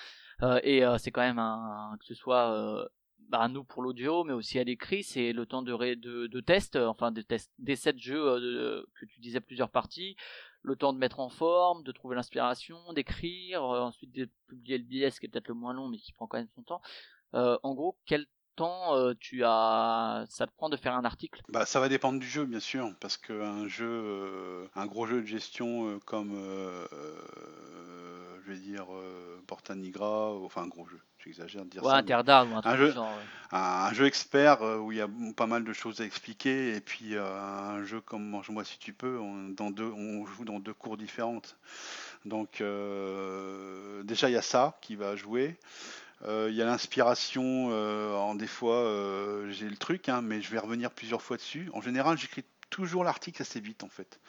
euh, et euh, c'est quand même un que ce soit bah, nous pour l'audio, mais aussi à l'écrit, c'est le temps de, de de test, euh, enfin de test des sept jeux euh, que tu disais plusieurs parties, le temps de mettre en forme, de trouver l'inspiration, d'écrire, euh, ensuite de publier le billet, ce qui est peut-être le moins long, mais qui prend quand même son temps. En gros, quel temps euh, tu as ça te prend de faire un article? Bah, ça va dépendre du jeu, bien sûr, parce qu'un jeu, euh, un gros jeu de gestion euh, comme, je vais dire, Porta Nigra, enfin un gros jeu, j'exagère de dire Ouais, ça. un mais ou un truc jeu- du genre. ouais. un, un jeu expert où il y a pas mal de choses à expliquer, et puis un jeu comme Mange-moi si tu peux, on, dans deux, on joue dans deux cours différentes. Donc déjà il y a ça qui va jouer. Euh, Il y a l'inspiration, euh, des fois euh, j'ai le truc, hein, mais je vais revenir plusieurs fois dessus. En général, j'écris toujours l'article assez vite en fait.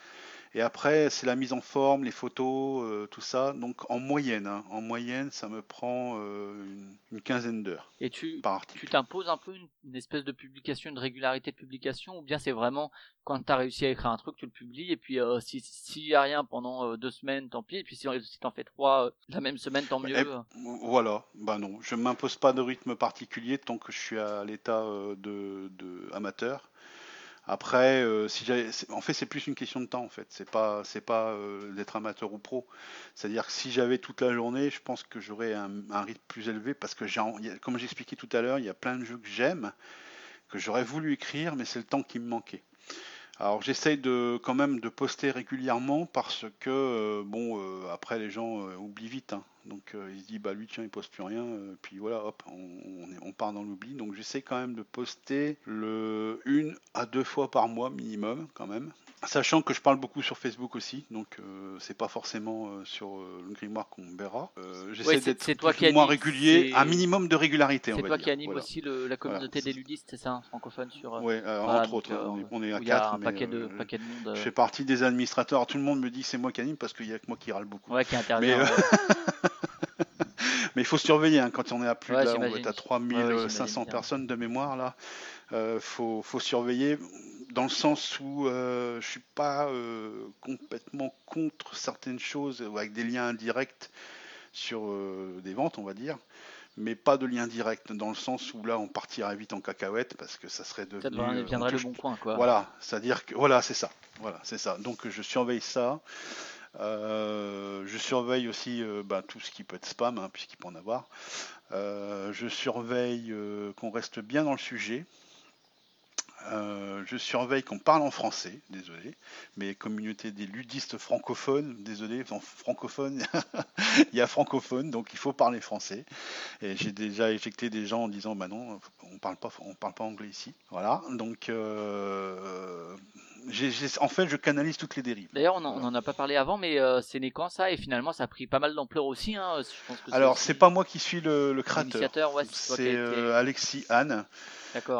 Et après, c'est la mise en forme, les photos, euh, tout ça. Donc en moyenne, hein, en moyenne, ça me prend euh, une, une quinzaine d'heures Et tu, par tu t'imposes un peu une, une espèce de publication, une régularité de publication, ou bien c'est vraiment quand tu as réussi à écrire un truc, tu le publies, et puis euh, si s'il y a rien pendant deux semaines, tant pis, et puis si, si t'en fais trois la même semaine, tant mieux. Eh, Voilà, bah non, je m'impose pas de rythme particulier tant que je suis à l'état de, de amateur. Après, euh, si en fait, c'est plus une question de temps. En fait, c'est pas, c'est pas euh, d'être amateur ou pro. C'est-à-dire que si j'avais toute la journée, je pense que j'aurais un, rythme plus élevé parce que comme j'expliquais tout à l'heure, il y a plein de jeux que j'aime, que j'aurais voulu écrire, mais c'est le temps qui me manquait. Alors j'essaye de quand même de poster régulièrement parce que euh, bon euh, après les gens euh, oublient vite hein. donc ils se disent bah lui tiens il poste plus rien puis voilà hop on, on part dans l'oubli donc j'essaie quand même de poster le une à deux fois par mois minimum quand même sachant que je parle beaucoup sur Facebook aussi donc euh, c'est pas forcément euh, sur euh, le grimoire qu'on verra euh, j'essaie Ouais, d'être toi qui moins anime, régulier un minimum de régularité C'est va toi dire. qui anime Voilà. aussi le- la communauté Voilà. des ludistes, c'est ça, hein, francophone sur. euh, ouais euh, voilà, entre autres euh, on est, à quatre un mais, paquet de, paquet de monde. je fais partie des administrateurs. Alors, tout le monde me dit c'est moi qui anime parce qu'il y a que moi qui râle beaucoup. Ouais, qui intervient. Mais, il faut surveiller hein, quand on est à plus Ouais, de là, on j'imagine. est à Ouais, ouais, j'imagine 3500 bien. personnes de mémoire là. Euh, faut, faut surveiller dans le sens où euh, je suis pas euh, complètement contre certaines choses avec des liens indirects sur euh, des ventes, on va dire. Mais pas de lien direct, dans le sens où là on partirait vite en cacahuète parce que ça serait devenu. Devrait- euh, deviendrait on le bon coin, quoi. Voilà, c'est-à-dire que voilà, c'est ça. Voilà, c'est ça. Donc je surveille ça. Je surveille aussi bah, tout ce qui peut être spam, hein, puisqu'il peut en avoir. Je surveille qu'on reste bien dans le sujet. Euh, je surveille qu'on parle en français, désolé, mais communauté des ludistes francophones, désolé, en francophone, il y a francophone, donc il faut parler français. Et j'ai déjà éjecté des gens en disant, bah non, on parle pas, on parle pas anglais ici. Voilà, donc euh, en fait, je canalise toutes les dérives. D'ailleurs, on n'en a pas parlé avant, mais euh, c'est né quand ça Et finalement, ça a pris pas mal d'ampleur aussi. Hein. Je pense que Alors, c'est pas moi qui suis le, le créateur. ouais, c'est euh, Alexis Anne.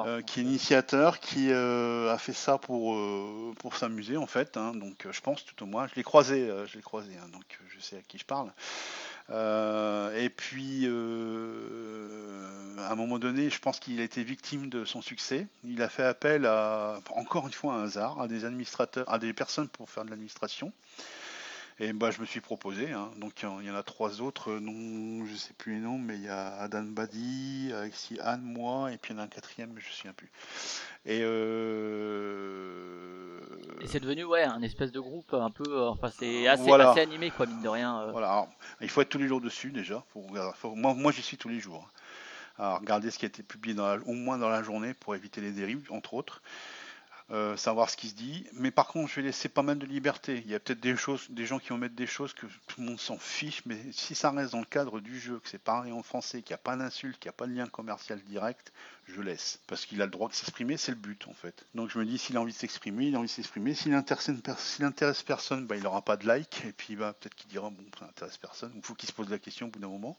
Euh, qui est initiateur, qui euh, a fait ça pour, euh, pour s'amuser en fait. hein. donc, je pense tout au moins. Je l'ai croisé, je l'ai croisé, hein, donc je sais à qui je parle. Et puis, à un moment donné, je pense qu'il a été victime de son succès. Il a fait appel à, encore une fois, un hasard, à des administrateurs, à des personnes pour faire de l'administration. Et bah, je me suis proposé. hein. Donc, il y en- a trois autres. euh, Non, je sais plus les noms, mais il y a Adan Badi, Alexis Anne, moi, et puis il y en a un quatrième, mais je ne me souviens plus. Et, euh, Et c'est devenu ouais un espèce de groupe un peu, euh, enfin c'est assez, Voilà. assez animé quoi mine de rien. euh. Voilà, alors, il faut être tous les jours dessus déjà. Regarder- faut- moi, moi j'y suis tous les jours. à regarder ce qui a été publié dans la- au moins dans la journée pour éviter les dérives, entre autres. Euh, savoir ce qui se dit. Mais par contre, je vais laisser pas mal de liberté. Il y a peut-être des choses, des gens qui vont mettre des choses que tout le monde s'en fiche, mais si ça reste dans le cadre du jeu, que c'est parlé en français, qu'il n'y a pas d'insulte, qu'il n'y a pas de lien commercial direct, je laisse. Parce qu'il a le droit de s'exprimer, c'est le but en fait. Donc je me dis, s'il a envie de s'exprimer, il a envie de s'exprimer. S'il intéresse, personne, bah, il n'aura pas de like. Et puis bah, peut-être qu'il dira, bon, ça intéresse personne. Il faut qu'il se pose la question au bout d'un moment.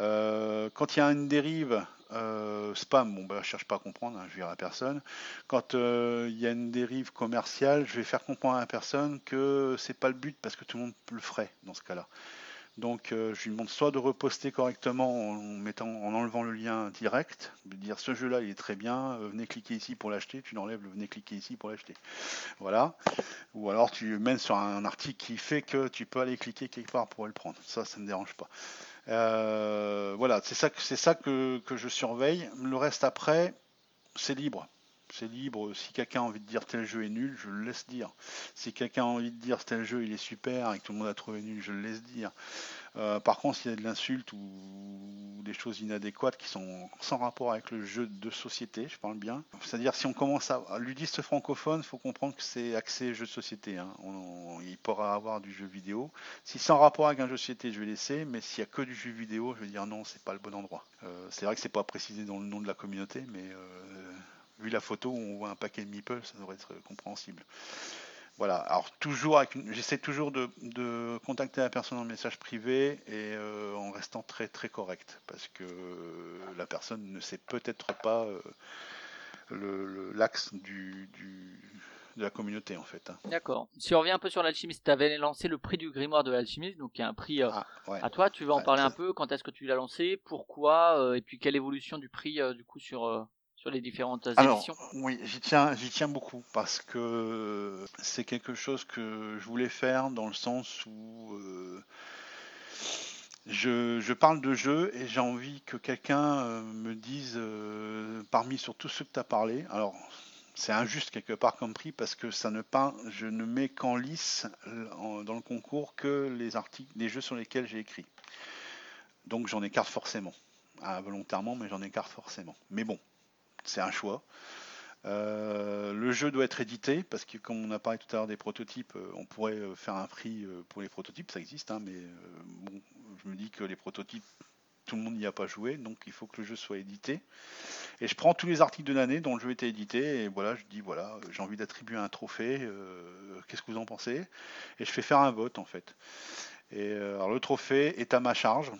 Euh, quand il y a une dérive, euh, spam, bon, bah, je cherche pas à comprendre, hein, je dirai à personne. Quand euh, il y a une dérive commerciale, je vais faire comprendre à la personne que c'est pas le but parce que tout le monde le ferait dans ce cas-là. Donc je lui demande soit de reposter correctement en, enlevant le lien direct, de dire ce jeu-là il est très bien, venez cliquer ici pour l'acheter, tu l'enlèves, le venez cliquer ici pour l'acheter. Voilà. Ou alors tu mènes sur un article qui fait que tu peux aller cliquer quelque part pour le prendre. Ça, ça ne me dérange pas. Euh, voilà, c'est ça, c'est ça que, que je surveille. Le reste après, c'est libre. C'est libre. Si quelqu'un a envie de dire tel jeu est nul, je le laisse dire. Si quelqu'un a envie de dire tel jeu il est super et que tout le monde a trouvé nul, je le laisse dire. Euh, par contre, s'il y a de l'insulte ou des choses inadéquates qui sont sans rapport avec le jeu de société, je parle bien. C'est-à-dire si on commence à, ludiste francophone, il faut comprendre que c'est axé jeu de société. hein. Il pourra avoir du jeu vidéo. Si en rapport avec un jeu de société, je vais laisser, mais s'il y a que du jeu vidéo, je vais dire non, c'est pas le bon endroit. Euh, c'est vrai que c'est pas précisé dans le nom de la communauté, mais euh, vu la photo, on voit un paquet de meeples, ça devrait être compréhensible. Voilà, alors toujours j'essaie toujours de, de contacter la personne en message privé et euh, en restant très très correct parce que la personne ne sait peut-être pas euh, le- le- l'axe du, du- de la communauté en fait. hein. D'accord. Si on revient un peu sur l'alchimiste, tu avais lancé le prix du grimoire de l'alchimiste, donc il y a un prix euh, Ah, ouais. à toi. Tu veux en Ouais, parler un peu? Quand est-ce que tu l'as lancé? Pourquoi? Euh, Et puis quelle évolution du prix euh, du coup sur euh, sur les différentes Alors, éditions oui, j'y tiens, j'y tiens beaucoup parce que c'est quelque chose que je voulais faire dans le sens où euh, je, je parle de jeu et j'ai envie que quelqu'un euh, me dise, euh, parmi sur tous ceux que tu as parlé, alors c'est injuste quelque part comme prix parce que ça ne pas, je ne mets qu'en lice dans le concours que les articles, les jeux sur lesquels j'ai écrit. Donc j'en écarte forcément, involontairement, mais j'en écarte forcément. Mais bon, c'est un choix. Euh, le jeu doit être édité parce que comme on a parlé tout à l'heure des prototypes, euh, on pourrait euh, faire un prix pour les prototypes, ça existe, hein, mais bon, je me dis que les prototypes, tout le monde n'y a pas joué, donc il faut que le jeu soit édité. Et je prends tous les articles de l'année dont le jeu était édité et voilà, je dis voilà, j'ai envie d'attribuer un trophée, qu'est-ce que vous en pensez? Et je fais faire un vote en fait. Et alors, le trophée est à ma charge.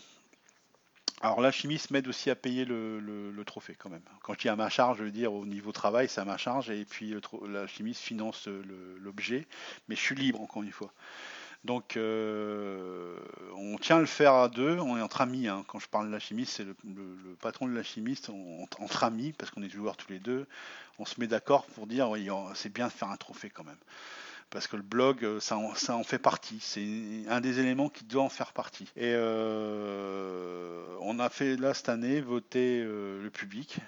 Alors l'alchimiste m'aide aussi à payer le, le- le trophée quand même. Quand je dis à ma charge, je veux dire au niveau travail, c'est à ma charge et puis le tro- l'alchimiste finance le- l'objet, mais je suis libre encore une fois. Donc euh, on tient à le faire à deux, on est entre amis. hein. Quand je parle de l'alchimiste, c'est le, le- le patron de l'alchimiste, on- entre, amis, parce qu'on est joueurs tous les deux, on se met d'accord pour dire oui, c'est bien de faire un trophée quand même. Parce que le blog, euh, ça en, fait partie. C'est un des éléments qui doit en faire partie. Et euh, on a fait là cette année voter euh, le public.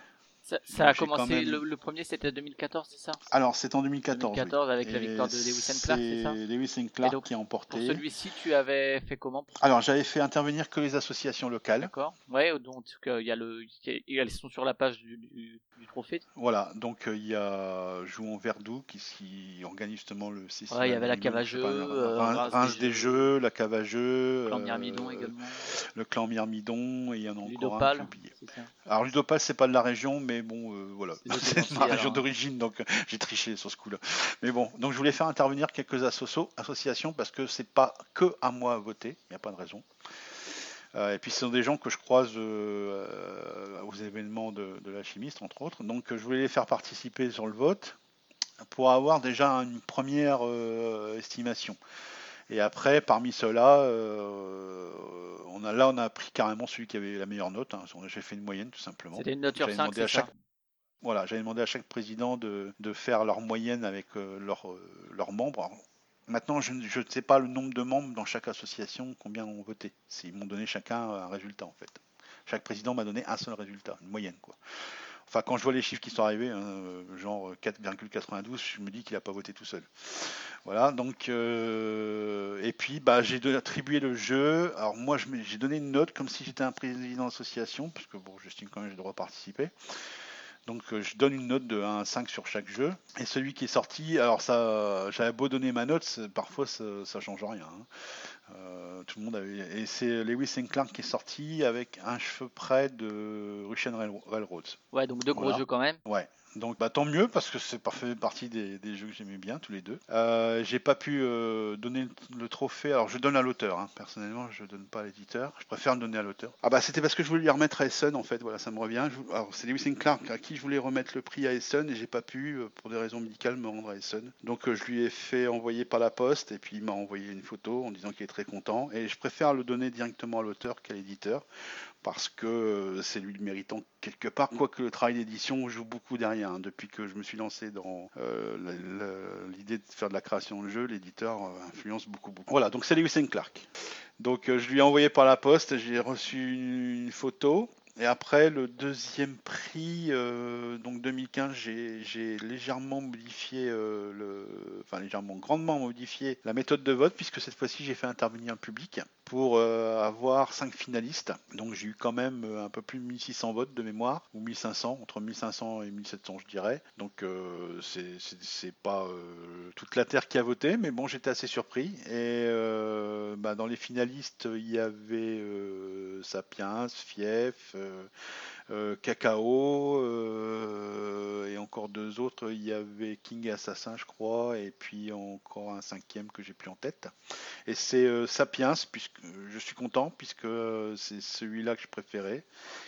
Ça, ça a commencé, même- le, le premier c'était 2014, c'est ça? Alors c'est en 2014. oui. 2014 avec la victoire de Lewis Clark, c'est ça? Lewis and Clark donc, qui a Pour emporté. celui-ci, tu avais fait comment? Alors j'avais fait intervenir que les associations locales. D'accord. Ouais, donc euh, il y a le, il y a- elles sont sur la page du, du, du trophée. Voilà, donc euh, il y a Jouons Verdoux qui, qui organise justement le CCI. Ouais, il y avait la Reims- euh, Reims, des, des jeux, la cave à jeux, Clan euh, Myrmidon également. le clan Myrmidon et il y en a encore un Ludopal. j'ai oublié. Alors Ludopal c'est pas de la région, mais bon euh, voilà, C'est ma région alors. d'origine, donc euh, j'ai triché sur ce coup-là. Mais bon, donc je voulais faire intervenir quelques associations parce que c'est pas que à moi à voter, il n'y a pas de raison. Euh, et puis ce sont des gens que je croise euh, aux événements de, de l'alchimiste, entre autres. Donc je voulais les faire participer sur le vote pour avoir déjà une première estimation. Et après, parmi ceux-là, euh, on a, là, on a pris carrément celui qui avait la meilleure note. hein. J'ai fait une moyenne, tout simplement. C'était une note sur J'avais 5, demandé à c'est chaque- ça Voilà, j'avais demandé à chaque président de, de faire leur moyenne avec euh, leurs euh, leurs membres. Alors, maintenant, je ne je ne sais pas le nombre de membres dans chaque association, combien ont voté. Ils m'ont donné chacun un résultat, en fait. Chaque président m'a donné un seul résultat, une moyenne, quoi. Enfin, quand je vois les chiffres qui sont arrivés, hein, euh, genre 4,92, je me dis qu'il n'a pas voté tout seul. Voilà, donc. euh, et puis, bah, j'ai attribué le jeu. Alors, moi, j'ai donné une note comme si j'étais un président d'association, parce que bon, j'estime quand même que j'ai le droit de participer. Donc, euh, je donne une note de 1 à 5 sur chaque jeu. Et celui qui est sorti, alors, ça, j'avais beau donner ma note, parfois, ça, ça change rien. hein. Euh, tout le monde avait. Et c'est Lewis Clark qui est sorti avec un cheveu près de Russian Rail- Railroads. Ouais, donc deux gros Voilà. jeux quand même. Ouais. Donc bah, tant mieux parce que c'est par- fait partie des, jeux que j'aimais bien tous les deux. Euh, j'ai pas pu euh, donner le, trophée. Alors je donne à l'auteur. hein. Personnellement, je donne pas à l'éditeur. Je préfère le donner à l'auteur. Ah bah c'était parce que je voulais lui remettre à Essen en fait. Voilà, ça me revient. Alors c'est Lewis Clark à qui je voulais remettre le prix à Essen et j'ai pas pu euh, pour des raisons médicales me rendre à Essen. Donc euh, je lui ai fait envoyer par la poste et puis il m'a envoyé une photo en disant qu'il est très content. Et je préfère le donner directement à l'auteur qu'à l'éditeur parce que c'est lui le méritant quelque part, quoique le travail d'édition joue beaucoup derrière. hein. Depuis que je me suis lancé dans euh, l'idée de faire de la création de jeu, l'éditeur euh, influence beaucoup, beaucoup. Voilà, donc c'est Lewis Clark. Donc euh, je lui ai envoyé par la poste, j'ai reçu une photo. Et après, le deuxième prix, euh, donc 2015, j'ai légèrement modifié, euh, enfin légèrement, grandement modifié la méthode de vote, puisque cette fois-ci j'ai fait intervenir le public pour euh, avoir cinq finalistes. Donc j'ai eu quand même un peu plus de 1600 votes de mémoire, ou 1500, entre 1500 et 1700 je dirais. Donc c'est- pas toute la terre qui a voté, mais bon j'étais assez surpris. Et bah, dans les finalistes, il y avait Sapiens, Fief, euh, Cacao, euh, et encore deux autres. Il y avait King Assassin, je crois, et puis encore un cinquième que j'ai plus en tête. Et c'est euh, Sapiens, puisque je suis content, puisque euh, c'est celui-là que je préférais,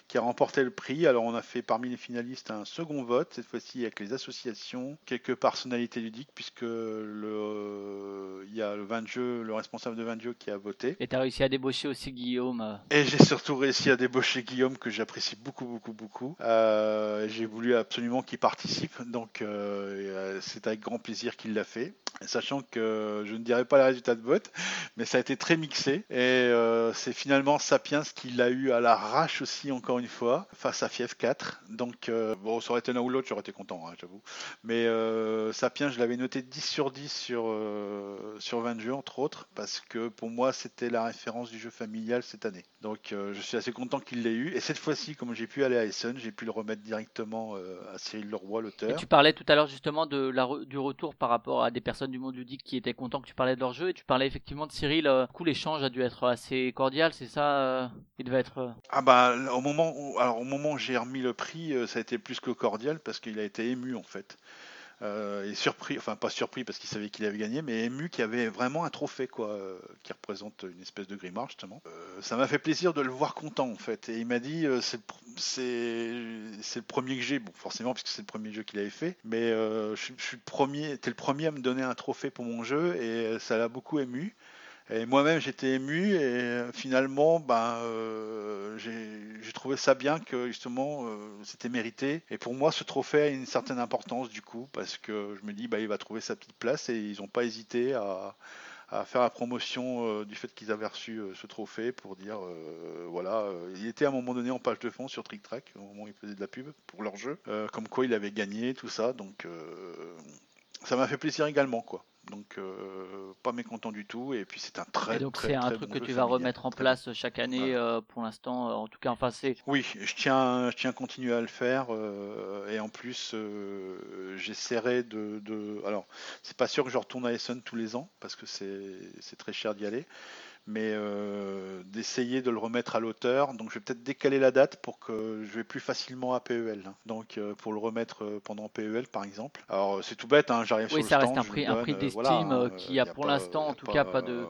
qui a remporté le prix. Alors on a fait parmi les finalistes un second vote, cette fois-ci avec les associations, quelques personnalités ludiques, puisque le, euh, il y a le 20 jeu, le responsable de 20 jeux qui a voté. Et t'as réussi à débaucher aussi Guillaume. euh, Et j'ai surtout réussi à débaucher Guillaume que j'apprécie beaucoup beaucoup beaucoup. Euh, j'ai voulu absolument qu'il participe, donc euh, c'est avec grand plaisir qu'il l'a fait. Sachant que je ne dirai pas les résultats de vote, mais ça a été très mixé et euh, c'est finalement Sapiens qui l'a eu à l'arrache aussi encore une fois face à Fief 4. Donc euh, bon, ça aurait été l'un ou l'autre, j'aurais été content, hein, j'avoue. Mais euh, Sapiens, je l'avais noté 10 sur 10 sur euh, sur 20 jeux entre autres parce que pour moi c'était la référence du jeu familial cette année. Donc euh, je suis assez content qu'il l'ait eu et cette fois-ci, comme j'ai pu aller à Essen, j'ai pu le remettre directement euh, à Cyril Leroy, Et l'auteur. tu parlais tout à l'heure justement de la re- du retour par rapport à des personnes du monde ludique qui étaient contents que tu parlais de leur jeu et tu parlais effectivement de Cyril. euh, du coup, l'échange a dû être assez cordial, c'est ça euh, Il devait être. euh, Ah bah au moment où, alors au moment où j'ai remis le prix, euh, ça a été plus que cordial parce qu'il a été ému en fait. Euh, et surpris, enfin pas surpris parce qu'il savait qu'il avait gagné, mais ému qu'il y avait vraiment un trophée quoi, euh, qui représente une espèce de grimoire justement. Euh, ça m'a fait plaisir de le voir content en fait. Et il m'a dit c'est le premier que j'ai, bon forcément puisque c'est le premier jeu qu'il avait fait, mais je, je suis le premier, t'es le premier à me donner un trophée pour mon jeu et ça l'a beaucoup ému. Et moi-même j'étais ému et euh, finalement ben euh, j'ai trouvé ça bien que justement euh, c'était mérité. Et pour moi ce trophée a une certaine importance du coup parce que je me dis bah il va trouver sa petite place et ils n'ont pas hésité à, faire la promotion du fait qu'ils avaient reçu ce trophée pour dire voilà il était à un moment donné en page de fond sur Trick Track au moment où ils faisaient de la pub pour leur jeu comme quoi il avait gagné tout ça donc ça m'a fait plaisir également quoi. Donc euh, pas mécontent du tout et puis c'est un très et donc c'est un truc bon que tu vas familial. remettre en place chaque année euh, pour l'instant. euh, en tout cas, enfin c'est. Oui, je tiens, je tiens à continuer à le faire et en plus j'essaierai de, de- Alors, c'est pas sûr que je retourne à Essen tous les ans parce que c'est très cher d'y aller, mais euh, d'essayer de le remettre à l'auteur. Donc, je vais peut-être décaler la date pour que je vais plus facilement à PEL. hein. Donc, euh, pour le remettre euh, pendant PEL par exemple. Alors, c'est tout bête, hein, j'arrive Oui, sur ça le reste stand, un prix- un prix d'estime, voilà, hein, qui a pour l'instant, en tout cas, pas de-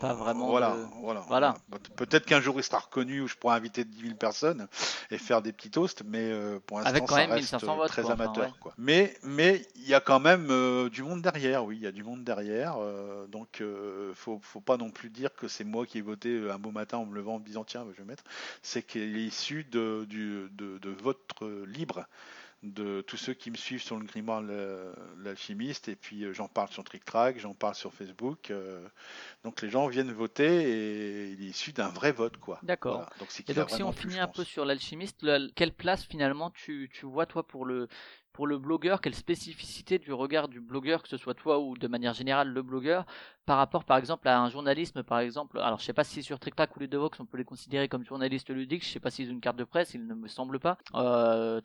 pas vraiment Voilà, de- voilà. Voilà. Pe- Peut-être qu'un jour il sera reconnu où je pourrai inviter 10 000 personnes et faire des petits toasts, mais pour l'instant ça même reste 1500 votes, très quoi, enfin, amateur. ouais. quoi. Mais mais il y a quand même du monde derrière, oui, il y a du monde derrière. donc faut faut pas non plus dire que c'est moi qui ai voté euh, un beau matin en me levant en me disant tiens je vais mettre. C'est qu'il est issu de du de, de vote libre de tous ceux qui me suivent sur le grimoire l'alchimiste. Et puis euh, j'en parle sur TrickTrack, j'en parle sur Facebook. euh, donc les gens viennent voter et il est issu d'un vrai vote, quoi. D'accord. Voilà. Donc Et donc si on finit un peu sur l'alchimiste, le- quelle place finalement tu, tu vois toi pour le pour le blogueur, quelle spécificité du regard du blogueur, que ce soit toi ou de manière générale le blogueur, par rapport par exemple à un journalisme par exemple, alors je sais pas si sur TrickTrack ou les Devox on peut les considérer comme journalistes ludiques, je sais pas s'ils ont une carte de presse, il ne me semble pas. Euh,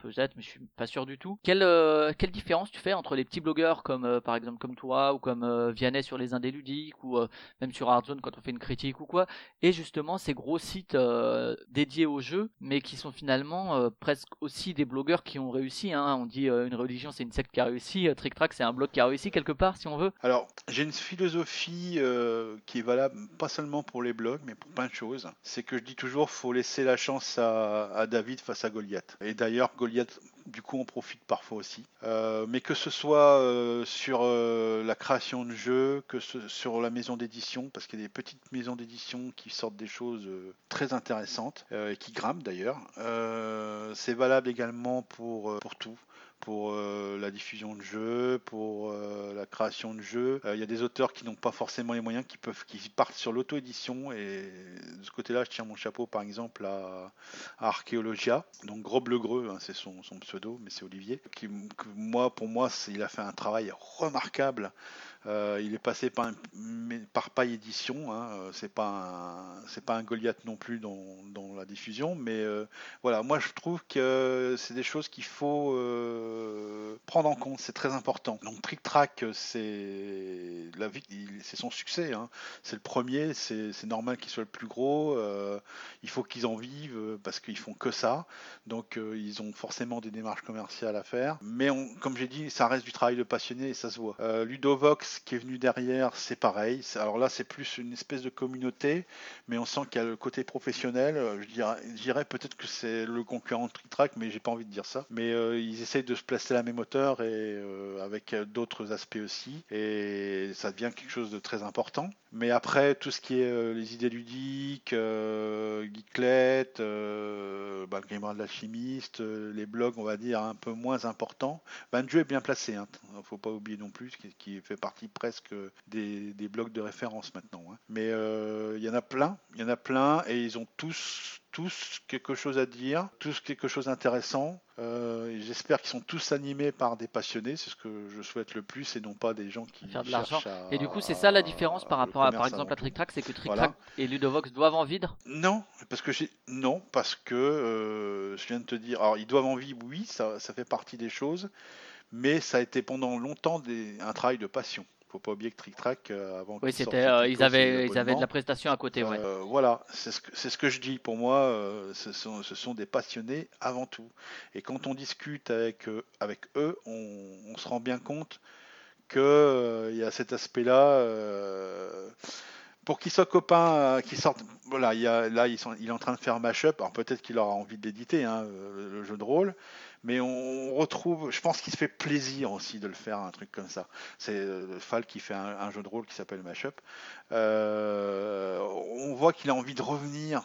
peut-être, mais je suis pas sûr du tout. Quelle, euh, quelle différence tu fais entre les petits blogueurs comme euh, par exemple comme toi ou comme euh, Vianney sur les indés ludiques ou euh, même sur Hardzone quand on fait une critique ou quoi et justement ces gros sites dédiés aux jeux, mais qui sont finalement presque aussi des blogueurs qui ont réussi. Hein. On dit une religion c'est une secte qui a réussi, Trick Track c'est un blog qui a réussi quelque part si on veut. Alors, j'ai une philosophie qui est valable pas seulement pour les blogs, mais pour plein de choses. C'est que je dis toujours, faut laisser la chance à, à David face à Goliath. Et d'ailleurs, Goliath, reguliert du coup, en profite parfois aussi. Euh, mais que ce soit euh, sur euh, la création de jeux, que sur la maison d'édition, parce qu'il y a des petites maisons d'édition qui sortent des choses très intéressantes et qui grimpent d'ailleurs. C'est valable également pour, pour tout pour la diffusion de jeux, pour la création de jeux. Il y a des auteurs qui n'ont pas forcément les moyens, qui peuvent, qui partent sur l'auto-édition. Et de ce côté-là, je tiens mon chapeau, par exemple, à, à Archéologia. Donc Grob Le Greux, hein, c'est son, son pseudo, mais c'est Olivier. Qui, pour moi, il a fait un travail remarquable. Euh, il est passé par, par paille édition. Hein, euh, c'est pas un, pas un Goliath non plus dans, dans la diffusion, mais euh, voilà, moi je trouve que c'est des choses qu'il faut prendre en compte, c'est très important. Donc Trick Track, c'est la c'est son succès, hein. c'est le premier, c'est normal qu'il soit le plus gros. il faut qu'ils en vivent parce qu'ils font que ça, donc ils ont forcément des démarches commerciales à faire. Mais comme j'ai dit, ça reste du travail de passionné et ça se voit. Euh, Ludovox qui est venu derrière, c'est pareil. Alors là, c'est plus une espèce de communauté, mais on sent qu'il y a le côté professionnel. Euh, Je dirais, peut-être que c'est le concurrent de Trick mais j'ai pas envie de dire ça. Mais euh, ils essayent de se placer à la même hauteur et euh, avec d'autres aspects aussi, et ça devient quelque chose de très important. Mais après, tout ce qui est les idées ludiques, Geeklet, bah, le grimoire de l'alchimiste, les blogs, on va dire, un peu moins importants. Banjo est bien placé, hein. faut pas oublier non plus, qui, qui fait partie presque des, des blogs de référence maintenant. hein. Mais euh, il y en a plein, il y en a plein, et ils ont tous tous quelque chose à dire, tous quelque chose d'intéressant. Euh, J'espère qu'ils sont tous animés par des passionnés, c'est ce que je souhaite le plus, et non pas des gens qui Faire de l'argent. Et du coup c'est ça la différence par rapport à par exemple avant à. Trick Track, c'est que Trick Voilà. Track et Ludovox doivent en vivre? Non, parce que non parce que euh, je viens de te dire. Alors ils doivent en vivre, oui, ça, ça fait partie des choses, mais ça a été pendant longtemps des, un travail de passion. Faut pas oublier que Trick Track euh, avant. Oui c'était, euh, ils avaient ils avaient de la prestation à côté ouais. Euh, voilà, c'est ce, que- c'est ce que je dis. Pour moi, euh, ce, sont, ce sont des passionnés avant tout. Et quand on discute avec, eux- avec eux, on, on se rend bien compte qu'il y a cet aspect-là. euh, pour qu'ils soient copains, euh, qu'ils sortent. Voilà, il y a, là, ils sont, il est en train de faire un mashup. Alors peut-être qu'il aura envie d'éditer hein, le, le jeu de rôle. Mais on, retrouve, je pense qu'il se fait plaisir aussi de le faire, un truc comme ça. C'est euh, Fall qui fait un, un jeu de rôle qui s'appelle Mashup. Euh, on voit qu'il a envie de revenir.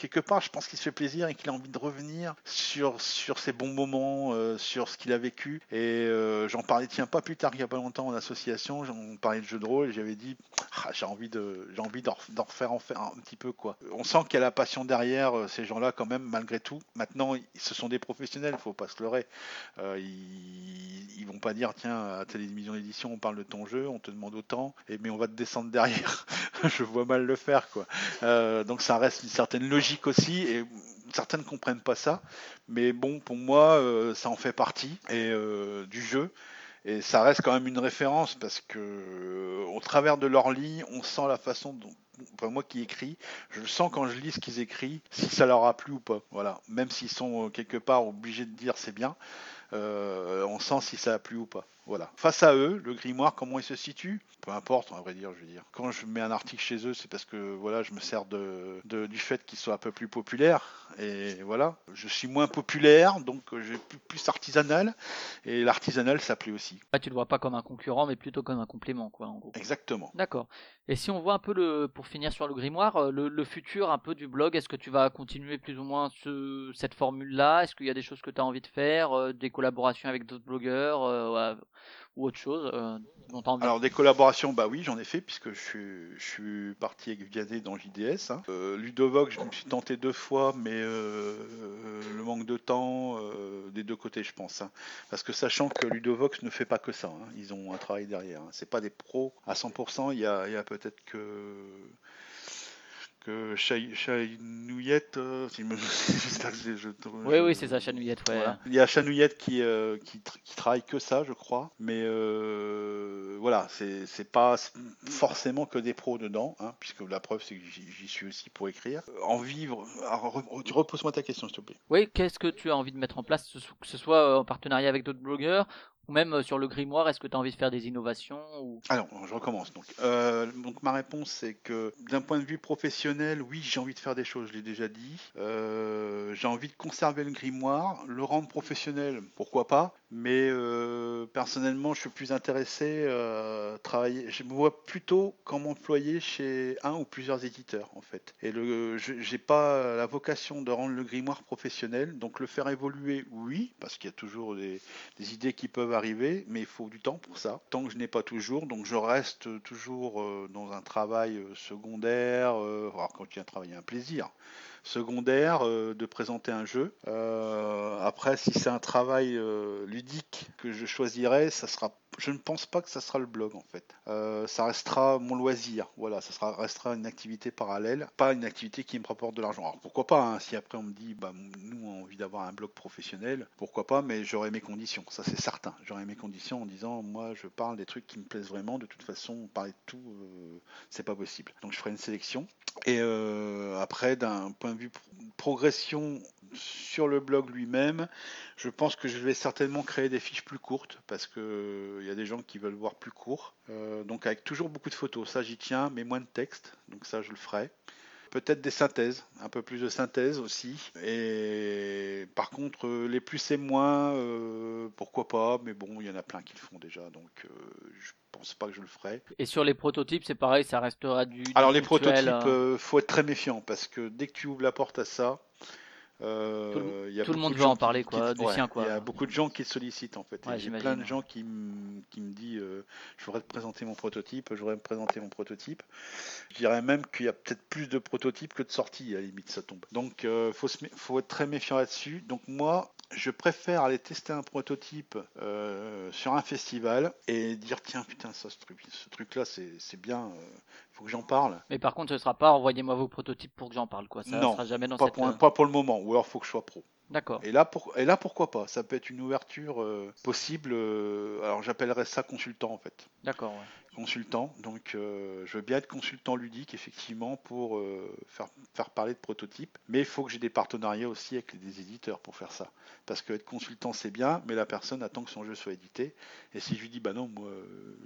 Quelque part, je pense qu'il se fait plaisir et qu'il a envie de revenir sur, sur ses bons moments, euh, sur ce qu'il a vécu. Et euh, j'en parlais, tiens, pas plus tard qu'il n'y a pas longtemps en association, j'en parlais de jeu de rôle et j'avais dit, ah, j'ai envie de, d'en ref- d'en refaire en faire un petit peu quoi. On sent qu'il y a la passion derrière euh, ces gens-là quand même, malgré tout. Maintenant, ce sont des professionnels, faut pas se leurrer. Ils, ils vont pas dire, tiens, à télévision édition, on parle de ton jeu, on te demande autant, et mais on va te descendre derrière. Je vois mal le faire quoi. Donc ça reste une certaine logique aussi, et certains ne comprennent pas ça. Mais bon, pour moi, euh, ça en fait partie et euh, du jeu. Et ça reste quand même une référence parce que euh, au travers de leur ligne, on sent la façon dont enfin, moi qui écris, je le sens quand je lis ce qu'ils écrivent, si ça leur a plu ou pas. Voilà, même s'ils sont quelque part obligés de dire c'est bien, on sent si ça a plu ou pas. Voilà. Face à eux, le grimoire, comment il se situe? Peu importe, à vrai dire, je veux dire. Quand je mets un article chez eux, c'est parce que voilà, je me sers de, de- du fait qu'ils soient un peu plus populaires. Et voilà, je suis moins populaire, donc euh, j'ai plus plus artisanal, et l'artisanal ça plaît aussi. Ouais, tu le vois pas comme un concurrent, mais plutôt comme un complément, quoi, en gros. Exactement. D'accord. Et si on voit un peu le, pour finir sur le grimoire, euh, le, le futur un peu du blog, est-ce que tu vas continuer plus ou moins ce, cette formule-là? Est-ce qu'il y a des choses que tu as envie de faire, euh, des collaborations avec d'autres blogueurs euh, ouais, ou autre chose euh, Alors des collaborations, bah oui, j'en ai fait puisque je suis, je suis parti avec Vianney dans JDS. hein. Euh, Ludovox, je me suis tenté deux fois, mais euh, euh, le manque de temps des deux côtés, je pense. hein. Parce que sachant que Ludovox ne fait pas que ça, hein. ils ont un travail derrière. C'est pas des pros à 100%. Il y a, y a peut-être que que Chainouillette, euh, si me- je- je- Oui, je- oui, c'est ça, Chanouillette, ouais. voilà. Il y a Chanouillette qui, euh, qui, tr- qui travaille que ça, je crois. Mais euh, voilà, c'est pas forcément que des pros dedans, hein, puisque la preuve, c'est que j'y suis aussi pour écrire. En vivre. Alors, re- re- repose-moi ta question, s'il te plaît. Oui, qu'est-ce que tu as envie de mettre en place, ce- que ce soit euh, en partenariat avec d'autres blogueurs ou même euh, sur le grimoire, est-ce que tu as envie de faire des innovations. Alors, je recommence. Donc, Euh, donc ma réponse, c'est que d'un point de vue professionnel, oui, j'ai envie de faire des choses, je l'ai déjà dit. Euh, j'ai envie de conserver le grimoire, le rendre professionnel, pourquoi pas. Mais euh, personnellement, je suis plus intéressé à travailler. Je me vois plutôt comme employé chez un ou plusieurs éditeurs, en fait. Et le, je- j'ai pas la vocation de rendre le grimoire professionnel, donc le faire évoluer, oui, parce qu'il y a toujours des, idées qui peuvent arriver, mais il faut du temps pour ça. Tant que je n'ai pas toujours, donc je reste toujours euh, dans un travail euh, secondaire, euh, alors quand il y a un travail, un plaisir secondaire euh, de présenter un jeu. Euh, après, si c'est un travail euh, ludique que je choisirais, ça sera. Je ne pense pas que ça sera le blog en fait. Euh, ça restera mon loisir. Voilà, ça sera, restera une activité parallèle, pas une activité qui me rapporte de l'argent. Alors pourquoi pas hein, Si après on me dit, bah nous on a envie d'avoir un blog professionnel, pourquoi pas Mais j'aurai mes conditions. Ça c'est certain. J'aurai mes conditions en disant, moi je parle des trucs qui me plaisent vraiment. De toute façon, parler de tout, euh, c'est pas possible. Donc je ferai une sélection. Et euh, après, d'un point de vue pro- progression sur le blog lui-même, je pense que je vais certainement créer des fiches plus courtes parce que euh, y a des gens qui veulent voir plus court. Euh, donc avec toujours beaucoup de photos, ça j'y tiens, mais moins de texte. Donc ça je le ferai. Peut-être des synthèses, un peu plus de synthèse aussi. Et par contre, euh, les plus et moins, euh, pourquoi pas, mais bon, il y en a plein qui le font déjà, donc euh, je pense pas que je le ferai. Et sur les prototypes, c'est pareil, ça restera du. du Alors les prototypes, faut être très méfiant parce que dès que tu ouvres la porte à ça, euh, Tout le- il y a tout le beaucoup monde de veut en parler, quoi, qui- du ouais, sien, quoi. Il y a beaucoup de gens qui te sollicitent en fait. Ouais, J'ai plein de gens qui, me- disent euh, je voudrais te présenter mon prototype, je voudrais me présenter mon prototype. Je dirais même qu'il y a peut-être plus de prototypes que de sorties, à la limite ça tombe. Donc il faut, se mé- faut être très méfiant là-dessus. Donc moi, je préfère aller tester un prototype euh, sur un festival et dire tiens putain ça ce truc ce truc là c'est bien il faut que j'en parle Mais par contre, ce sera pas envoyez-moi vos prototypes pour que j'en parle, quoi. Ça Non, sera jamais dans pas cette. pour, euh, pas pour le moment ou alors faut que je sois pro D'accord. et là pour et là pourquoi pas? Ça peut être une ouverture euh, possible euh, alors j'appellerais ça consultant en fait D'accord. ouais. Consultant. Donc, euh, je veux bien être consultant ludique, effectivement, pour euh, faire, faire parler de prototypes. Mais il faut que j'ai des partenariats aussi avec des éditeurs pour faire ça. Parce que être consultant, c'est bien, mais la personne attend que son jeu soit édité. Et si je lui dis, bah non, moi,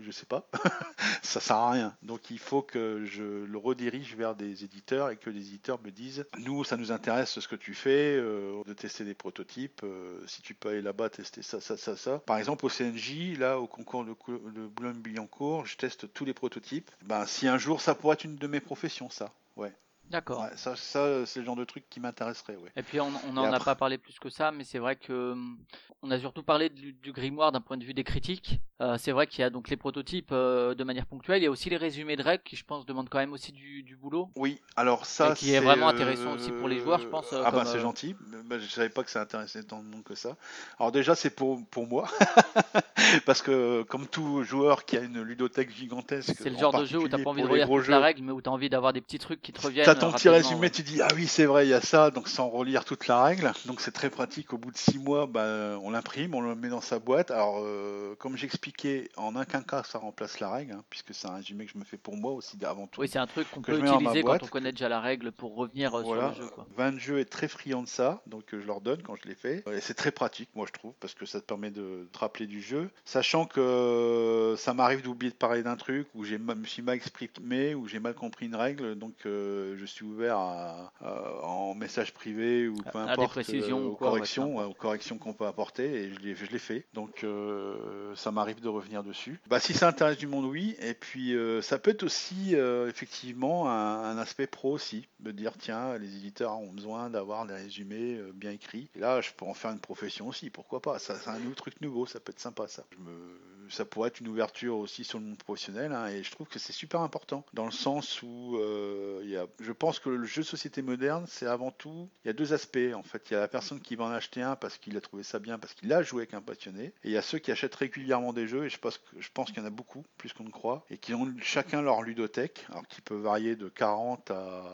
je sais pas, ça sert à rien. Donc, il faut que je le redirige vers des éditeurs et que les éditeurs me disent, nous, ça nous intéresse ce que tu fais, euh, de tester des prototypes. si tu peux aller là-bas tester ça, ça, ça, ça. Par exemple, au CNJ, là, au concours de, de Boulogne-Billancourt, je teste tous les prototypes. Ben, si un jour, ça pourrait être une de mes professions, ça. Ouais. D'accord. Ouais, ça, ça c'est le genre de truc qui m'intéresserait, ouais. Et puis on n'en a pas parlé plus que ça, mais c'est vrai que hum, on a surtout parlé du, du grimoire d'un point de vue des critiques. Euh, c'est vrai qu'il y a donc les prototypes euh, de manière ponctuelle, il y a aussi les résumés de règles qui, je pense, demandent quand même aussi du, du boulot. Oui, alors ça, Et qui est c'est, vraiment euh, intéressant aussi pour les joueurs, je pense, euh, ah bah comme, c'est euh, gentil. Bah, je savais pas que ça intéressait tant de monde que ça. Alors déjà, c'est pour pour moi, parce que comme tout joueur qui a une ludothèque gigantesque, C'est le en genre de jeu où t'as pas envie de relire la règle, mais où t'as envie d'avoir des petits trucs qui te reviennent. T'as ton petit résumé, ouais. tu dis ah oui c'est vrai il y a ça, donc sans relire toute la règle, donc c'est très pratique. Au bout de six mois, bah, on l'imprime, on le met dans sa boîte. Alors euh, comme j'expliquais, en aucun cas ça remplace la règle, hein, puisque c'est un résumé que je me fais pour moi aussi avant tout. Oui, c'est un truc qu'on peut utiliser quand on connaît déjà la règle pour revenir euh, Voilà, sur le jeu. Quoi. 20 jeux est très friand de ça, donc euh, je leur donne quand je les fais. Et c'est très pratique, moi je trouve, parce que ça te permet de te rappeler du jeu. Sachant que euh, ça m'arrive d'oublier de parler d'un truc, où j'ai me suis mal exprimé, ou j'ai mal compris une règle, donc euh, je je suis ouvert à, à- en message privé ou peu À- importe précisions euh, aux quoi, corrections, aux corrections qu'on peut apporter et je l'ai je l'ai fait. Donc euh, ça m'arrive de revenir dessus. Bah si ça intéresse du monde, oui. Et puis euh, ça peut être aussi effectivement un, un aspect pro aussi, de dire tiens les éditeurs ont besoin d'avoir des résumés bien écrits. Et là je peux en faire une profession aussi, pourquoi pas. Ça c'est un nouveau truc nouveau, ça peut être sympa ça. Je me- ça pourrait être une ouverture aussi sur le monde professionnel hein, et je trouve que c'est super important dans le sens où euh, y a, je pense que le jeu de société moderne c'est avant tout il y a deux aspects en fait il y a la personne qui va en acheter un parce qu'il a trouvé ça bien parce qu'il a joué avec un passionné et il y a ceux qui achètent régulièrement des jeux et je pense je pense qu'il y en a beaucoup plus qu'on ne croit et qui ont chacun leur ludothèque alors qui peut varier de 40 à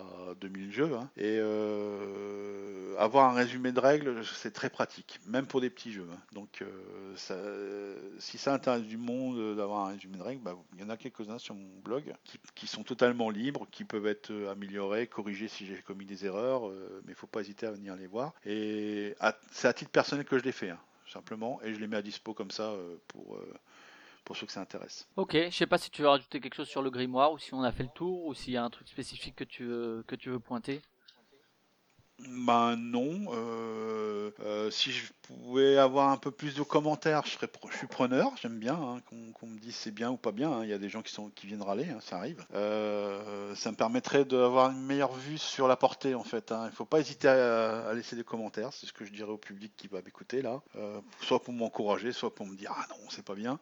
2000 jeux hein. et euh, avoir un résumé de règles c'est très pratique même pour des petits jeux hein. donc euh, si ça intéresse du monde euh, d'avoir un résumé de règles bah, il y en a quelques-uns sur mon blog qui, qui sont totalement libres qui peuvent être euh, améliorés corrigés si j'ai commis des erreurs euh, mais il faut pas hésiter à venir les voir et c'est à titre personnel que je les fais hein, simplement et je les mets à dispo comme ça pour pour ceux que ça intéresse. Ok, je sais pas si tu veux rajouter quelque chose sur le grimoire ou si on a fait le tour ou s'il y a un truc spécifique que tu veux, que tu veux pointer. Ben non. euh, euh, si je pouvais avoir un peu plus de commentaires, je, serais je suis preneur. J'aime bien hein, qu'on me dise c'est bien ou pas bien. hein. Il y a des gens qui, sont, qui viennent râler, hein, ça arrive. Euh, ça me permettrait d'avoir une meilleure vue sur la portée en fait. Il ne faut pas hésiter à, laisser des commentaires. C'est ce que je dirais au public qui va m'écouter là. Soit pour m'encourager, soit pour me dire ah non c'est pas bien.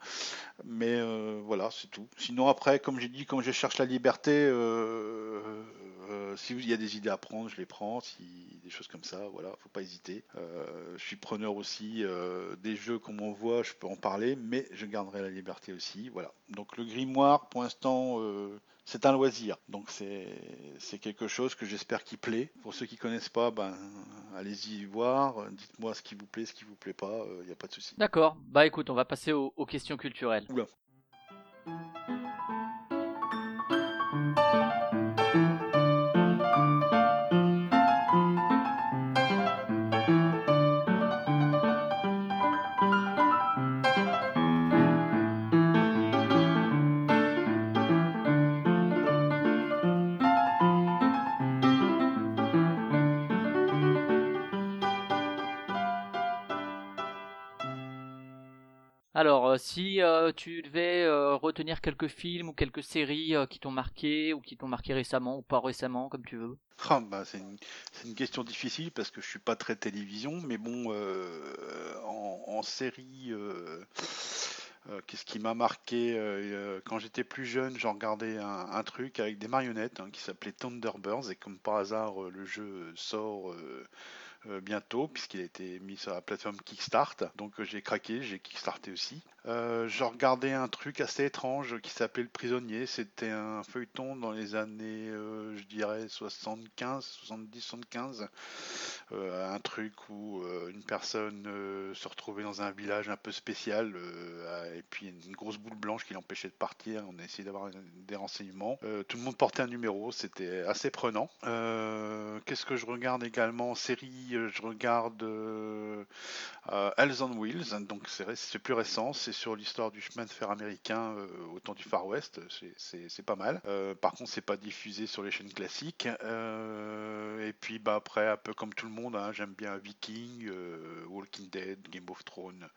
Mais voilà, c'est tout. Sinon après, comme j'ai dit, quand je cherche la liberté, euh, si il y a des idées à prendre, je les prends. Si des choses comme ça, voilà, faut pas hésiter. Euh, je suis preneur aussi euh, des jeux qu'on m'envoie, je peux en parler, mais je garderai la liberté aussi. Voilà. Donc le grimoire, pour l'instant, c'est un loisir. Donc c'est c'est quelque chose que j'espère qui plaît. Pour ceux qui connaissent pas, ben allez-y voir. Dites-moi ce qui vous plaît, ce qui vous plaît pas. Il n'y a pas de souci. D'accord, bah écoute, on va passer aux, aux questions culturelles. Oula. Alors, euh, si euh, tu devais euh, retenir quelques films ou quelques séries qui t'ont marqué ou qui t'ont marqué récemment ou pas récemment, comme tu veux. Ah, bah, c'est une, question difficile parce que je suis pas très télévision, mais bon, en, série, qu'est-ce qui m'a marqué Quand j'étais plus jeune, j'en regardais un, truc avec des marionnettes hein, qui s'appelait Thunderbirds et comme par hasard, le jeu sort. Euh, bientôt puisqu'il a été mis sur la plateforme Kickstart donc euh, j'ai craqué j'ai kickstarté aussi euh, je regardais un truc assez étrange qui s'appelait Le Prisonnier. C'était un feuilleton dans les années, je dirais, 75, 70, 75. Euh, un truc où une personne se retrouvait dans un village un peu spécial et puis une grosse boule blanche qui l'empêchait de partir. On a essayé d'avoir des renseignements. Tout le monde portait un numéro. C'était assez prenant. Qu'est-ce que je regarde également? En série euh, Je regarde euh, euh, Hells on Wheels. Donc c'est plus récent. C'est sur l'histoire du chemin de fer américain au temps du Far West. C'est- pas mal. Par contre, c'est pas diffusé sur les chaînes classiques. Et puis bah, après, un peu comme tout le monde, hein, j'aime bien Viking, Walking Dead, Game of Thrones.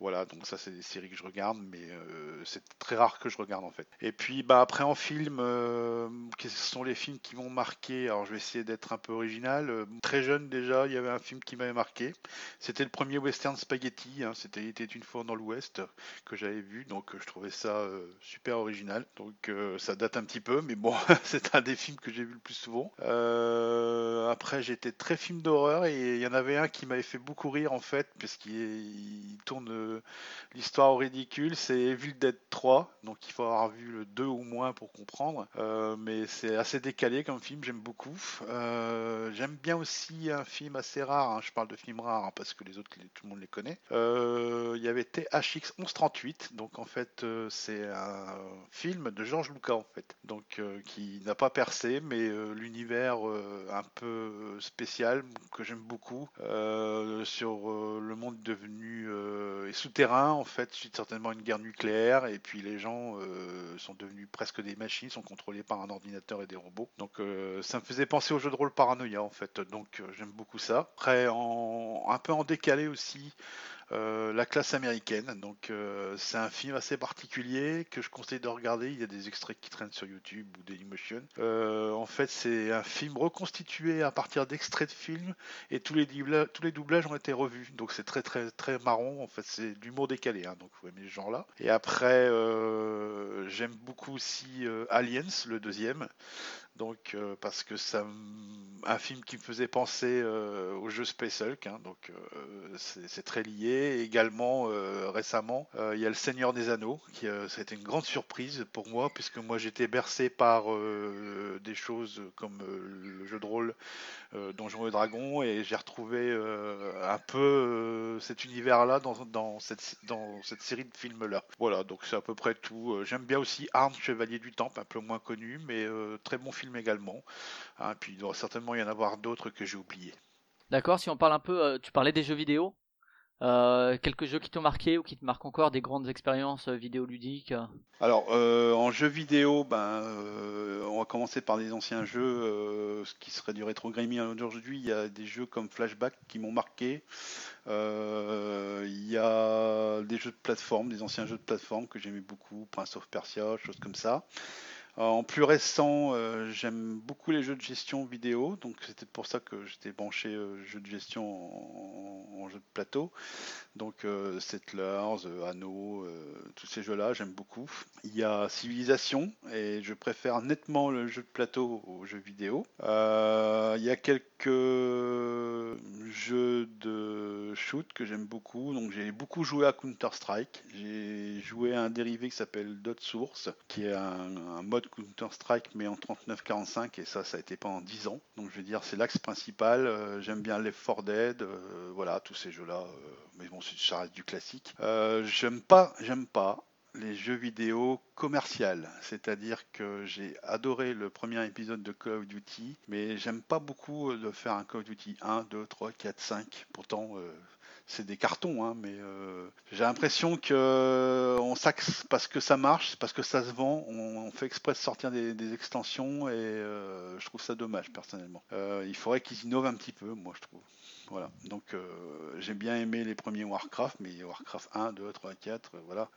Voilà, donc ça c'est des séries que je regarde, mais c'est très rare que je regarde en fait. Et puis bah après en film, quels sont les films qui m'ont marqué? Alors je vais essayer d'être un peu original. Très jeune déjà, il y avait un film qui m'avait marqué. C'était le premier western spaghetti. hein, C'était une fois dans l'Ouest que j'avais vu, donc je trouvais ça euh, super original. Donc euh, ça date un petit peu, mais bon, c'est un des films que j'ai vu le plus souvent. Euh, après j'étais très film d'horreur et il y en avait un qui m'avait fait beaucoup rire en fait, parce qu'il il tourne l'histoire au ridicule. C'est Evil Dead 3, donc il faut avoir vu le 2 ou moins pour comprendre. Mais c'est assez décalé comme film, j'aime beaucoup. J'aime bien aussi un film films assez rares, hein, je parle de films rares hein, parce que les autres, tout le monde les connaît. Euh, Il y avait THX 1138, donc en fait euh, c'est un film de George Lucas en fait, donc euh, qui n'a pas percé, mais l'univers un peu spécial que j'aime beaucoup sur le monde devenu souterrain en fait suite certainement à une guerre nucléaire et puis les gens sont devenus presque des machines, sont contrôlés par un ordinateur et des robots. Donc ça me faisait penser au jeu de rôle Paranoia en fait, donc j'aime beaucoup ça. Après un peu en décalé aussi. euh, la classe américaine, donc euh, c'est un film assez particulier que je conseille de regarder. Il y a des extraits qui traînent sur YouTube ou Dailymotion. Euh, en fait, c'est un film reconstitué à partir d'extraits de films et tous les, tous les doublages ont été revus. Donc c'est très très très marrant. En fait, c'est l'humour décalé, hein, donc vous aimez ce genre-là. Et après, euh, j'aime beaucoup aussi Aliens, le deuxième. Donc euh, parce que ça, un film qui me faisait penser euh, au jeu Space Hulk, hein, donc euh, c'est très lié. Également euh, récemment, euh, il y a Le Seigneur des Anneaux, qui euh, a été une grande surprise pour moi puisque moi j'étais bercé par euh, des choses comme euh, le jeu de rôle euh, Donjons et Dragons et j'ai retrouvé euh, un peu euh, cet univers-là dans, dans, cette, série de films-là. Voilà, donc c'est à peu près tout. Euh, J'aime bien aussi Arne, Chevalier du Temple, un peu moins connu, mais euh, très bon film également. Hein, puis il doit certainement y en avoir d'autres que j'ai oubliés. D'accord, si on parle un peu, euh, tu parlais des jeux vidéo? Euh, quelques jeux qui t'ont marqué ou qui te marquent encore des grandes expériences euh, vidéoludiques euh Alors, euh, en jeu vidéo, ben, euh, on va commencer par des anciens jeux, ce qui serait du rétro gaming aujourd'hui. Il y a des jeux comme Flashback qui m'ont marqué. Il y a des jeux de plateforme, des anciens jeux de plateforme que j'aimais beaucoup, Prince of Persia, choses comme ça. Euh, En plus récent, euh, j'aime beaucoup les jeux de gestion vidéo, donc c'était pour ça que j'étais branché euh, jeux de gestion en, jeu de plateau. Donc Settlers, euh, tous ces jeux-là, j'aime beaucoup. Il y a Civilization, et je préfère nettement le jeu de plateau au jeu vidéo. Il y a quelques jeux de shoot que j'aime beaucoup, donc j'ai beaucoup joué à Counter-Strike. J'ai joué à un dérivé qui s'appelle Dot Source, qui est un mode Counter-Strike mais en 39-45 et ça, ça a été pendant 10 ans. Donc je veux dire, c'est l'axe principal. Euh, J'aime bien Left 4 Dead, euh, voilà, tous ces jeux-là. euh, mais bon, ça reste du classique. J'aime pas, j'aime pas les jeux vidéo commercial, c'est-à-dire que j'ai adoré le premier épisode de Call of Duty, mais j'aime pas beaucoup de faire un Call of Duty 1, 2, 3, 4, 5. Pourtant, c'est des cartons, hein, mais euh, j'ai l'impression que on s'axe parce que ça marche, parce que ça se vend, on, fait exprès de sortir des, extensions et euh, je trouve ça dommage personnellement. Euh, il faudrait qu'ils innovent un petit peu, moi je trouve. Voilà, donc j'ai bien aimé les premiers Warcraft, mais Warcraft 1, 2, 3, 4, euh, voilà.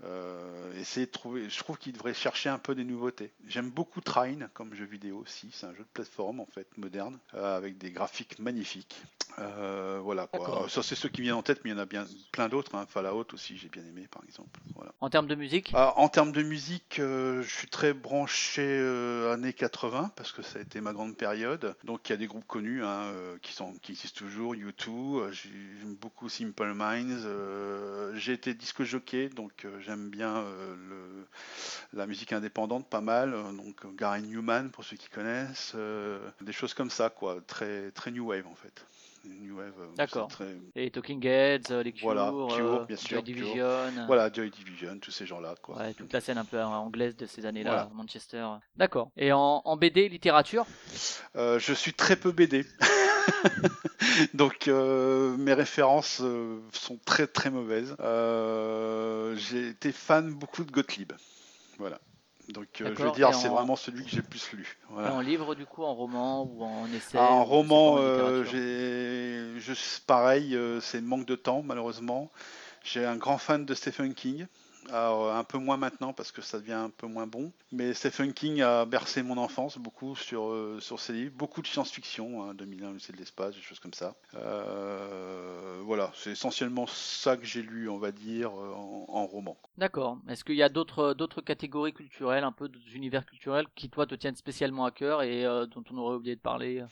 Essayer de trouver, je trouve qu'ils devraient chercher un peu des nouveautés. J'aime beaucoup Trine comme jeu vidéo aussi, c'est un jeu de plateforme en fait, moderne, avec des graphiques magnifiques. Euh, voilà quoi. Ça c'est ceux qui viennent en tête, mais il y en a bien plein d'autres. Hein. Fallout aussi, j'ai bien aimé par exemple. Voilà. En termes de musique? Ah, en termes de musique, euh, je suis très branché euh, années 80 parce que ça a été ma grande période. Donc il y a des groupes connus hein, euh, qui sont qui existent toujours, U2. euh, j'ai- J'aime beaucoup Simple Minds. euh, J'ai été disque jockey, donc euh, j'aime bien euh, le, la musique indépendante pas mal. donc Gary Newman pour ceux qui connaissent, euh, des choses comme ça quoi, très très new wave en fait. New wave. euh, D'accord. très- Et Talking Heads, euh, les Cure, Voilà, Cure, euh, bien sûr, Joy. Division, Voilà, Joy Division, tous ces gens-là quoi. ouais, toute la scène un peu anglaise de ces années-là, Voilà. Manchester. D'accord. Et en, en BD, littérature? Euh, je suis très peu BD. Donc euh, mes références euh, sont très très mauvaises. J'ai été fan beaucoup de Gottlieb. Voilà. Donc euh, je veux dire, c'est en- vraiment celui que j'ai le plus lu. Et en livre, du coup, en roman ou en essai Ah, en roman, euh, j'ai, je, pareil, euh, c'est manque de temps malheureusement. J'ai un grand fan de Stephen King. Alors, un peu moins maintenant parce que ça devient un peu moins bon. Mais Stephen King a bercé mon enfance beaucoup sur, euh, sur ses livres. Beaucoup de science-fiction, hein, 2001, c'est de l'espace, des choses comme ça. Euh, voilà, c'est essentiellement ça que j'ai lu, on va dire, euh, en, en roman. D'accord. Est-ce qu'il y a d'autres catégories culturelles, un peu d'autres univers culturels qui toi te tiennent spécialement à cœur et euh, dont on aurait oublié de parler?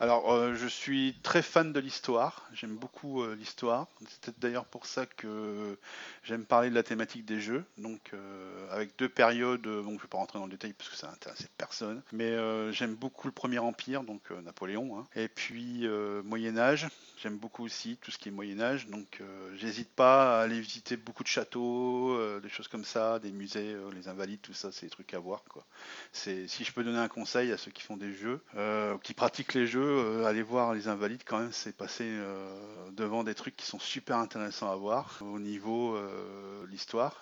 Alors, euh, je suis très fan de l'histoire. J'aime beaucoup euh, l'histoire. C'est peut-être d'ailleurs pour ça que j'aime parler de la thématique historique des jeux, donc euh, avec deux périodes, euh, bon je vais pas rentrer dans le détail parce que ça intéresse personne, mais euh, j'aime beaucoup le Premier Empire, donc Napoléon, hein. et puis Moyen Âge, j'aime beaucoup aussi tout ce qui est Moyen Âge, donc j'hésite pas à aller visiter beaucoup de châteaux, des choses comme ça, des musées, les Invalides, tout ça, c'est des trucs à voir quoi. C'est si je peux donner un conseil à ceux qui font des jeux, qui pratiquent les jeux, euh, allez voir les Invalides quand même, c'est passer devant des trucs qui sont super intéressants à voir au niveau l'histoire.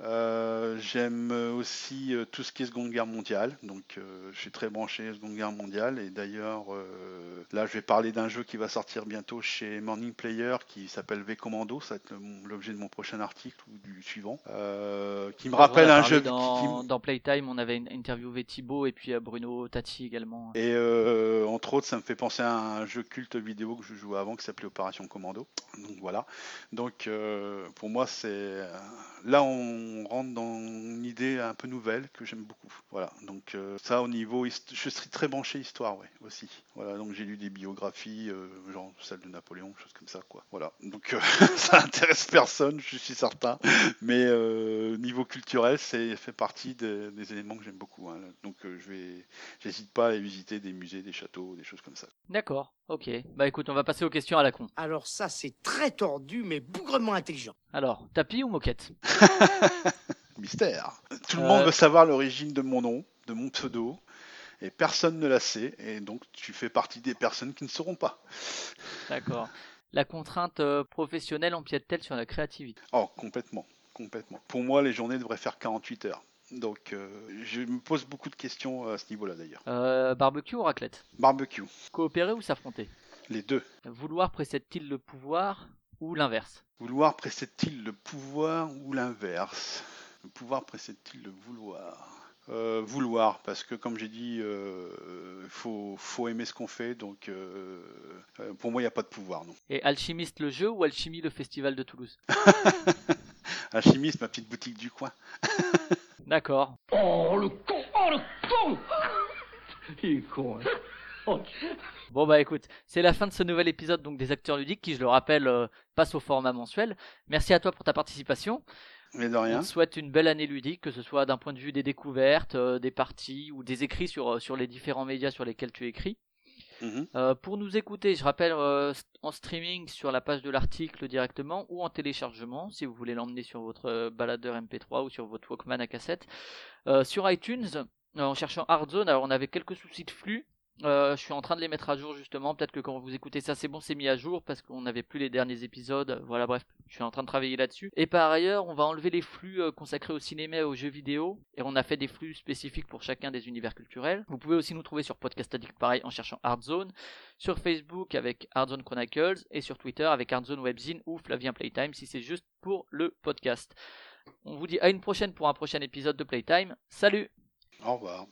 Euh, J'aime aussi euh, tout ce qui est Seconde Guerre mondiale, donc euh, je suis très branché Seconde Guerre mondiale et d'ailleurs euh, là je vais parler d'un jeu qui va sortir bientôt chez Morning Player qui s'appelle V Commando, ça va être l'objet de mon prochain article ou du suivant, qui me rappelle un jeu dans, qui, dans Playtime, on avait interviewé Thibaut et puis Bruno Tati également. Et entre autres, ça me fait penser à un jeu culte vidéo que je jouais avant qui s'appelait Opération Commando. Donc voilà. Donc pour moi, c'est là on rentre dans une idée un peu nouvelle que j'aime beaucoup. Voilà. Donc euh, ça au niveau, je suis très branché histoire, ouais, aussi. Voilà. Donc j'ai lu des biographies, euh, genre celle de Napoléon, choses comme ça, quoi. Voilà. Donc euh, ça intéresse personne, je suis certain. Mais euh, niveau culturel, c'est fait partie des, des éléments que j'aime beaucoup. hein. Donc euh, je vais J'hésite pas à aller visiter des musées, des châteaux, des choses comme ça. D'accord, ok. Bah écoute, on va passer aux questions à la con. Alors ça, c'est très tordu, mais bougrement intelligent. Alors, tapis ou moquette Mystère. Tout le Euh. monde veut savoir l'origine de mon nom, de mon pseudo, et personne ne la sait, et donc tu fais partie des personnes qui ne sauront pas. D'accord. La contrainte euh, professionnelle empiète-t-elle sur la créativité? Oh, complètement, complètement. Pour moi, les journées devraient faire 48 heures. Donc, euh, je me pose beaucoup de questions à ce niveau-là d'ailleurs. euh, Barbecue ou raclette? Barbecue, Coopérer ou s'affronter? Les deux. Vouloir précède-t-il le pouvoir? Ou l'inverse? Vouloir précède-t-il le pouvoir ou l'inverse? Le pouvoir précède-t-il le vouloir? Euh, Vouloir, parce que comme j'ai dit, il faut, faut aimer ce qu'on fait, donc euh, euh, pour moi, il n'y a pas de pouvoir, non. Et Alchimiste le jeu ou Alchimie le festival de Toulouse? Alchimiste, ma petite boutique du coin. D'accord. Oh le con Oh le con Il est con, hein. Bon bah écoute, c'est la fin de ce nouvel épisode donc des acteurs ludiques qui, je le rappelle, euh, passe au format mensuel. Merci à toi pour ta participation. Mais de On rien. te souhaite une belle année ludique, que ce soit d'un point de vue des découvertes, euh, des parties ou des écrits sur, euh, sur les différents médias sur lesquels tu écris. Mhm. Euh, pour nous écouter, je rappelle euh, en streaming sur la page de l'article directement ou en téléchargement si vous voulez l'emmener sur votre euh, baladeur MP3 ou sur votre Walkman à cassette. Sur iTunes, en cherchant Hardzone, alors on avait quelques soucis de flux. Euh, je suis en train de les mettre à jour justement. Peut-être que quand vous écoutez ça, c'est bon, c'est mis à jour parce qu'on n'avait plus les derniers épisodes. Voilà, bref, je suis en train de travailler là-dessus. Et par ailleurs, on va enlever les flux euh, consacrés au cinéma et aux jeux vidéo. Et on a fait des flux spécifiques pour chacun des univers culturels. Vous pouvez aussi nous trouver sur Podcast Addict, pareil, en cherchant Hardzone. Sur Facebook avec Hardzone Chronicles. Et sur Twitter avec Hardzone Webzine ou Flavien Playtime si c'est juste pour le podcast. On vous dit à une prochaine pour un prochain épisode de Playtime. Salut Au revoir.